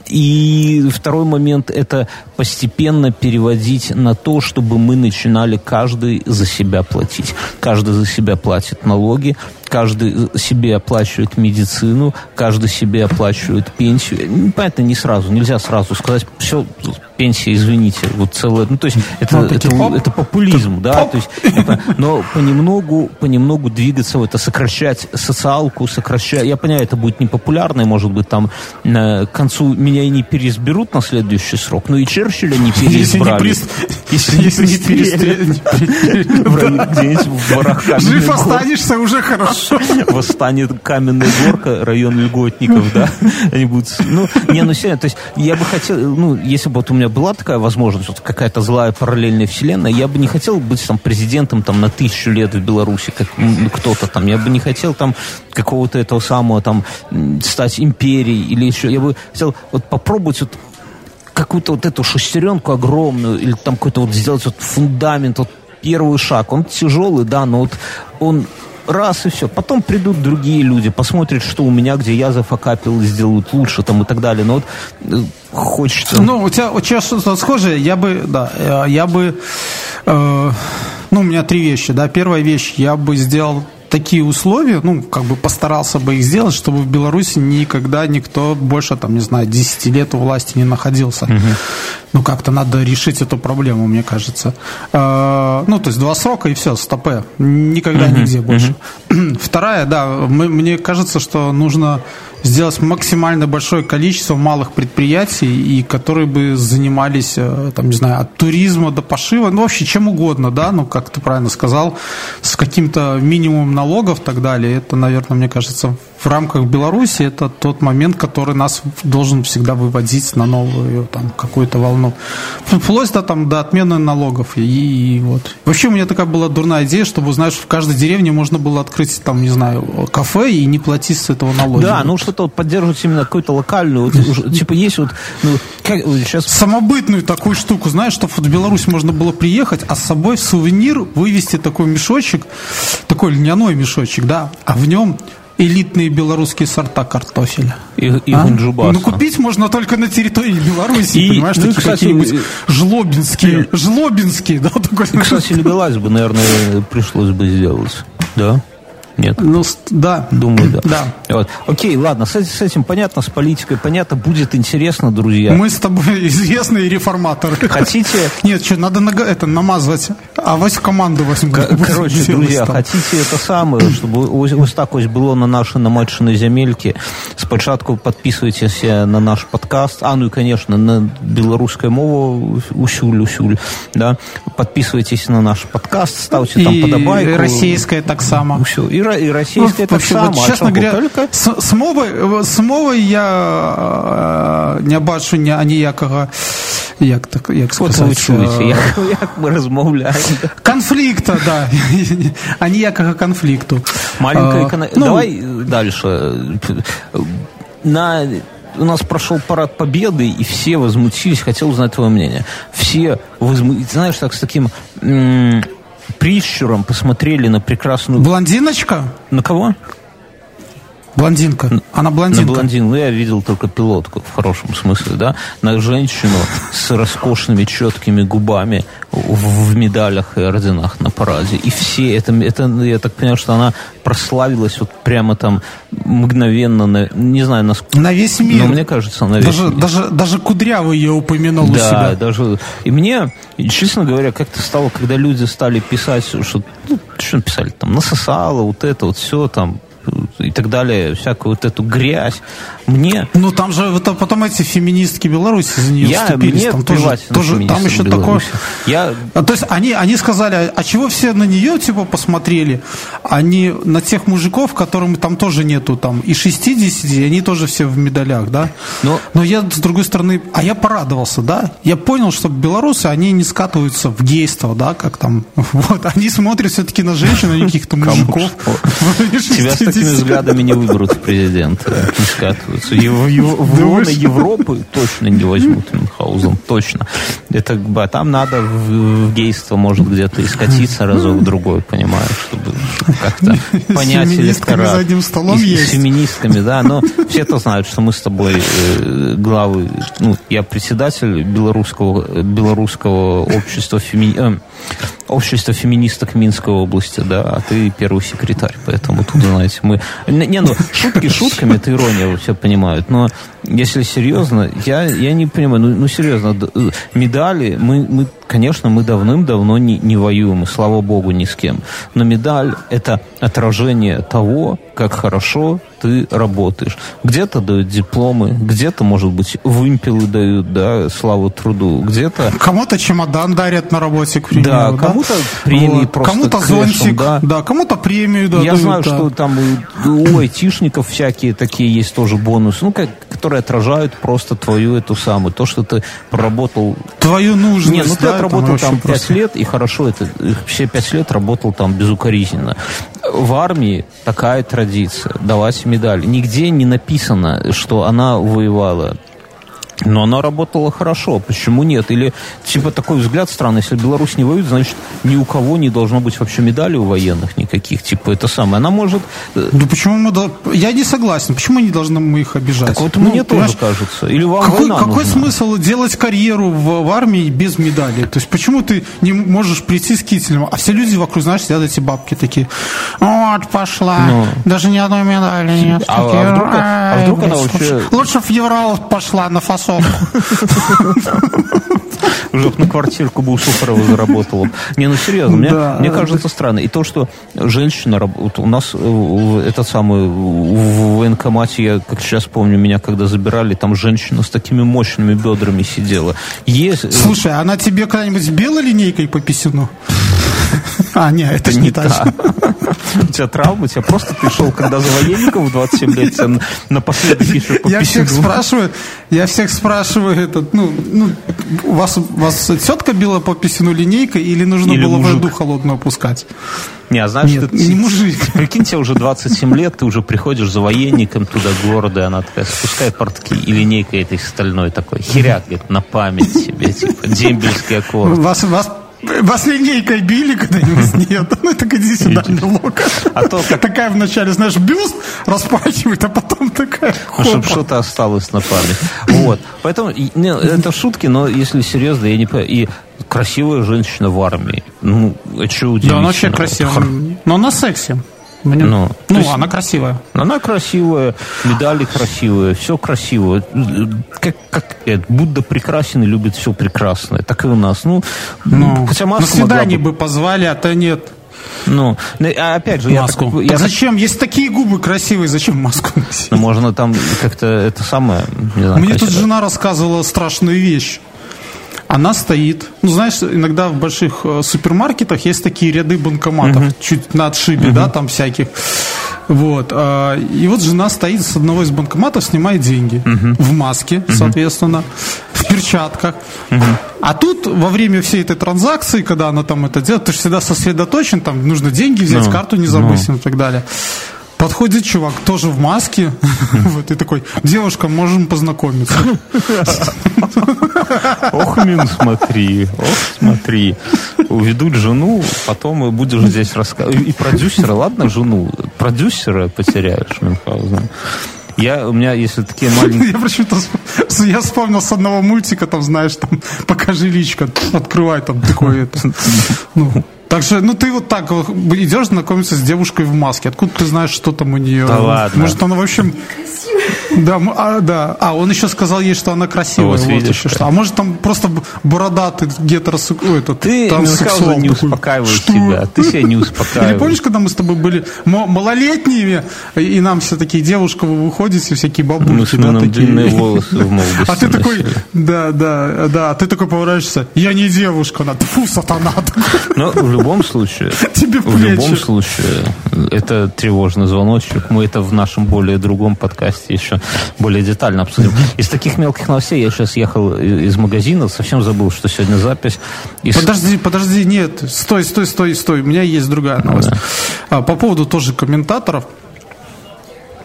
Speaker 3: И второй момент – это постепенно переводить на то, чтобы мы начинали каждый за себя платить. Каждый за себя платит налоги, каждый себе оплачивает медицину, каждый себе оплачивает пенсию. Понятно, не сразу, нельзя сразу сказать, все, пенсия, извините, вот целое, ну, то есть это,
Speaker 2: Вот
Speaker 3: это,
Speaker 2: оп,
Speaker 3: это популизм, да,
Speaker 2: оп.
Speaker 3: то есть, это- но понемногу, понемногу двигаться в это, сокращать социалку, сокращать, я понимаю, это будет непопулярно, и, может быть, там э, к концу меня и не переизберут на следующий срок, но и Черчилля не переизбрали. Если
Speaker 2: не
Speaker 3: районе где-нибудь в ворах
Speaker 2: Жив останешься, уже хорошо.
Speaker 3: восстанет каменная горка, район льготников, да, они будут, ну, не, ну, серьезно, то есть я бы хотел, ну, если бы вот у меня была такая возможность, вот какая-то злая параллельная вселенная, я бы не хотел быть там президентом там на тысячу лет в Беларуси, как м, кто-то там, я бы не хотел там какого-то этого самого там стать империей или еще, я бы хотел вот попробовать вот какую-то вот эту шестеренку огромную, или там какой-то вот сделать вот фундамент, вот первый шаг. Он тяжелый, да, но вот он раз и все. Потом придут другие люди, посмотрят, что у меня, где я зафакапил, сделают лучше там и так далее. Но вот э, хочется...
Speaker 2: Ну, у тебя, у тебя что-то схожее, я бы, да, э, я бы, э, ну, у меня три вещи, да. Первая вещь, я бы сделал такие условия, ну, как бы постарался бы их сделать, чтобы в Беларуси никогда никто больше, там, не знаю, 10 лет у власти не находился. Ну, как-то надо решить эту проблему, мне кажется. Э, ну, то есть два срока и все, стопе. Никогда нигде больше. Вторая, да, мы- мне кажется, что нужно сделать максимально большое количество малых предприятий, и которые бы занимались, э, там, не знаю, от туризма до пошива, ну, вообще чем угодно, да, ну, как ты правильно сказал, с каким-то минимумом налогов и так далее. Это, наверное, мне кажется, в рамках Беларуси это тот момент, который нас должен всегда выводить на новую там какую-то волну. Вплоть до, там, до отмены налогов. И, и вот. Вообще у меня такая была дурная идея, чтобы, знаешь, в каждой деревне можно было открыть, там, не знаю, кафе и не платить с этого налоги.
Speaker 3: Да, ну вот поддерживать именно какую-то локальную, вот, уже, типа есть вот, ну, как, сейчас
Speaker 2: самобытную такую штуку, знаешь, чтобы вот в Беларусь можно было приехать, а с собой в сувенир вывести такой мешочек, такой льняной мешочек, да, а в нем элитные белорусские сорта картофеля.
Speaker 3: и, и
Speaker 2: А?
Speaker 3: гунджубаса.
Speaker 2: Ну, купить можно только на территории Беларуси,
Speaker 3: И,
Speaker 2: понимаешь,
Speaker 3: ну,
Speaker 2: такие
Speaker 3: кстати,
Speaker 2: какие-нибудь жлобинские, жлобинские, да, такой.
Speaker 3: И, кстати, легалайз бы, наверное, пришлось бы сделать. Да? Нет?
Speaker 2: Ну, да.
Speaker 3: Думаю, да.
Speaker 2: Да.
Speaker 3: Вот. Окей, ладно, с, с этим понятно, с политикой понятно, будет интересно, друзья.
Speaker 2: Мы с тобой известные реформаторы.
Speaker 3: Хотите,
Speaker 2: Нет, что, надо нага- это, намазывать. А вось команду Будем
Speaker 3: Короче, друзья, хотите это самое, чтобы ось так ось было на нашей намаченной земельке. Спочатку подписывайтесь на наш подкаст. А, ну и, конечно, на белорусская мова усюль, усюль. Да? Подписывайтесь на наш подкаст, ставьте там
Speaker 2: и
Speaker 3: подобайку.
Speaker 2: российская так само.
Speaker 3: И, ро- и российская так
Speaker 2: Вообще,
Speaker 3: само.
Speaker 2: вот,
Speaker 3: А
Speaker 2: честно
Speaker 3: чого?
Speaker 2: говоря,
Speaker 3: Только
Speaker 2: с, з мовою, з мовою я е, не бачу ні, ніякого, як, так, як
Speaker 3: От ви
Speaker 2: сказати,
Speaker 3: чуєте,
Speaker 2: е,
Speaker 3: як, як ми розмовляємо.
Speaker 2: конфлікта, да, а ніякого конфлікту.
Speaker 3: Маленькая
Speaker 2: Е,
Speaker 3: эконом-
Speaker 2: ну,
Speaker 3: Давай э, дальше. На... У нас прошел парад Победы, и все возмутились. Хотел узнать твое мнение. Все возмутились. Знаешь, так с таким м- прищуром посмотрели на прекрасную...
Speaker 2: Блондиночка?
Speaker 3: На кого?
Speaker 2: Блондинка. Она
Speaker 3: На
Speaker 2: блондинка.
Speaker 3: блондин. Ну, я видел только пилотку, в хорошем смысле, да. На женщину с роскошными четкими губами в, медалях и орденах на параде. И все, это, это, я так понимаю, что она прославилась вот прямо там мгновенно, на- не знаю, насколько...
Speaker 2: На весь мир.
Speaker 3: Но мне кажется, на весь
Speaker 2: даже,
Speaker 3: мир.
Speaker 2: даже, даже Кудрявый ее упомянул у
Speaker 3: Да,
Speaker 2: себя.
Speaker 3: даже... И мне, честно говоря, как-то стало, когда люди стали писать, что... Ну, что писали там? Насосало, вот это, вот все там и так далее, всякую вот эту грязь. Мне
Speaker 2: Ну там же это потом эти феминистки Беларуси за нее
Speaker 3: я,
Speaker 2: вступились.
Speaker 3: мне
Speaker 2: Там тоже, тоже там еще такое.
Speaker 3: Беларуси. Я
Speaker 2: А, То есть они, они сказали, а- а чего все на нее типа посмотрели, не на тех мужиков, которым там тоже нету там и 60, и они тоже все в медалях, да?
Speaker 3: Но-
Speaker 2: Но я, с другой стороны, а я порадовался, да? Я понял, что белорусы, они не скатываются в гейство, да, как там, вот, они смотрят все-таки на женщин, а не каких-то мужиков.
Speaker 3: тебя с такими
Speaker 2: 60.
Speaker 3: Взглядами не выберут в президенты, скатываются. Его, его, в? ООН Европы точно не возьмут Мюнхгаузен, точно. Это а там надо в, в гейство, может, где-то и скатиться разок-другой, понимаешь, чтобы как-то понять электорат.
Speaker 2: за одним столом
Speaker 3: И с-
Speaker 2: есть.
Speaker 3: С феминистками, да, но все-то знают, что мы с тобой э, главы, ну, я председатель белорусского, белорусского общества феми... общество феминисток Минской области, да, а ты первый секретарь, поэтому тут, знаете, мы... Не, ну, шутки шутками, это ирония, все понимают, но если серьезно, я, я не понимаю, ну, ну серьезно, э, медали, мы, мы, конечно, мы давным-давно не, не воюем, и слава богу, ни с кем, но медаль – это отражение того, как хорошо ты работаешь. Где-то дают дипломы, где-то, может быть, вымпелы дают, да, славу труду, где-то...
Speaker 2: Кому-то чемодан дарят на работе, к примеру.
Speaker 3: Да, кому-то премии вот. просто
Speaker 2: Кому-то зонтик, да. да, кому-то премию дадут.
Speaker 3: Я знаю, да. что там у айтишников всякие такие есть тоже бонусы, ну, как, которые отражают просто твою эту самую, то, что ты проработал...
Speaker 2: Твою нужность,
Speaker 3: Нет, ну ты да, отработал там пять лет, и хорошо, это все пять лет работал там безукоризненно. В армии такая традиция, давать медаль. Нигде не написано, что она воевала. Но она работала хорошо. Почему нет? Или типа такой взгляд странный. Если Беларусь не воюет, значит, ни у кого не должно быть вообще медали у военных никаких. Типа это самое. Она может...
Speaker 2: Ну почему мы... Я не согласен. Почему не должны мы их обижать?
Speaker 3: Так вот ну, мне тоже кажется. Или вам
Speaker 2: какой,
Speaker 3: война
Speaker 2: какой
Speaker 3: нужна?
Speaker 2: смысл делать карьеру в, в армии без медали? То есть почему ты не можешь прийти с кителем? А все люди вокруг, знаешь, сидят эти бабки такие. Вот, пошла. Ну. Даже ни одной медали нет.
Speaker 3: А, а вдруг, а вдруг она вообще...
Speaker 2: Лучше в Евро пошла на фасовку
Speaker 3: массовку. Уже на квартирку бы у Сухарова заработала. Не, ну серьезно, мне, да. мне кажется странно. И то, что женщина, вот у нас э, этот самый в военкомате, я как сейчас помню, меня когда забирали, там женщина с такими мощными бедрами сидела.
Speaker 2: Есть... Э, Слушай, она тебе когда-нибудь белой линейкой по писюну? А, нет, это, это не та.
Speaker 3: У тебя травма, у тебя просто пришел, когда за военником в 27 лет, тебя напоследок еще
Speaker 2: Я всех спрашиваю, я всех спрашиваю, этот, ну, ну, вас, вас тетка била по писюну линейкой или нужно или было мужик. воду холодную опускать?
Speaker 3: Не, а знаешь, Нет,
Speaker 2: ты, не мужик.
Speaker 3: Прикинь, тебе уже 27 лет, ты уже приходишь за военником туда города, и она такая спускает портки и линейкой этой стальной такой, херяк, говорит, на память себе, типа, дембельский аккорд.
Speaker 2: Вас, вас вас линейкой били когда-нибудь? Нет. Ну, так иди сюда, милок. А то как... Такая вначале, знаешь, бюст распахивает, а потом такая
Speaker 3: ну, Чтобы что-то осталось на память. Вот. Поэтому, не, это шутки, но если серьезно, я не понимаю. И красивая женщина в армии. Ну, это что удивительно.
Speaker 2: Да, она вообще красивая. Но на сексе. Мне... Ну, ну есть, она красивая.
Speaker 3: Она красивая, медали красивые, все красивое. Как, как это, Будда прекрасен и любит все прекрасное. Так и у нас. Ну,
Speaker 2: ну хотя на свидание бы... бы позвали, а то нет.
Speaker 3: Ну, а опять же,
Speaker 2: маску. я, так, я зачем? Есть такие губы красивые, зачем маску носить?
Speaker 3: Ну, можно там как-то это самое.
Speaker 2: Не знаю, Мне тут жена рассказывала страшную вещь. Она стоит. Ну, знаешь, иногда в больших э, супермаркетах есть такие ряды банкоматов, uh-huh. чуть на отшибе, uh-huh. да, там всяких. Вот. А, и вот жена стоит с одного из банкоматов, снимает деньги. Uh-huh. В маске, соответственно, в перчатках. Uh-huh. А тут во время всей этой транзакции, когда она там это делает, ты же всегда сосредоточен, там нужно деньги взять. Ну, карту не забыть. Ну. и так далее. Подходит чувак, тоже в маске. Вот, и такой, девушка, можем познакомиться.
Speaker 3: Ох, Мин, смотри, ох, смотри. Уведут жену, потом будешь здесь рассказывать. И продюсера, ладно, жену, продюсера потеряешь, Мюнхгаузен. Я, у меня, если такие маленькие...
Speaker 2: Я почему-то я вспомнил с одного мультика, там, знаешь, там, покажи личка, открывай там такое это. Ну, так что, ну ты вот так идешь знакомиться с девушкой в маске. Откуда ты знаешь, что там у нее?
Speaker 3: Да ладно.
Speaker 2: Может, она вообще... Да, а, да. А, он еще сказал ей, что она красивая. Вот, вот видишь, еще что. А может, там просто бородатый гетеросексуальный этот,
Speaker 3: Ты там сексуал не успокаиваешь что? себя. Ты себя не успокаиваешь.
Speaker 2: Или помнишь, когда мы с тобой были малолетними, и нам все такие девушка вы выходите, всякие бабульки,
Speaker 3: да, такие. длинные волосы в молодости.
Speaker 2: А ты такой, да, да, да, а ты такой поворачиваешься, я не девушка, она, фу, сатана.
Speaker 3: Ну, любом случае,
Speaker 2: Тебе
Speaker 3: в любом случае, это тревожный звоночек. Мы это в нашем более другом подкасте еще более детально обсудим. Из таких мелких новостей я сейчас ехал из магазина, совсем забыл, что сегодня запись.
Speaker 2: Из... Подожди, подожди, нет, стой, стой, стой, стой. У меня есть другая новость. Да. По поводу тоже комментаторов.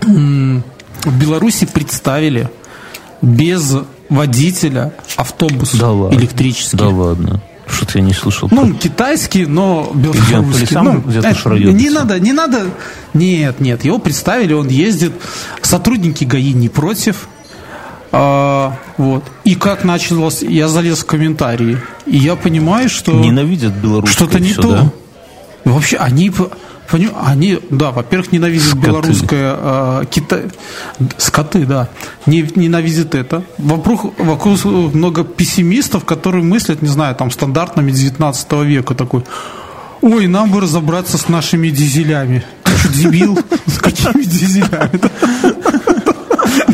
Speaker 2: В Беларуси представили без водителя автобус
Speaker 3: да ладно.
Speaker 2: электрический.
Speaker 3: Да ладно. Что-то я не слышал.
Speaker 2: Ну, китайский, но белорусский. Ну, где-то не надо, не надо. Нет, нет, его представили, он ездит. Сотрудники ГАИ не против. А, Вот. И как началось, я залез в комментарии, и я понимаю, что...
Speaker 3: Ненавидят белорусское
Speaker 2: Что-то не
Speaker 3: всё,
Speaker 2: то.
Speaker 3: да?
Speaker 2: Вообще, они... Поним... Они, да, во-первых, ненавидят
Speaker 3: Скоты.
Speaker 2: белорусское, э, кита... скоты, да, не, ненавидят это. Вокруг, вокруг много пессимистов, которые мыслят, не знаю, там, стандартными 19 века такой. Ой, нам бы разобраться с нашими дизелями. Ты что, дебил? С какими дизелями?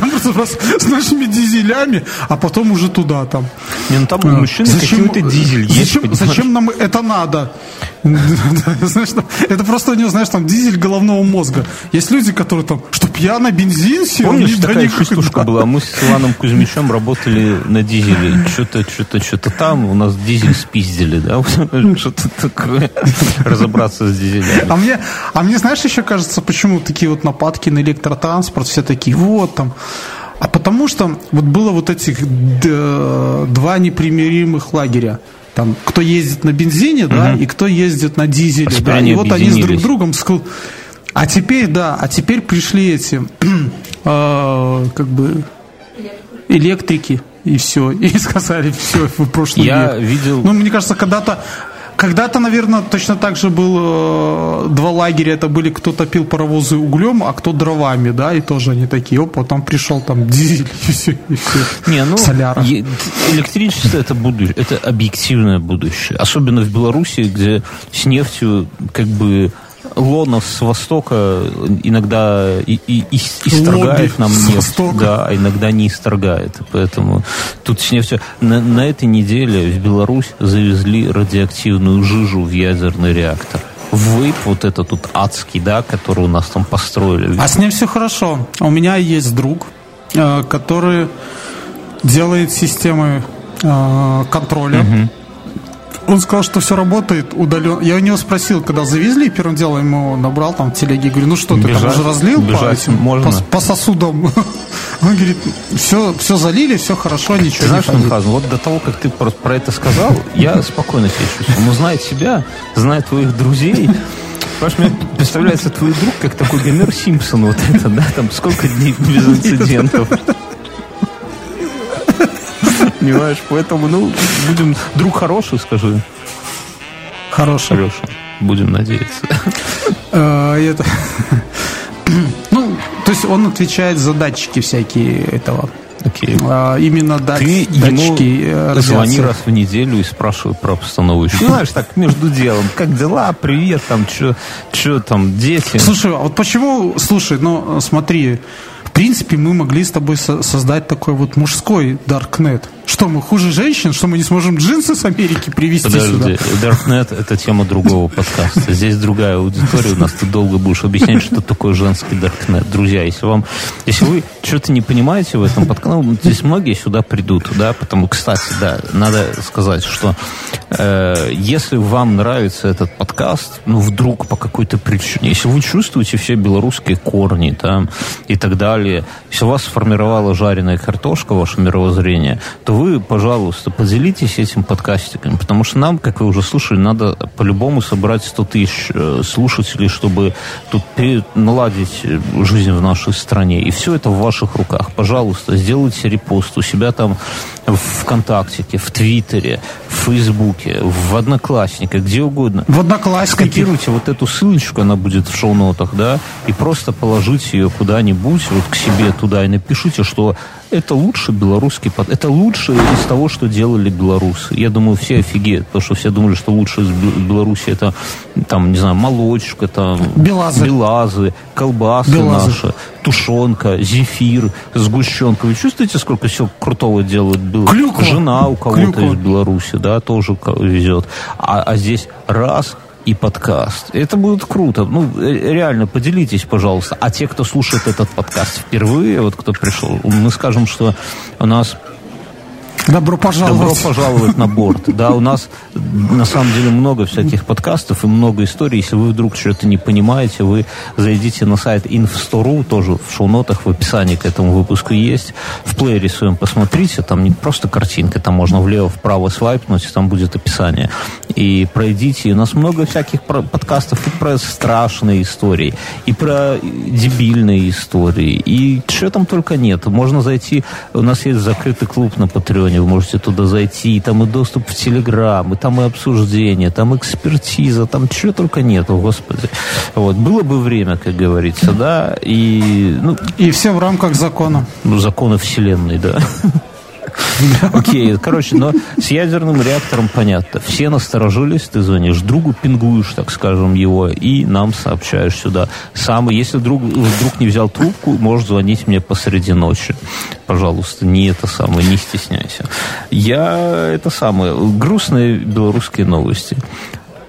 Speaker 2: Нам разобраться с нашими дизелями, а потом уже туда там.
Speaker 3: Не, ну там у мужчины
Speaker 2: Зачем-
Speaker 3: какой-то дизель есть.
Speaker 2: Зачем, зачем нам это надо? Знаешь, это просто у него, знаешь, там дизель головного мозга. Есть люди, которые там, чтоб я на бензин сел,
Speaker 3: Помнишь, такая частушка была? Мы с Иваном Кузьмичем работали на дизеле. Что-то, что-то, что-то там. У нас дизель спиздили, да? Что-то такое. Разобраться с дизелями.
Speaker 2: А мне, а мне, знаешь, еще кажется, почему такие вот нападки на электротранспорт, все такие, вот там. А потому что вот было вот этих два непримиримых лагеря. Там, кто ездит на бензине, да, и кто ездит на дизеле. Да, и вот они с друг другом ск- А теперь, да, а теперь пришли эти, э, как бы, электрики, и все. И сказали, все, в прошлый
Speaker 3: Я
Speaker 2: век.
Speaker 3: видел-
Speaker 2: Ну, мне кажется, когда-то когда-то, наверное, точно так же был э, два лагеря. Это были кто топил паровозы углем, а кто дровами, да, и тоже они такие, оп, потом пришел там дизель и все, и все.
Speaker 3: Не, ну,
Speaker 2: Соляра.
Speaker 3: е- электричество это будущее, это объективное будущее. Особенно в Беларуси, где с нефтью как бы лона с востока иногда и, и- и- исторгает
Speaker 2: Лобби
Speaker 3: нам нефть,
Speaker 2: востока.
Speaker 3: да, а иногда не исторгает. Поэтому тут с нефтью... На, на этой неделе в Беларусь завезли радиоактивную жижу в ядерный реактор. Вейп вот этот тут адский, да, который у нас там построили.
Speaker 2: А с ним все хорошо. У меня есть друг, э, который делает системы э, контроля. Он сказал, что все работает удаленно. Я у него спросил, когда завезли, первым делом ему набрал там в телеге, говорю, ну что ты там
Speaker 3: Бежать-
Speaker 2: уже разлил по, этим,
Speaker 3: можно?
Speaker 2: по, по сосудам? Он говорит, все, все залили, все хорошо,
Speaker 3: Ты
Speaker 2: ничего
Speaker 3: знаешь,
Speaker 2: не.
Speaker 3: Мюнхгаузен, вот до того, как ты про, про это сказал, я спокойно себя чувствую. Он знает тебя, знает твоих друзей. Понимаешь, мне представляется твой друг как такой Гомер Симпсон, вот это, да, там сколько дней без инцидентов. Понимаешь, поэтому, ну, будем... Друг хороший, скажи.
Speaker 2: Хороший.
Speaker 3: Хороший. Будем надеяться.
Speaker 2: Э, это- Ну, то есть он отвечает за датчики всякие этого.
Speaker 3: Окей.
Speaker 2: А, Именно дат-
Speaker 3: Ты
Speaker 2: датчики
Speaker 3: ему
Speaker 2: э,
Speaker 3: звони раз в неделю и спрашивай про обстановку. Ну, знаешь, так, между делом. Как дела? Привет, там, что там, дети?
Speaker 2: Слушай, а вот почему, слушай, ну смотри, принципе, мы могли с тобой со- создать такой вот мужской Даркнет. Что, мы хуже женщин? Что, мы не сможем джинсы с Америки привезти
Speaker 3: Подожди,
Speaker 2: сюда?
Speaker 3: Darknet это тема другого подкаста. Здесь другая аудитория, у нас ты долго будешь объяснять, что такое женский Darknet. Друзья, если вам, если вы что-то не понимаете в этом подкасте, ну, здесь многие сюда придут, да, потому, кстати, да, надо сказать, что э, если вам нравится этот подкаст, ну, вдруг по какой-то причине, если вы чувствуете все белорусские корни там и так далее, если у вас сформировала жареная картошка, ваше мировоззрение, то вы, пожалуйста, поделитесь этим подкастиком, потому что нам, как вы уже слышали, надо по-любому собрать 100 тысяч э, слушателей, чтобы тут наладить э, жизнь в нашей стране. И все это в ваших руках. Пожалуйста, сделайте репост у себя там в ВКонтактике, в Твиттере, в Фейсбуке, в Одноклассниках, где угодно.
Speaker 2: В Одноклассники.
Speaker 3: Скопируйте вот эту ссылочку, она будет в шоу-нотах, да, и просто положите ее куда-нибудь, вот к себе туда, и напишите, что это лучший белорусский под... Это лучшее из того, что делали белорусы. Я думаю, все офигеют, потому что все думали, что лучшее из Бел- Беларуси это, там, не знаю, молочка, там...
Speaker 2: Белазы.
Speaker 3: Белазы, колбасы
Speaker 2: Белазы.
Speaker 3: наши, тушенка, зефир, сгущенка. Вы чувствуете, сколько всего крутого делают? Бел-
Speaker 2: Клюква.
Speaker 3: Жена у кого-то из Беларуси, да, тоже везет. А, а здесь раз и подкаст. Это будет круто. Ну, э, реально, поделитесь, пожалуйста. А те, кто слушает этот подкаст впервые, вот кто пришел, мы скажем, что у нас
Speaker 2: Добро пожаловать.
Speaker 3: Добро пожаловать на борт. Да, у нас на самом деле много всяких подкастов и много историй. Если вы вдруг что-то не понимаете, вы зайдите на сайт inf100.ru, тоже в шоу-нотах, в описании к этому выпуску есть. В плеере своем посмотрите, там не просто картинка, там можно влево-вправо свайпнуть, там будет описание. И пройдите. У нас много всяких подкастов и про страшные истории, и про дебильные истории, и что там только нет. Можно зайти, у нас есть закрытый клуб на Патреоне, вы можете туда зайти, и там и доступ в Телеграм, и там и обсуждение, там экспертиза, там чего только нету, господи. Вот. Было бы время, как говорится, да, и...
Speaker 2: Ну, и все в рамках закона.
Speaker 3: Ну, закона Вселенной, да. Окей, короче, но с ядерным реактором понятно. Все насторожились, ты звонишь другу, пингуешь, так скажем, его, и нам сообщаешь сюда. Сам, если друг вдруг не взял трубку, можешь звонить мне посреди ночи. Пожалуйста, не это самое, не стесняйся. Я это самое, грустные белорусские новости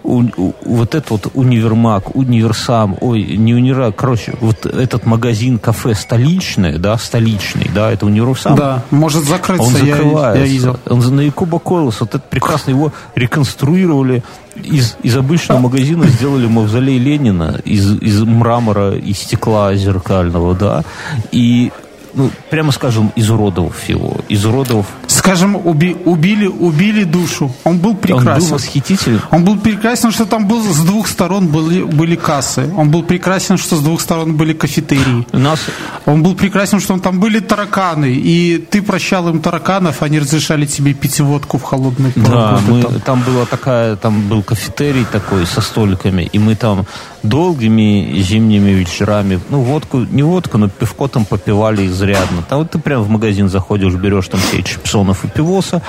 Speaker 3: у, у, вот этот вот универмаг, универсам, ой, не универмаг, короче, вот этот магазин, кафе столичное, да, столичный, да, это универсам.
Speaker 2: Да, может закрыться,
Speaker 3: он закрывается. Я, я видел. Он на Якуба Койлс, вот это прекрасно, его реконструировали, из, из обычного магазина сделали мавзолей Ленина из, из мрамора и стекла зеркального, да, и ну, прямо скажем, изуродовав его. Изуродовав...
Speaker 2: Скажем, уби, убили, убили душу. Он был прекрасен.
Speaker 3: Он был восхитителен.
Speaker 2: Он был прекрасен, что там был с двух сторон были, были кассы. Он был прекрасен, что с двух сторон были кафетерии. У нас... Он был прекрасен, что там были тараканы. И ты прощал им тараканов, они разрешали тебе пить водку в холодной
Speaker 3: Да, мы, там. там была такая, там был кафетерий такой со столиками, и мы там долгими зимними вечерами, ну, водку, не водку, но пивко там попивали изрядно. Там вот ты прям в магазин заходишь, берешь там все чипсонов и пивоса,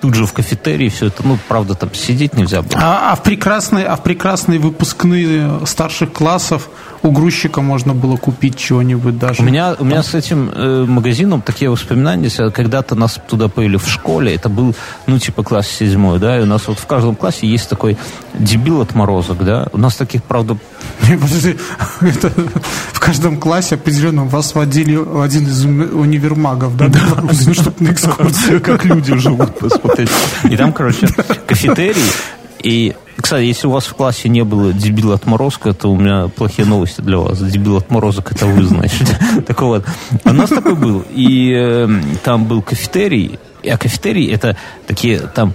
Speaker 3: тут же в кафетерии все это, ну, правда, там сидеть нельзя было.
Speaker 2: А, а в прекрасные, а в прекрасные выпускные старших классов у грузчика можно было купить чего-нибудь даже.
Speaker 3: У меня, у меня с этим э, магазином такие воспоминания, когда-то нас туда повели в школе, это был, ну, типа, класс седьмой, да, и у нас вот в каждом классе есть такой дебил отморозок, да, у нас таких, правда...
Speaker 2: Подожди, это, в каждом классе определенно вас водили в один из универмагов, да, да.
Speaker 3: чтобы на экскурсию. Как люди живут, И там, короче, кафетерий, и, кстати, если у вас в классе не было дебил отморозка, то у меня плохие новости для вас. Дебил отморозок это вы, значит. Так вот, у нас такой был. И э, там был кафетерий, а кафетерий это такие там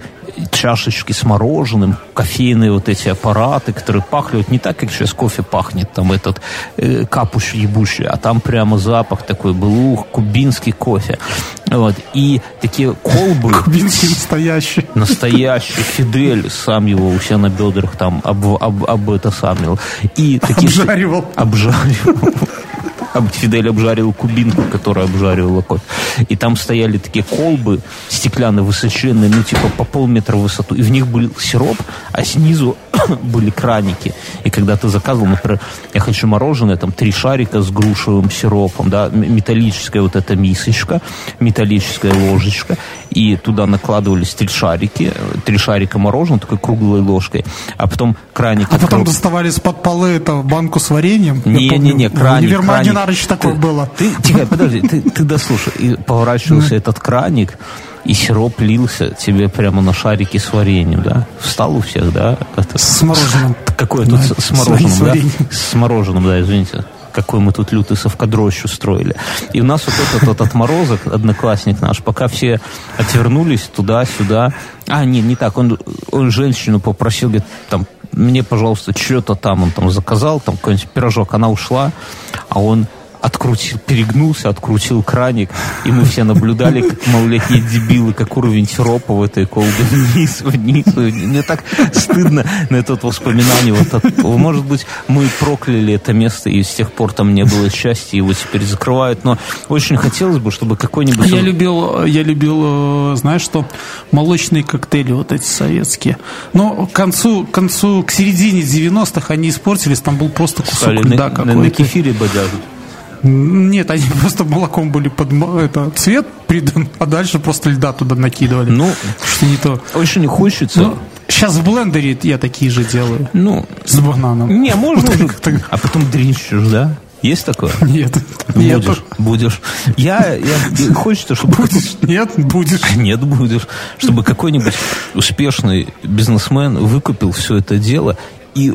Speaker 3: чашечки с мороженым, кофейные вот эти аппараты, которые пахнут не так, как сейчас кофе пахнет, там этот э, капуш ебучий, а там прямо запах такой был, ух, кубинский кофе. Вот. И такие колбы...
Speaker 2: Кубинский настоящий.
Speaker 3: Настоящий. Фидель сам его у себя на бедрах там об, об, об это самил.
Speaker 2: И такие... Обжаривал.
Speaker 3: Обжаривал. Фидель обжарил кубинку, которая обжаривала кофе. И там стояли такие колбы стеклянные, высоченные, ну, типа по полметра в высоту. И в них был сироп, а снизу были краники. И когда ты заказывал, например, я хочу мороженое, там, три шарика с грушевым сиропом, да, металлическая вот эта мисочка, металлическая ложечка, и туда накладывались три шарики, три шарика мороженого такой круглой ложкой, а потом краник...
Speaker 2: А потом доставали из-под полы это банку с вареньем?
Speaker 3: Не-не-не, краник,
Speaker 2: краник. Нарыч такое ты, было.
Speaker 3: Ты, тихо, подожди, ты, ты дослушай. И поворачивался этот краник, и сироп лился тебе прямо на шарики с вареньем, да? Встал у всех, да?
Speaker 2: Это, с мороженым.
Speaker 3: Какое тут с, с мороженым, да? С мороженым, да, извините какой мы тут лютый совкадрощу строили. И у нас вот этот вот отморозок, одноклассник наш, пока все отвернулись туда-сюда. А, нет, не так. Он, он женщину попросил, говорит, там, мне, пожалуйста, что-то там он там заказал, там какой-нибудь пирожок. Она ушла, а он открутил, перегнулся, открутил краник, и мы все наблюдали, как малолетние дебилы, как уровень сиропа в этой колбе вниз, вниз, вниз. Мне так стыдно на это воспоминание. Вот от, может быть, мы прокляли это место, и с тех пор там не было счастья, его теперь закрывают, но очень хотелось бы, чтобы какой-нибудь...
Speaker 2: Я любил, я любил, э, знаешь что, молочные коктейли вот эти советские. Но к концу, к концу, к середине 90-х они испортились, там был просто кусок Стали льда
Speaker 3: какой-то. На, на кефире бодяжут.
Speaker 2: Нет, они просто молоком были под это, цвет придан, а дальше просто льда туда накидывали.
Speaker 3: Ну, что не то. Очень хочется. Ну,
Speaker 2: сейчас в блендере я такие же делаю.
Speaker 3: Ну,
Speaker 2: с бананом.
Speaker 3: Не, можно вот уже. А потом дрищешь, да? Есть такое?
Speaker 2: Нет.
Speaker 3: Будешь, Нет. будешь. Я, я хочется, чтобы...
Speaker 2: Будешь? Нет, будешь.
Speaker 3: Нет, будешь. Чтобы какой-нибудь успешный бизнесмен выкупил все это дело и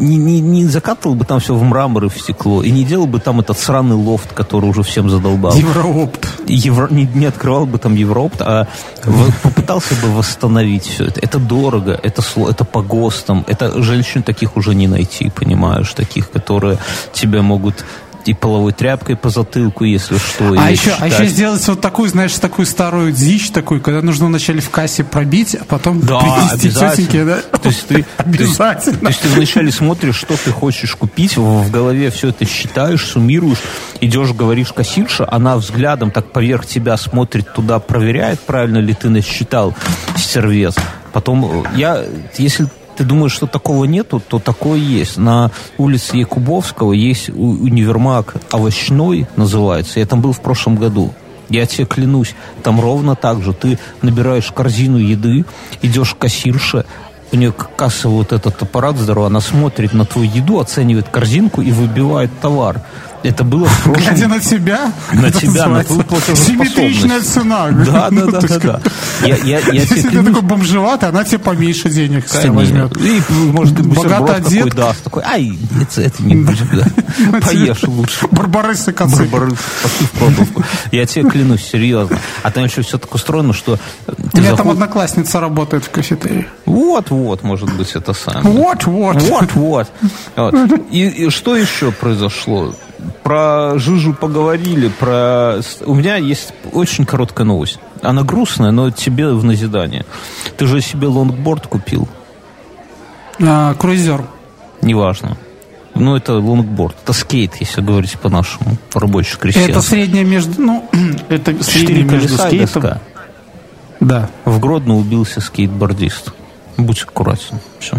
Speaker 3: не, не, не закатывал бы там все в мрамор и в стекло, и не делал бы там этот сраный лофт, который уже всем задолбал.
Speaker 2: Евроопт.
Speaker 3: Евро, не, не открывал бы там Евроопт, а в, попытался бы восстановить все это. Это дорого, это, это по ГОСТам, это женщин таких уже не найти, понимаешь, таких, которые тебя могут и половой тряпкой по затылку, если что.
Speaker 2: А еще, а еще сделать вот такую, знаешь, такую старую дичь такую, когда нужно вначале в кассе пробить, а потом
Speaker 3: да, принести тетеньке, да?
Speaker 2: То есть ты,
Speaker 3: обязательно. То есть, то есть ты вначале смотришь, что ты хочешь купить, в голове все это считаешь, суммируешь, идешь, говоришь кассирша, она взглядом так поверх тебя смотрит туда, проверяет, правильно ли ты насчитал сервес. Потом я, если ты думаешь, что такого нету, то такое есть. На улице Якубовского есть универмаг овощной, называется. Я там был в прошлом году. Я тебе клянусь, там ровно так же. Ты набираешь корзину еды, идешь к кассирше, у нее кассовый вот этот аппарат здоровый, она смотрит на твою еду, оценивает корзинку и выбивает товар. Это было в прошлом...
Speaker 2: Глядя на тебя?
Speaker 3: На тебя, на твою
Speaker 2: Симметричная цена.
Speaker 3: Да, да, да, да, да.
Speaker 2: Я, я, я Если ты такой бомжеватый, она тебе поменьше денег тебя возьмет.
Speaker 3: И, может, ты богато одет. Такой даст, такой, ай, это, это не будет, да. Поешь лучше.
Speaker 2: Барбарысы коцы.
Speaker 3: Барбарысы, пошли в кладовку. Я тебе клянусь, серьезно. А там еще все так устроено, что...
Speaker 2: У меня там одноклассница работает в кафетерии.
Speaker 3: Вот, вот, может быть, это самое.
Speaker 2: Вот, вот.
Speaker 3: Вот, вот. И что еще произошло? Про Жижу поговорили, про... У меня есть очень короткая новость. Она грустная, но тебе в назидание. Ты же себе лонгборд купил?
Speaker 2: А, круизер.
Speaker 3: Неважно. Ну, это лонгборд. Это скейт, если говорить по-нашему, по-рабочему крестьянству.
Speaker 2: Это среднее между... Ну, это среднее между скейтом... Доска. Да.
Speaker 3: В Гродно убился скейтбордист. Будь аккуратен. Все.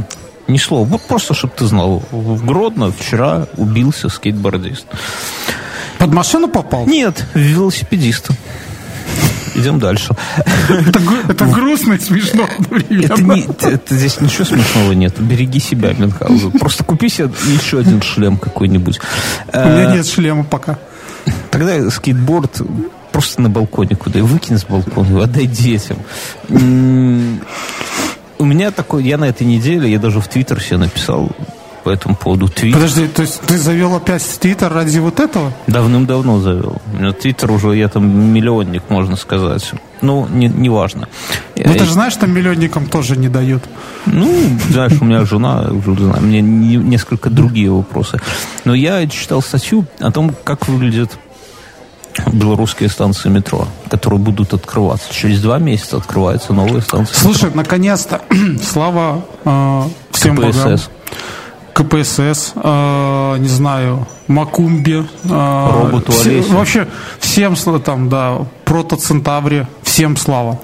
Speaker 3: Ни слова. Вот просто, чтобы ты знал. В Гродно вчера убился скейтбордист.
Speaker 2: Под машину попал?
Speaker 3: Нет, велосипедист. Идем дальше.
Speaker 2: Это, это грустно и смешно
Speaker 3: это, не, это здесь ничего смешного нет. Береги себя, Мюнхгаузен. Просто купи себе еще один шлем какой-нибудь.
Speaker 2: У меня нет шлема пока.
Speaker 3: Тогда скейтборд просто на балконе куда и выкинь с балкона, отдай детям у меня такой, я на этой неделе, я даже в Твиттер себе написал по этому поводу твит.
Speaker 2: Подожди, то есть ты завел опять Твиттер ради вот этого?
Speaker 3: Давным-давно завел. У меня Твиттер уже, я там миллионник, можно сказать. Ну, не, не важно.
Speaker 2: Ну, ты же знаешь, что миллионникам тоже не дают.
Speaker 3: Ну, знаешь, у меня жена, уже знаю, мне несколько другие вопросы. Но я читал статью о том, как выглядит белорусские станции метро, которые будут открываться. Через два месяца открываются новые станции
Speaker 2: Слушай, наконец-то, слава э, всем КПСС. богам. КПСС, э, не знаю, Макумбе,
Speaker 3: э, Роботу все,
Speaker 2: Вообще всем там, да, Протоцентавре, всем слава.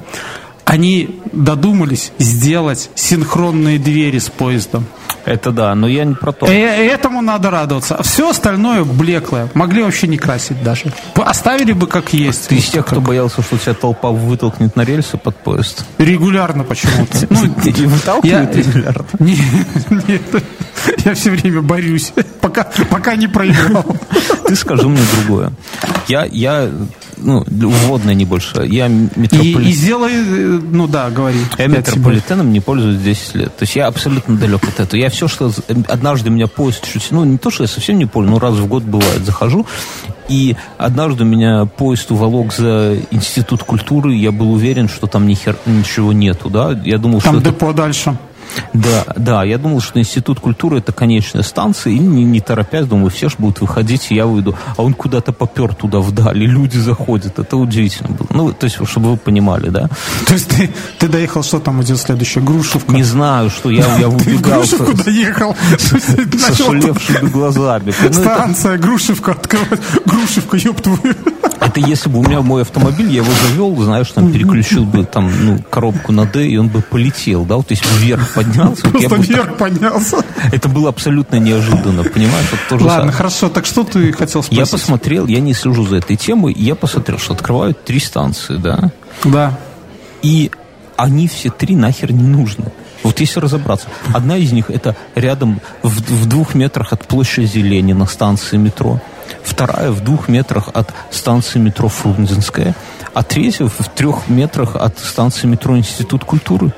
Speaker 2: Они додумались сделать синхронные двери с поездом.
Speaker 3: Это да, но я не про то.
Speaker 2: И, э, этому надо радоваться. Все остальное блеклое. Могли вообще не красить даже. Оставили бы как есть.
Speaker 3: Ты из тех, кто боялся, что тебя толпа вытолкнет на рельсы под поезд?
Speaker 2: Регулярно почему-то.
Speaker 3: Ну, выталкивают регулярно?
Speaker 2: Нет, я все время борюсь, пока, пока не проиграл.
Speaker 3: Ты скажи мне другое. Я, я ну, вводное не больше. Я
Speaker 2: метрополит... и, и сделай, э, ну да, говори.
Speaker 3: Я метрополитеном не пользуюсь 10 лет. То есть я абсолютно далек от этого. Я все, что однажды меня поезд чуть, ну не то, что я совсем не пользуюсь, но раз в год бывает, захожу, и однажды меня поезд уволок за институт культуры, я был уверен, что там ни хер, ничего нету, да? Я думал,
Speaker 2: там
Speaker 3: что
Speaker 2: депо это... дальше.
Speaker 3: Да, да, я думал, что Институт культуры это конечная станция, и не, не торопясь, думаю, все же будут выходить, и я выйду. А он куда-то попер туда вдали, люди заходят. Это удивительно было. Ну, то есть, чтобы вы понимали, да.
Speaker 2: То есть ты, ты доехал, что там идет следующее? Грушевка?
Speaker 3: Не знаю, что я, я убегал.
Speaker 2: Грушевку доехал?
Speaker 3: С ошалевшими глазами.
Speaker 2: Ну, Станция, Грушевка, открывать. Грушевка, ёб твою.
Speaker 3: Это если бы у меня мой автомобиль, я его завел, знаешь, там переключил бы там, ну, коробку на D, и он бы полетел, да, вот, то есть вверх поднялся.
Speaker 2: Просто вверх поднялся.
Speaker 3: Это было абсолютно неожиданно, понимаешь? Вот
Speaker 2: тоже Ладно, самое. хорошо, так что ты хотел спросить?
Speaker 3: Я посмотрел, я не слежу за этой темой, я посмотрел, что открывают три станции, да?
Speaker 2: Да.
Speaker 3: И они все три нахер не нужны. Вот если разобраться, одна из них это рядом в, в двух метрах от площади Ленина станции метро, вторая в двух метрах от станции метро Фрунзенская, а третья в трех метрах от станции метро Институт культуры.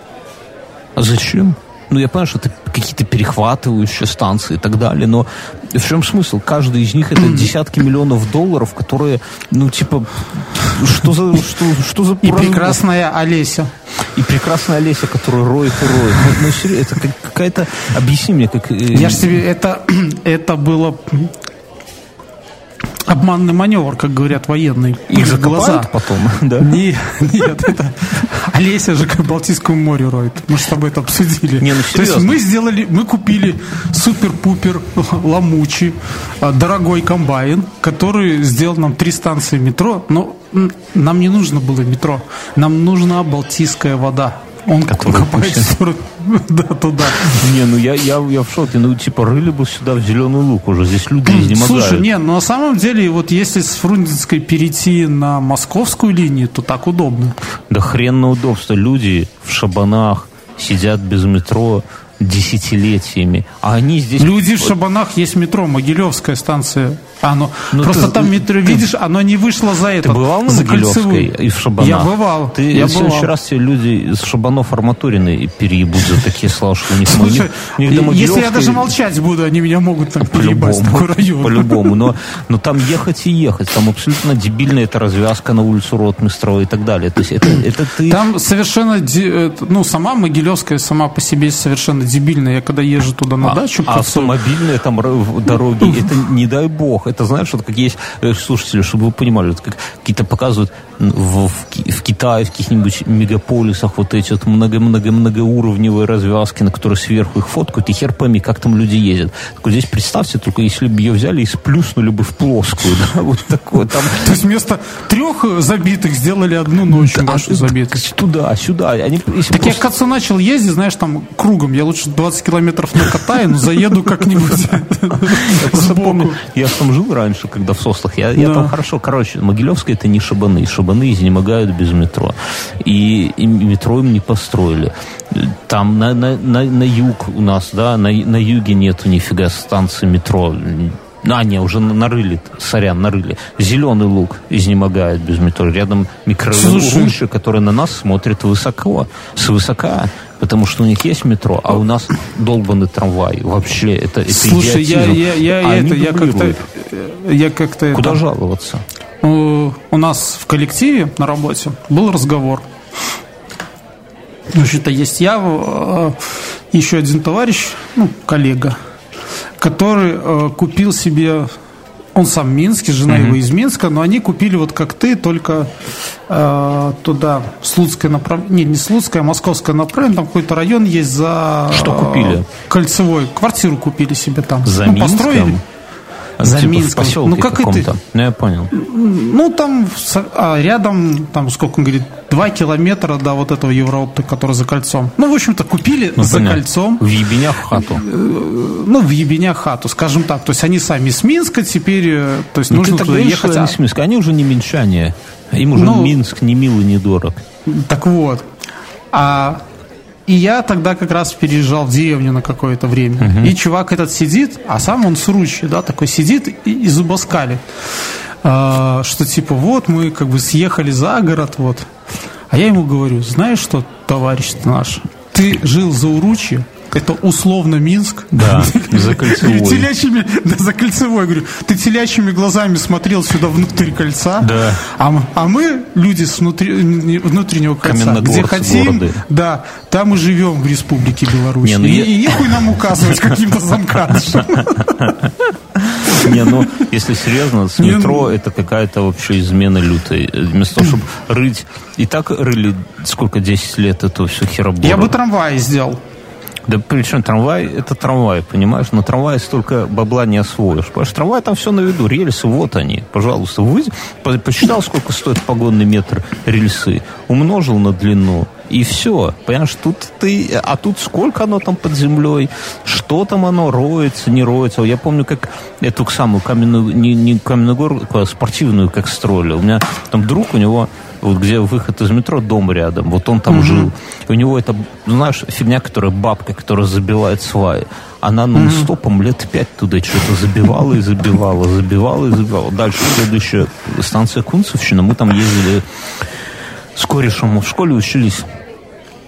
Speaker 3: А зачем? Ну, я понимаю, что это какие-то перехватывающие станции и так далее, но в чем смысл? Каждый из них это десятки миллионов долларов, которые, ну, типа, что за... Что, что за
Speaker 2: и прекрасная Олеся.
Speaker 3: И прекрасная Олеся, которая роет и роет. Ну, ну серьезно, это какая-то... Объясни мне, как... Э,
Speaker 2: я же тебе... Это, это было обманный маневр, как говорят военные.
Speaker 3: Их же глаза потом,
Speaker 2: да? Не, нет, это Олеся же к Балтийскому морю роет. Мы же с тобой это обсудили. Не, ну, То есть мы сделали, мы купили супер-пупер ломучий, а, дорогой комбайн, который сделал нам три станции метро, но нам не нужно было метро, нам нужна Балтийская вода. Он который копает да, туда.
Speaker 3: Не, ну я, я, я в шоке. Ну, типа, рыли бы сюда в зеленый лук уже. Здесь люди изнемогают.
Speaker 2: Слушай, не, ну на самом деле, вот если с Фрунзенской перейти на московскую линию, то так удобно.
Speaker 3: Да хрен на удобство. Люди в шабанах сидят без метро, десятилетиями. А они здесь...
Speaker 2: Люди в Шабанах есть метро, Могилевская станция. Оно, ну, просто ты, там метро, ты, видишь, оно не вышло за это.
Speaker 3: Ты бывал на Могилевской и в Шабанах?
Speaker 2: Я бывал.
Speaker 3: Ты
Speaker 2: я
Speaker 3: в следующий бывал. раз тебе люди из Шабанов арматурины переебут за такие слова, что у них...
Speaker 2: Слушай, них, них если я даже молчать буду, они меня могут там переебать такой район.
Speaker 3: По-любому, но, но там ехать и ехать. Там абсолютно дебильная эта развязка на улицу Ротмистрова и так далее. То есть это, это ты...
Speaker 2: Там совершенно... Э, ну, сама Могилевская сама по себе совершенно дебильная. Я когда езжу туда на
Speaker 3: а,
Speaker 2: дачу...
Speaker 3: А автомобильные там дороги, это не дай бог. Это знаешь, вот как есть э, слушатели, чтобы вы понимали, вот как какие-то показывают в, в, в Китае, в каких-нибудь мегаполисах вот эти вот много-много-многоуровневые развязки, на которые сверху их фоткают, и хер пойми, как там люди ездят. Так вот здесь представьте, только если бы ее взяли и сплюснули бы в плоскую, да, вот такое. Там...
Speaker 2: То есть вместо трех забитых сделали одну ночь да, вашу забитых.
Speaker 3: Туда, сюда.
Speaker 2: Так просто... я к отцу начал ездить, знаешь, там кругом. Я лучше 20 километров накатаю, но заеду как-нибудь
Speaker 3: сбоку. Я там жил раньше, когда в Сослах. Я там хорошо, короче, Могилевская это не Шабаны. Шабаны изнемогают без метро. И, и метро им не построили. Там на, на, на, на юг у нас, да, на, на юге нету нифига станции метро. А, не, уже нарыли, сорян, нарыли. Зеленый лук изнемогает без метро. Рядом микрорайон, который на нас смотрит высоко, свысока, потому что у них есть метро, а у нас долбанный трамвай. Вообще, это, это
Speaker 2: Слушай, я, я, я, а это, я как-то... Я как-то
Speaker 3: Куда это... жаловаться?
Speaker 2: у нас в коллективе на работе был разговор. Значит, есть я, э, еще один товарищ, ну, коллега, который э, купил себе он сам Минский, жена mm-hmm. его из Минска, но они купили вот как ты, только э, туда, Слуцкое направление, не, не Слуцкое, а Московское направление, там какой-то район есть за...
Speaker 3: Что купили?
Speaker 2: Кольцевой, квартиру купили себе там.
Speaker 3: За ну, Минском? построили.
Speaker 2: За типа Минском.
Speaker 3: В ну, как это? Ну, я понял.
Speaker 2: Ну, там а, рядом, там, сколько он говорит, два километра до вот этого Евроопта, который за кольцом. Ну, в общем-то, купили ну, за понятно. кольцом.
Speaker 3: В Ебенях хату. Э,
Speaker 2: ну, в Ебенях хату, скажем так. То есть они сами с Минска теперь, э, то есть ну, нужно туда ехать.
Speaker 3: Они, с Минска. они уже не минчане. Им уже ну, Минск не мил и не дорог.
Speaker 2: Так вот. А и я тогда как раз переезжал в деревню на какое-то время. Угу. И чувак этот сидит, а сам он с ручью, да, такой сидит и, и зубоскали. А, что типа, вот мы как бы съехали за город, вот. А я ему говорю, знаешь что, товарищ наш, ты жил за Уручье, это условно Минск.
Speaker 3: Да, за кольцевой.
Speaker 2: Телячьими, да, за кольцевой. Говорю, ты телячьими глазами смотрел сюда внутрь кольца.
Speaker 3: Да.
Speaker 2: А, а мы, люди с внутри, внутреннего кольца, где хотим, города. да, там и живем в Республике Беларусь. Не, ну и, я... и нехуй нам указывать каким-то замкадышем.
Speaker 3: Не, ну, если серьезно, с метро ну- это какая-то вообще измена лютая. Вместо того, чтобы рыть... И так рыли сколько, 10 лет эту всю херобору.
Speaker 2: Я бы трамвай сделал.
Speaker 3: Да причем трамвай, это трамвай, понимаешь? На трамвае столько бабла не освоишь. Понимаешь, трамвай там все на виду, рельсы, вот они, пожалуйста. Вы посчитал, сколько стоит погонный метр рельсы, умножил на длину, и все. Понимаешь, тут ты... А тут сколько оно там под землей? Что там оно роется, не роется? Я помню, как эту самую каменную... Не, не каменную гору, а спортивную как строили. У меня там друг, у него вот где выход из метро, дом рядом, вот он там угу. жил. У него это, знаешь, фигня, которая бабка, которая забивает сваи. Она нон-стопом лет пять туда что-то забивала и забивала, забивала и забивала. Дальше следующая станция Кунцевщина. Мы там ездили с корешем в школе учились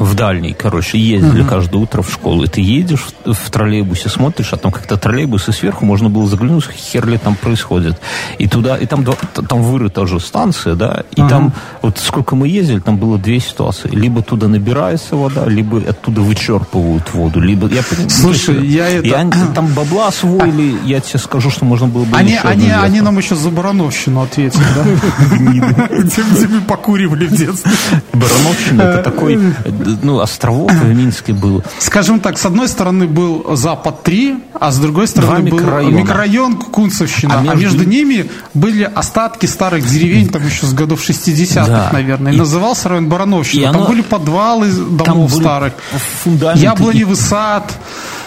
Speaker 3: в дальний, короче, ездили uh-huh. каждое утро в школу. И ты едешь в, в троллейбусе, смотришь, а там как-то троллейбусы сверху, можно было заглянуть, хер ли там происходит. И туда, и там, там вырыта уже станция, да, и uh-huh. там, вот сколько мы ездили, там было две ситуации. Либо туда набирается вода, либо оттуда вычерпывают воду, либо... Я,
Speaker 2: Слушай, ну, я это... Я,
Speaker 3: там бабла освоили, а... я тебе скажу, что можно было бы
Speaker 2: Они, они, они нам еще за Барановщину ответили, да? Где мы покуривали в детстве.
Speaker 3: Барановщина это такой ну, островов в Минске было.
Speaker 2: Скажем так, с одной стороны был Запад-3, а с другой стороны был микрорайон Кунцевщина. А между... а между ними были остатки старых деревень, там еще с годов 60-х, да. наверное. И, и назывался район Барановщина. И там оно... были подвалы домов там старых. Яблоневый и... сад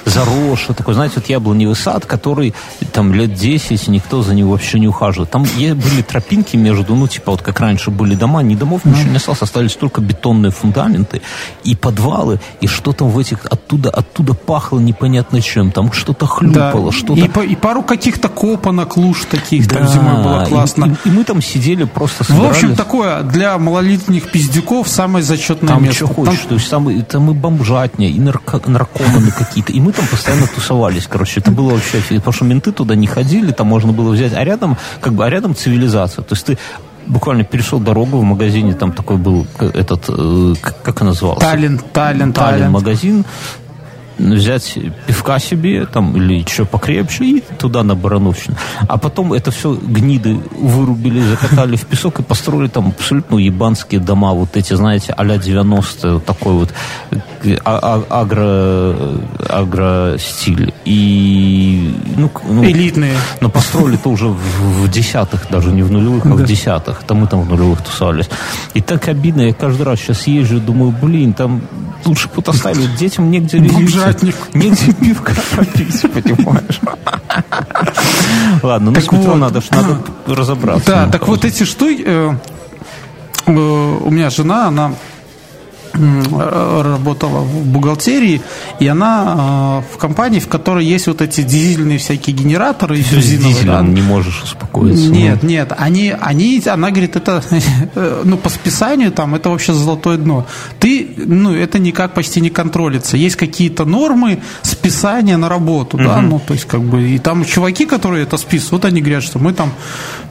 Speaker 3: заросший, такой, знаете, вот яблоневый сад, который там лет 10 никто за него вообще не ухаживает. Там были тропинки между, ну, типа, вот как раньше были дома, ни домов ничего не осталось, остались только бетонные фундаменты и подвалы, и что там в этих, оттуда, оттуда пахло непонятно чем, там что-то хлюпало, да. что-то...
Speaker 2: И, и пару каких-то копанок, луж таких да. там зимой было классно.
Speaker 3: И, и, и мы там сидели просто
Speaker 2: собирались. В общем, такое для малолетних пиздюков самое зачетное
Speaker 3: там
Speaker 2: место.
Speaker 3: Что хочешь, там... то есть там, там и бомжатня, и нарко, наркоманы какие-то, и мы там постоянно тусовались, короче, это было вообще, потому что менты туда не ходили, там можно было взять, а рядом, как бы, а рядом цивилизация, то есть ты буквально перешел дорогу в магазине, там такой был этот, э, как он назывался?
Speaker 2: Таллин, Таллин,
Speaker 3: Таллин. магазин, взять пивка себе там или что покрепче и туда на Барановщину. А потом это все гниды вырубили, закатали в песок и построили там абсолютно ебанские дома, вот эти, знаете, а-ля 90 такой вот а, а, агро, агро стиль. И,
Speaker 2: ну, ну, Элитные.
Speaker 3: Но построили-то уже в, в десятых, даже не в нулевых, а да. в десятых. Там мы там в нулевых тусовались. И так обидно, я каждый раз сейчас езжу, думаю, блин, там лучше бы оставили детям негде
Speaker 2: Бомжатник.
Speaker 3: Негде пивка попить, понимаешь? Ладно, ну с метро надо, разобраться.
Speaker 2: Да, так вот эти что... Э, э, у меня жена, она работала в бухгалтерии, и она э, в компании, в которой есть вот эти дизельные всякие генераторы
Speaker 3: Все бензиновые. Да? не можешь успокоиться.
Speaker 2: Нет, нет, они, они, она говорит, это, ну, по списанию там, это вообще золотое дно. Ты, ну, это никак почти не контролится. Есть какие-то нормы списания на работу, да, ну, то есть, как бы, и там чуваки, которые это списывают, вот они говорят, что мы там,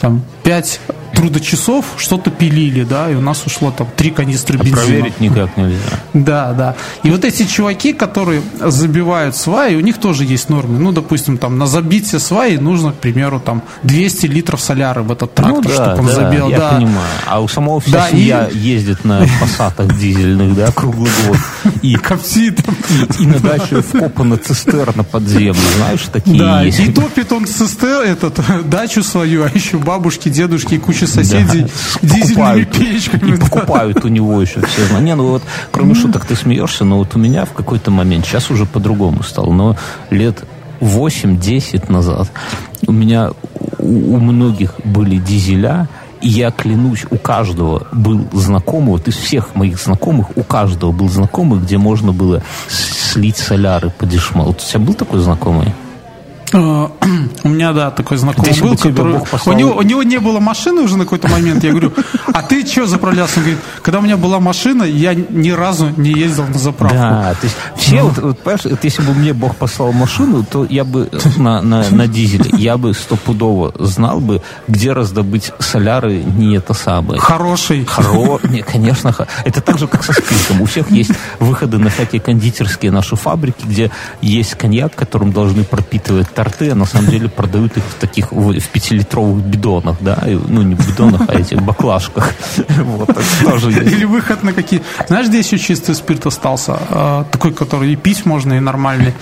Speaker 2: там, 5 трудочасов что-то пилили, да, и у нас ушло там три канистры а бензина.
Speaker 3: проверить никак нельзя.
Speaker 2: Да, да. И вот эти чуваки, которые забивают сваи, у них тоже есть нормы. Ну, допустим, там на забитие сваи нужно, к примеру, там 200 литров соляры в этот трактор, ну, да, чтобы он да, забил.
Speaker 3: Я
Speaker 2: да.
Speaker 3: понимаю. А у самого вся да, семья и... ездит на пассатах дизельных, да, круглый год.
Speaker 2: И коптит.
Speaker 3: И, и на даче вкопана цистерна подземная, знаешь, такие
Speaker 2: да, есть. и топит он цистер, этот, дачу свою, а еще бабушки, дедушки и куча соседей да. дизельными печками.
Speaker 3: И покупают у него еще все. Не, ну вот, кроме шуток, ты смеешься, но вот у меня в какой-то момент, сейчас уже по-другому стало, но лет 8-10 назад у меня у, у многих были дизеля, и я клянусь, у каждого был знакомый, вот из всех моих знакомых, у каждого был знакомый, где можно было слить соляры по дешмалу. Вот у тебя был такой знакомый?
Speaker 2: Э, у меня, да, такой знакомый был, который... У него, у него не было машины уже на какой-то момент. Я говорю, а ты что заправлялся? Он говорит, когда у меня была машина, я ни разу не ездил на заправку.
Speaker 3: Да, то есть все, вот, вот, понимаешь, вот, если бы мне Бог послал машину, то я бы на, на, на дизеле, я бы стопудово знал бы, где раздобыть соляры не это самое.
Speaker 2: Хороший.
Speaker 3: Хоро... Не, конечно. Это так же, как со спиртом. У всех есть выходы на всякие кондитерские наши фабрики, где есть коньяк, которым должны пропитывать торты, а на самом деле продают их в таких, в, в пятилитровых бидонах, да, ну не бидонах, а этих баклажках.
Speaker 2: Вот, тоже. Или выход на какие... Знаешь, где еще чистый спирт остался? А, такой, который и пить можно, и нормальный.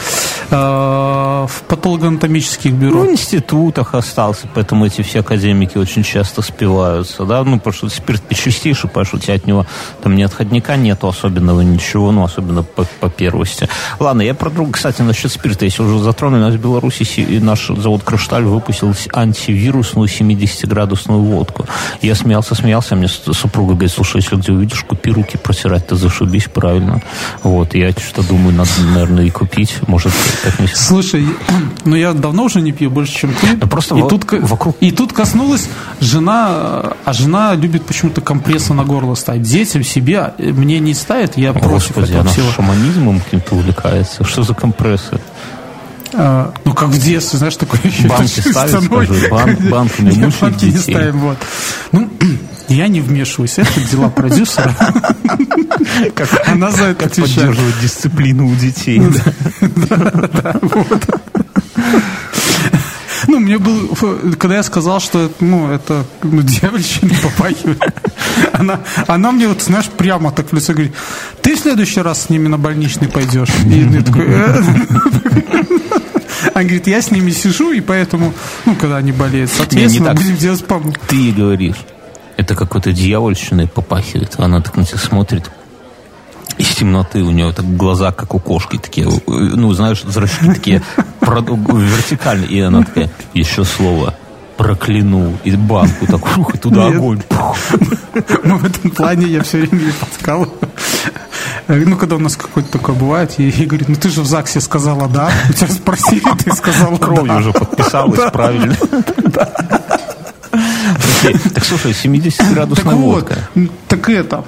Speaker 2: Э, в патологоанатомических бюро.
Speaker 3: Ну, в институтах остался, поэтому эти все академики очень часто спиваются, да, ну, потому что спирт ты чистейший, потому что у тебя от него там ни отходника нету особенного ничего, ну, особенно по, по первости. Ладно, я про друга, кстати, насчет спирта, если уже затронули, у нас в Беларуси и наш завод «Кришталь» выпустил антивирусную 70-градусную водку. Я смеялся, смеялся, а мне супруга говорит, слушай, если где увидишь, купи руки протирать-то зашибись, правильно. Вот, я что думаю, надо, наверное, и купить, может,
Speaker 2: Слушай, ну я давно уже не пью больше, чем ты.
Speaker 3: Да просто
Speaker 2: и,
Speaker 3: во-
Speaker 2: тут,
Speaker 3: вокруг-
Speaker 2: и тут коснулась жена, а жена любит почему-то компрессы на горло ставить. Детям, себе, а мне не ставит, я против
Speaker 3: Господи,
Speaker 2: этого
Speaker 3: она
Speaker 2: всего.
Speaker 3: шаманизмом каким-то увлекается. Что за компрессы?
Speaker 2: А, ну, как в детстве, знаешь, такое еще
Speaker 3: Банки
Speaker 2: стеной.
Speaker 3: скажи, бан- банками
Speaker 2: Нет,
Speaker 3: мучить
Speaker 2: банки не ставим, вот. Ну, я не вмешиваюсь, это дела продюсера.
Speaker 3: Как,
Speaker 2: Она за это
Speaker 3: как поддерживать дисциплину у детей.
Speaker 2: Ну, мне было, когда я сказал, что ну, это ну, дьявольщина попахивает, она, она мне вот, знаешь, прямо так в лицо говорит, ты в следующий раз с ними на больничный пойдешь? И я такой, «Э». Она говорит, я с ними сижу, и поэтому, ну, когда они болеют, соответственно,
Speaker 3: так.
Speaker 2: будем делать помощь.
Speaker 3: Ты говоришь, это какой-то дьявольщиной попахивает. Она так на тебя смотрит. Из темноты у нее так глаза, как у кошки, такие, э, ну, знаешь, зрачки такие вертикальные. И она такая, еще слово, прокляну. И банку так, фух, и туда
Speaker 2: Нет.
Speaker 3: огонь.
Speaker 2: Ну, в этом плане я все время ей подкалываю. Ну, когда у нас какой-то такой бывает, я ей говорю, ну ты же в ЗАГСе сказала да, у тебя спросили, ты сказала
Speaker 3: Кровью
Speaker 2: да.
Speaker 3: уже подписалась, правильно? Так слушай,
Speaker 2: Так
Speaker 3: 70-градусная
Speaker 2: вот,
Speaker 3: водка.
Speaker 2: так это.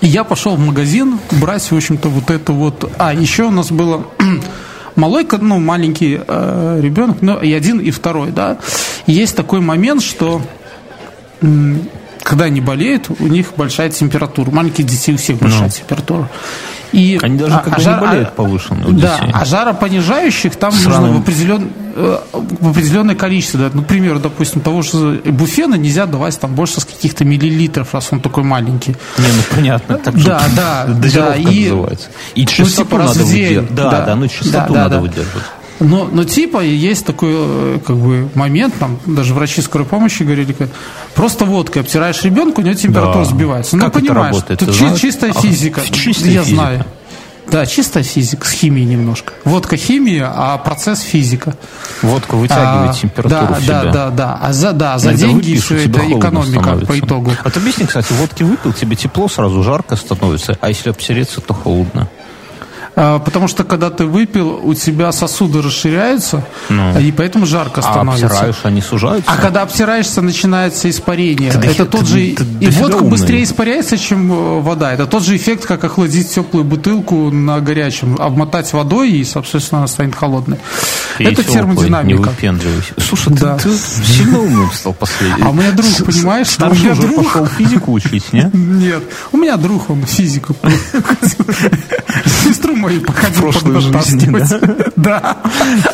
Speaker 2: Я пошел в магазин брать, в общем-то, вот это вот. А, еще у нас было малой, ну, маленький э, ребенок, ну, и один, и второй, да. Есть такой момент, что когда они болеют, у них большая температура. У маленьких детей у всех большая температура. И,
Speaker 3: Они даже
Speaker 2: а-
Speaker 3: когда
Speaker 2: а
Speaker 3: не
Speaker 2: жар-
Speaker 3: болеют
Speaker 2: а-
Speaker 3: повышенно
Speaker 2: Да,
Speaker 3: детей.
Speaker 2: а жаропонижающих там
Speaker 3: Сраным.
Speaker 2: нужно в, определен, э, в определенное количество. Да. Ну, к примеру, допустим, того же буфена нельзя давать там больше с каких-то миллилитров, раз он такой маленький.
Speaker 3: Не, ну понятно, так
Speaker 2: Да, да,
Speaker 3: дозировка
Speaker 2: да, и-
Speaker 3: называется. И частоту
Speaker 2: типа раз
Speaker 3: надо
Speaker 2: в день,
Speaker 3: выдерживать. Да,
Speaker 2: да.
Speaker 3: да, ну частоту
Speaker 2: Да, да,
Speaker 3: надо
Speaker 2: да.
Speaker 3: выдерживать.
Speaker 2: Но, но типа есть такой э, как бы момент, там даже врачи скорой помощи говорили, как, просто водкой обтираешь ребенка, у него температура
Speaker 3: Да.
Speaker 2: сбивается. Ну,
Speaker 3: Как это
Speaker 2: понимаешь,
Speaker 3: работает,
Speaker 2: тут
Speaker 3: ты
Speaker 2: чи- чистая
Speaker 3: А,
Speaker 2: физика.
Speaker 3: чистая
Speaker 2: Я
Speaker 3: физика.
Speaker 2: знаю. Да, чистая физика, с химией немножко. Водка химия, а процесс физика.
Speaker 3: Водка вытягивает
Speaker 2: А,
Speaker 3: температуру
Speaker 2: да,
Speaker 3: в себя.
Speaker 2: Да, да, да. А за, да, за
Speaker 3: Иногда
Speaker 2: деньги
Speaker 3: выпьешь,
Speaker 2: все это экономика
Speaker 3: становится.
Speaker 2: по итогу.
Speaker 3: Вот объясни, кстати, водки выпил, тебе тепло, сразу жарко становится, а если обтереться, то холодно.
Speaker 2: А, Потому что когда ты выпил, у тебя сосуды расширяются,
Speaker 3: Ну.
Speaker 2: и поэтому жарко
Speaker 3: А
Speaker 2: становится.
Speaker 3: обтираешь, они сужаются?
Speaker 2: А когда обтираешься, начинается испарение.
Speaker 3: Ты
Speaker 2: это
Speaker 3: дохи-
Speaker 2: тот
Speaker 3: ты-
Speaker 2: же...
Speaker 3: ты
Speaker 2: и
Speaker 3: дофига
Speaker 2: водка
Speaker 3: умный.
Speaker 2: быстрее испаряется, чем э, вода. Это тот же эффект, как охладить теплую бутылку на горячем. Обмотать водой, и, соответственно, она станет холодной.
Speaker 3: Пей
Speaker 2: это
Speaker 3: теплый, Не
Speaker 2: термодинамика.
Speaker 3: выпендривайся. Слушай, ты-
Speaker 2: Да.
Speaker 3: ты, сильно умным стал последний.
Speaker 2: А у меня друг, понимаешь, меня
Speaker 3: уже
Speaker 2: друг-
Speaker 3: пошел физику учить, не?
Speaker 2: Нет, у меня друг, он физику. Сестру мою походил
Speaker 3: прошлой
Speaker 2: подтаскивать.
Speaker 3: жизни,
Speaker 2: Да.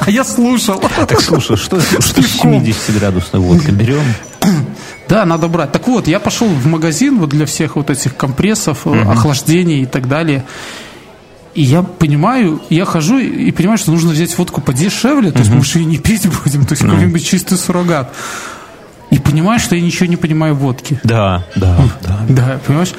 Speaker 2: А я слушал.
Speaker 3: Так слушай, что, что с
Speaker 2: Пивком.
Speaker 3: 70-градусной водкой берем?
Speaker 2: Да, надо брать. Так вот, я пошел в магазин вот для всех вот этих компрессов, э, охлаждений и так далее. И я понимаю, я хожу и понимаю, что нужно взять водку подешевле, то есть мы же ее не пить будем, то есть какой-нибудь чистый суррогат. И понимаю, что я ничего не понимаю в водке.
Speaker 3: Да, да, да.
Speaker 2: Да, понимаешь?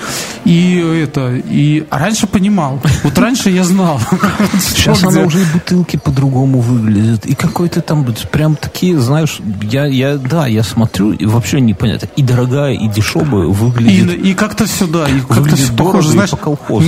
Speaker 2: И это, и а раньше понимал. Вот раньше я знал.
Speaker 3: Сейчас она уже и бутылки по-другому выглядят. И какой-то там прям такие, знаешь, я, я, да, я смотрю, и вообще непонятно. И дорогая, и дешевая
Speaker 2: И,
Speaker 3: выглядит.
Speaker 2: и как-то все, да, и как-то
Speaker 3: Выглядит
Speaker 2: все
Speaker 3: дорого
Speaker 2: похоже,
Speaker 3: и
Speaker 2: знаешь,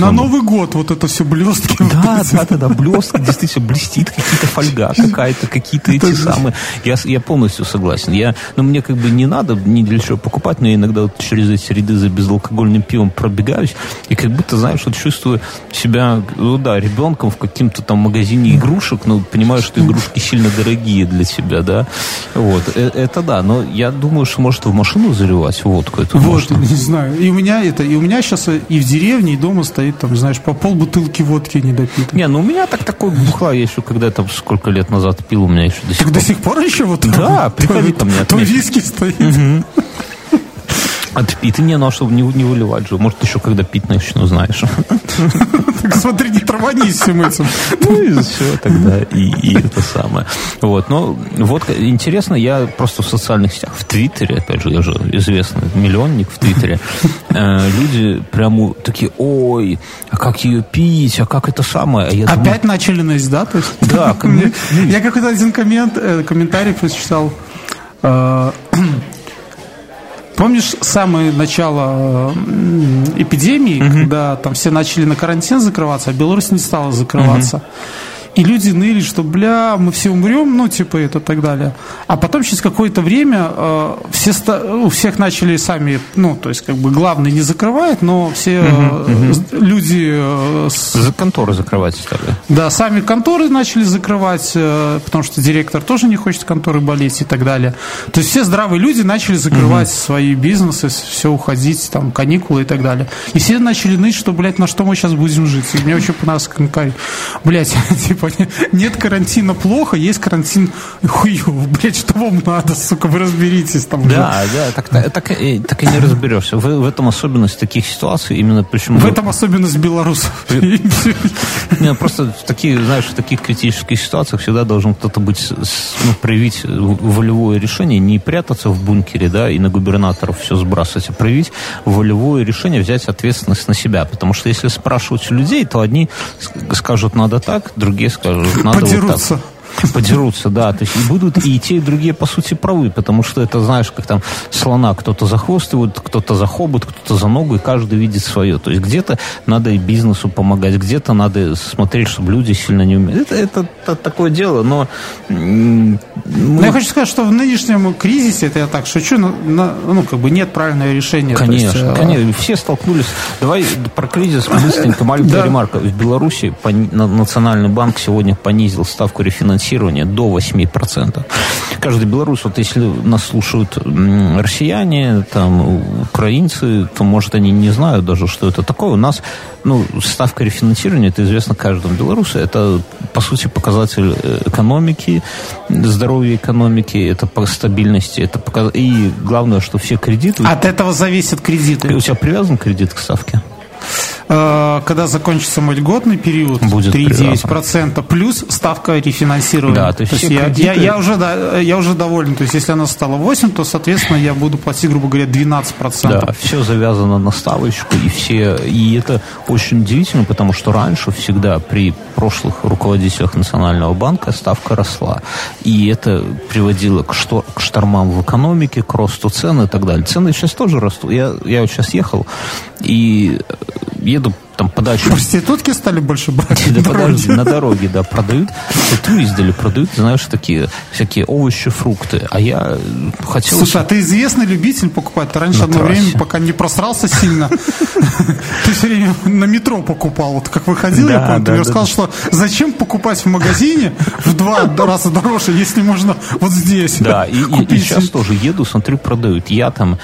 Speaker 2: на Новый год вот это все блестки.
Speaker 3: Да, да, да, да, блестка действительно блестит, какие-то фольга какая-то, какие-то эти самые. Я, с- я полностью согласен. Я, ну, мне как бы не надо ни для чего покупать, но я иногда вот через эти ряды за безалкогольным пивом пробегаюсь, и как будто, знаешь, вот чувствую себя, ну да, ребенком в каком-то там магазине игрушек, но понимаю, что игрушки сильно дорогие для тебя, да. Вот, э- это да, но я думаю, что может в машину заливать водку. Это
Speaker 2: Вот,
Speaker 3: можно.
Speaker 2: не знаю. И у меня это, и у меня сейчас и в деревне, и дома стоит там, знаешь, по пол бутылки водки недопитой.
Speaker 3: Не, ну у меня так такой бухла, я еще когда там сколько лет назад пил, у меня еще до сих
Speaker 2: Так
Speaker 3: пор
Speaker 2: до сих пор еще вот
Speaker 3: Да, приходи ко мне
Speaker 2: то виски стоит.
Speaker 3: Отпить. Не, ну а чтобы не, не выливать же. Может, еще когда пить начну, знаешь.
Speaker 2: Так смотри, не траванись всем этим.
Speaker 3: Ну и все тогда. И, и это самое. Вот. Но вот интересно, я просто в социальных сетях, в Твиттере, опять же, я же известный миллионник в Твиттере, э, люди прямо такие, ой, а как ее пить, а как это самое? А я
Speaker 2: Опять думаю, начали наесть, да? То есть?
Speaker 3: Да.
Speaker 2: Я какой-то один коммент, э, комментарий прочитал. Э, Помнишь самое начало эпидемии, угу. когда там все начали на карантин закрываться, а Беларусь не стала закрываться? Угу. И люди ныли, что, бля, мы все умрем, ну, типа это так далее. А потом через какое-то время э, все, у всех начали сами, ну, то есть, как бы, главный не закрывает, но все угу, э, угу. люди... Э,
Speaker 3: с... Конторы закрывать стали.
Speaker 2: Да, сами конторы начали закрывать, э, потому что директор тоже не хочет конторы болеть и так далее. То есть, все здравые люди начали закрывать угу. свои бизнесы, все уходить, там, каникулы и так далее. И все начали ныть, что, блядь, на что мы сейчас будем жить. И мне очень понравился комментарий. Блядь, типа, нет карантина плохо, есть карантин хуёво. Блядь, что вам надо, сука, вы разберитесь там уже.
Speaker 3: Да, да, так, так, так, и, так и не разберешься. В, в этом особенность таких ситуаций, именно почему...
Speaker 2: В этом особенность белорусов.
Speaker 3: Нет, просто в таких, знаешь, в таких критических ситуациях всегда должен кто-то быть, ну, проявить волевое решение, не прятаться в бункере, да, и на губернаторов все сбрасывать, а проявить волевое решение, взять ответственность на себя. Потому что если спрашивать у людей, то одни скажут, надо так, другие скажут, надо
Speaker 2: Подерутся.
Speaker 3: вот так. Подерутся, да. То есть и будут и те, и другие, по сути, правы, потому что это, знаешь, как там слона кто-то за хвост его, кто-то за хобот, кто-то за ногу, и каждый видит свое. То есть где-то надо и бизнесу помогать, где-то надо смотреть, чтобы люди сильно не умели. Это, это, это такое дело, но...
Speaker 2: Мы... но я хочу сказать, что в нынешнем кризисе, это я так шучу, но, ну, как бы нет правильного решения.
Speaker 3: Конечно, есть, а, конечно. Все столкнулись. Давай про кризис быстренько, маленькая ремарка. В Беларуси Национальный банк сегодня понизил ставку рефинансирования финансирования до 8%. Каждый белорус, вот если нас слушают россияне, там, украинцы, то, может, они не знают даже, что это такое. У нас, ну, ставка рефинансирования, это известно каждому белорусу, это, по сути, показатель э, экономики, здоровья экономики, это по стабильности, это показ... и главное, что все кредиты...
Speaker 2: От этого зависят кредиты.
Speaker 3: У тебя привязан кредит к ставке?
Speaker 2: Э, когда закончится мой льготный период, будет 3,9%, плюс ставка рефинансирования. Да, то есть, то есть я, кредиты... я, я, уже, да, я уже доволен. То есть если она стала 8, то, соответственно, я буду платить, грубо говоря, 12%.
Speaker 3: Да, все завязано на ставочку, и все. И это очень удивительно, потому что раньше всегда при прошлых руководителях Национального банка ставка росла. И это приводило к, что, к штормам в экономике, к росту цен и так далее. Цены сейчас тоже растут. Я, я вот сейчас ехал, и еду там подачу.
Speaker 2: Проститутки стали больше брать
Speaker 3: да, подожди, на дороге, да, продают. Вот издали продают, знаешь, такие всякие овощи, фрукты. А я хотел...
Speaker 2: Слушай, а ты известный любитель покупать. Ты раньше одно время, пока не просрался сильно, ты все время на метро покупал. Вот как выходил, я помню, ты мне сказал, что зачем покупать в магазине в два раза дороже, если можно вот здесь
Speaker 3: Да, и сейчас тоже еду, смотрю, продают. Я там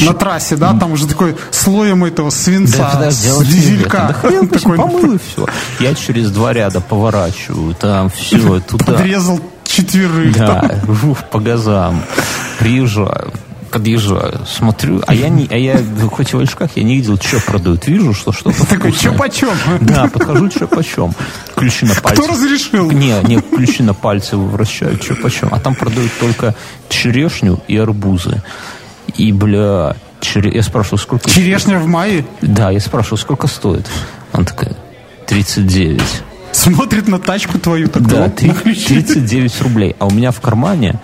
Speaker 2: на трассе, да, там уже такой слоем этого свинца, да, с дизелька.
Speaker 3: Да хрен такой, помыл и все. Я через два ряда поворачиваю, там все, туда.
Speaker 2: Подрезал четверых.
Speaker 3: Да, уф, по газам. Приезжаю подъезжаю, смотрю, а я не, а я хоть в очках, я не видел, что продают. Вижу, что что-то
Speaker 2: Такой, что почем?
Speaker 3: Да, подхожу, что почем. Ключи на пальцы.
Speaker 2: Кто разрешил?
Speaker 3: Не, не, ключи на пальцы вращают, что почем. А там продают только черешню и арбузы. И, бля, чере... я спрашиваю, сколько...
Speaker 2: Черешня в мае?
Speaker 3: Да, я спрашиваю, сколько стоит? Он такая, 39.
Speaker 2: Смотрит на тачку твою так
Speaker 3: Да, 39 рублей. А у меня в кармане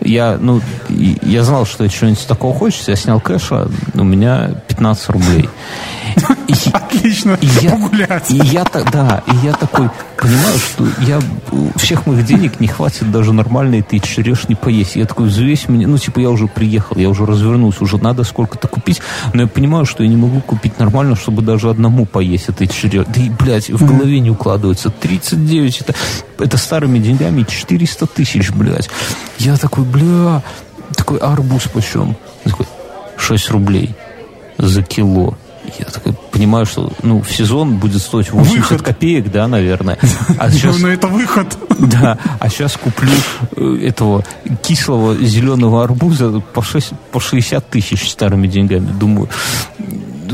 Speaker 3: я, ну, я знал, что что-нибудь такого хочется, я снял кэша, у меня 15 рублей.
Speaker 2: И, Отлично, и я, погулять.
Speaker 3: И я, да, и я такой понимаю, что я, всех моих денег не хватит даже нормально этой черешни поесть. Я такой, взвесь мне, ну, типа, я уже приехал, я уже развернулся, уже надо сколько-то купить, но я понимаю, что я не могу купить нормально, чтобы даже одному поесть этой черешни. Да и, блядь, в голове не укладывается. 39, это, это старыми деньгами 400 тысяч, блядь. Я такой, бля, такой арбуз почем? Такой, 6 рублей за кило. Я такой понимаю, что ну, в сезон будет стоить 80 выход. копеек, да, наверное.
Speaker 2: А сейчас, ну, это выход.
Speaker 3: Да, а сейчас куплю э, этого кислого зеленого арбуза по, 6, по 60 тысяч старыми деньгами. Думаю,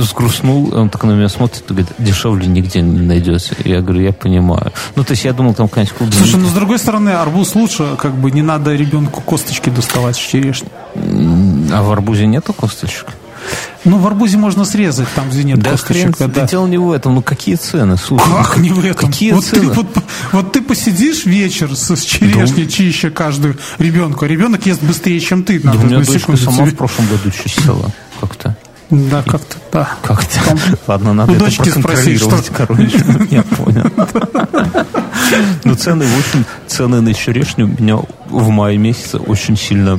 Speaker 3: сгрустнул, он так на меня смотрит и говорит, дешевле нигде не найдется. Я говорю, я понимаю. Ну, то есть я думал, там какая-нибудь клубная...
Speaker 2: Слушай, ну, с другой стороны, арбуз лучше, как бы не надо ребенку косточки доставать с черешни.
Speaker 3: А в арбузе нету косточек?
Speaker 2: Ну, в арбузе можно срезать, там, где нет
Speaker 3: да косточек. Хрен, да. дело не в этом, ну какие цены?
Speaker 2: Слушай, как не в этом? Какие вот цены? Ты, вот, вот ты посидишь вечер с, с черешней да. чище каждую ребенку, ребенок ест быстрее, чем ты.
Speaker 3: Да, у меня дочка сама в прошлом году чистила как-то.
Speaker 2: Да, как-то, да.
Speaker 3: Как-то. Ладно, надо
Speaker 2: это проконтролировать,
Speaker 3: короче. Я понял. Но цены, в общем, цены на черешню меня в мае месяце очень сильно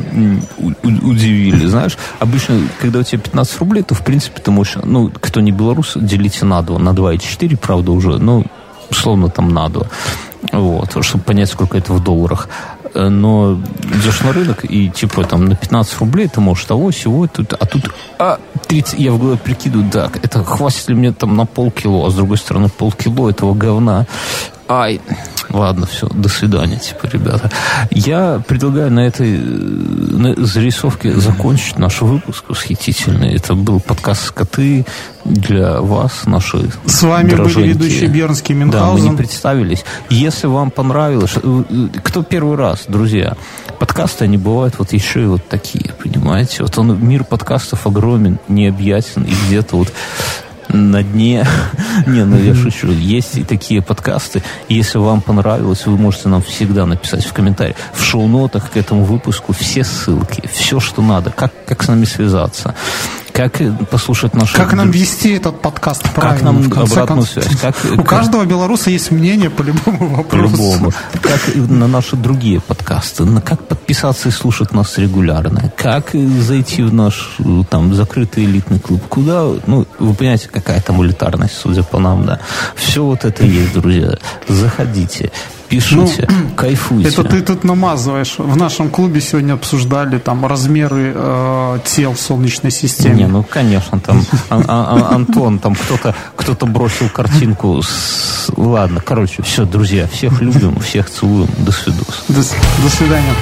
Speaker 3: удивили. Знаешь, обычно, когда у тебя 15 рублей, то, в принципе, ты можешь, ну, кто не белорус, делите на 2, на 2,4, правда, уже, ну, условно, там на 2. Вот, чтобы понять, сколько это в долларах. Э, но идешь на рынок, и типа там на 15 рублей ты можешь того, всего, тут, а тут а, 30, я в голове прикидываю, да, это хватит ли мне там на полкило, а с другой стороны полкило этого говна. Ай, ладно, все, до свидания, типа, ребята. Я предлагаю на этой на зарисовке закончить наш выпуск восхитительный. Это был подкаст «Скоты» для вас, наши
Speaker 2: С вами дроженьки. были ведущий Бернский Мюнхгаузен.
Speaker 3: Да, мы не представились. Если вам понравилось, э, кто первый раз, друзья, подкасты, они бывают вот еще и вот такие, понимаете? Вот он, мир подкастов огромен, необъятен, и где-то вот на дне. Не, ну я шучу. Есть и такие подкасты. Если вам понравилось, вы можете нам всегда написать в комментариях. В шоу-нотах к этому выпуску все ссылки, все, что надо, как, как с нами связаться как послушать наши...
Speaker 2: Как нам вести этот подкаст
Speaker 3: правильно? Как нам обратную связь? Как,
Speaker 2: У как... каждого белоруса есть мнение по любому вопросу. По любому.
Speaker 3: Как на наши другие подкасты. На как подписаться и слушать нас регулярно. Как зайти в наш там закрытый элитный клуб. Куда... Ну, вы понимаете, какая там элитарность, судя по нам, да. Все вот это есть, друзья. Заходите пишите, ну, кайфуйте.
Speaker 2: Это ты тут намазываешь. В нашем клубе сегодня обсуждали там размеры э, тел в Солнечной системе.
Speaker 3: Не, ну конечно, там а, а, а, Антон, там кто-то кто-то бросил картинку. С... Ладно, короче, все, друзья, всех любим, всех целуем. До свидос.
Speaker 2: До, до свидания.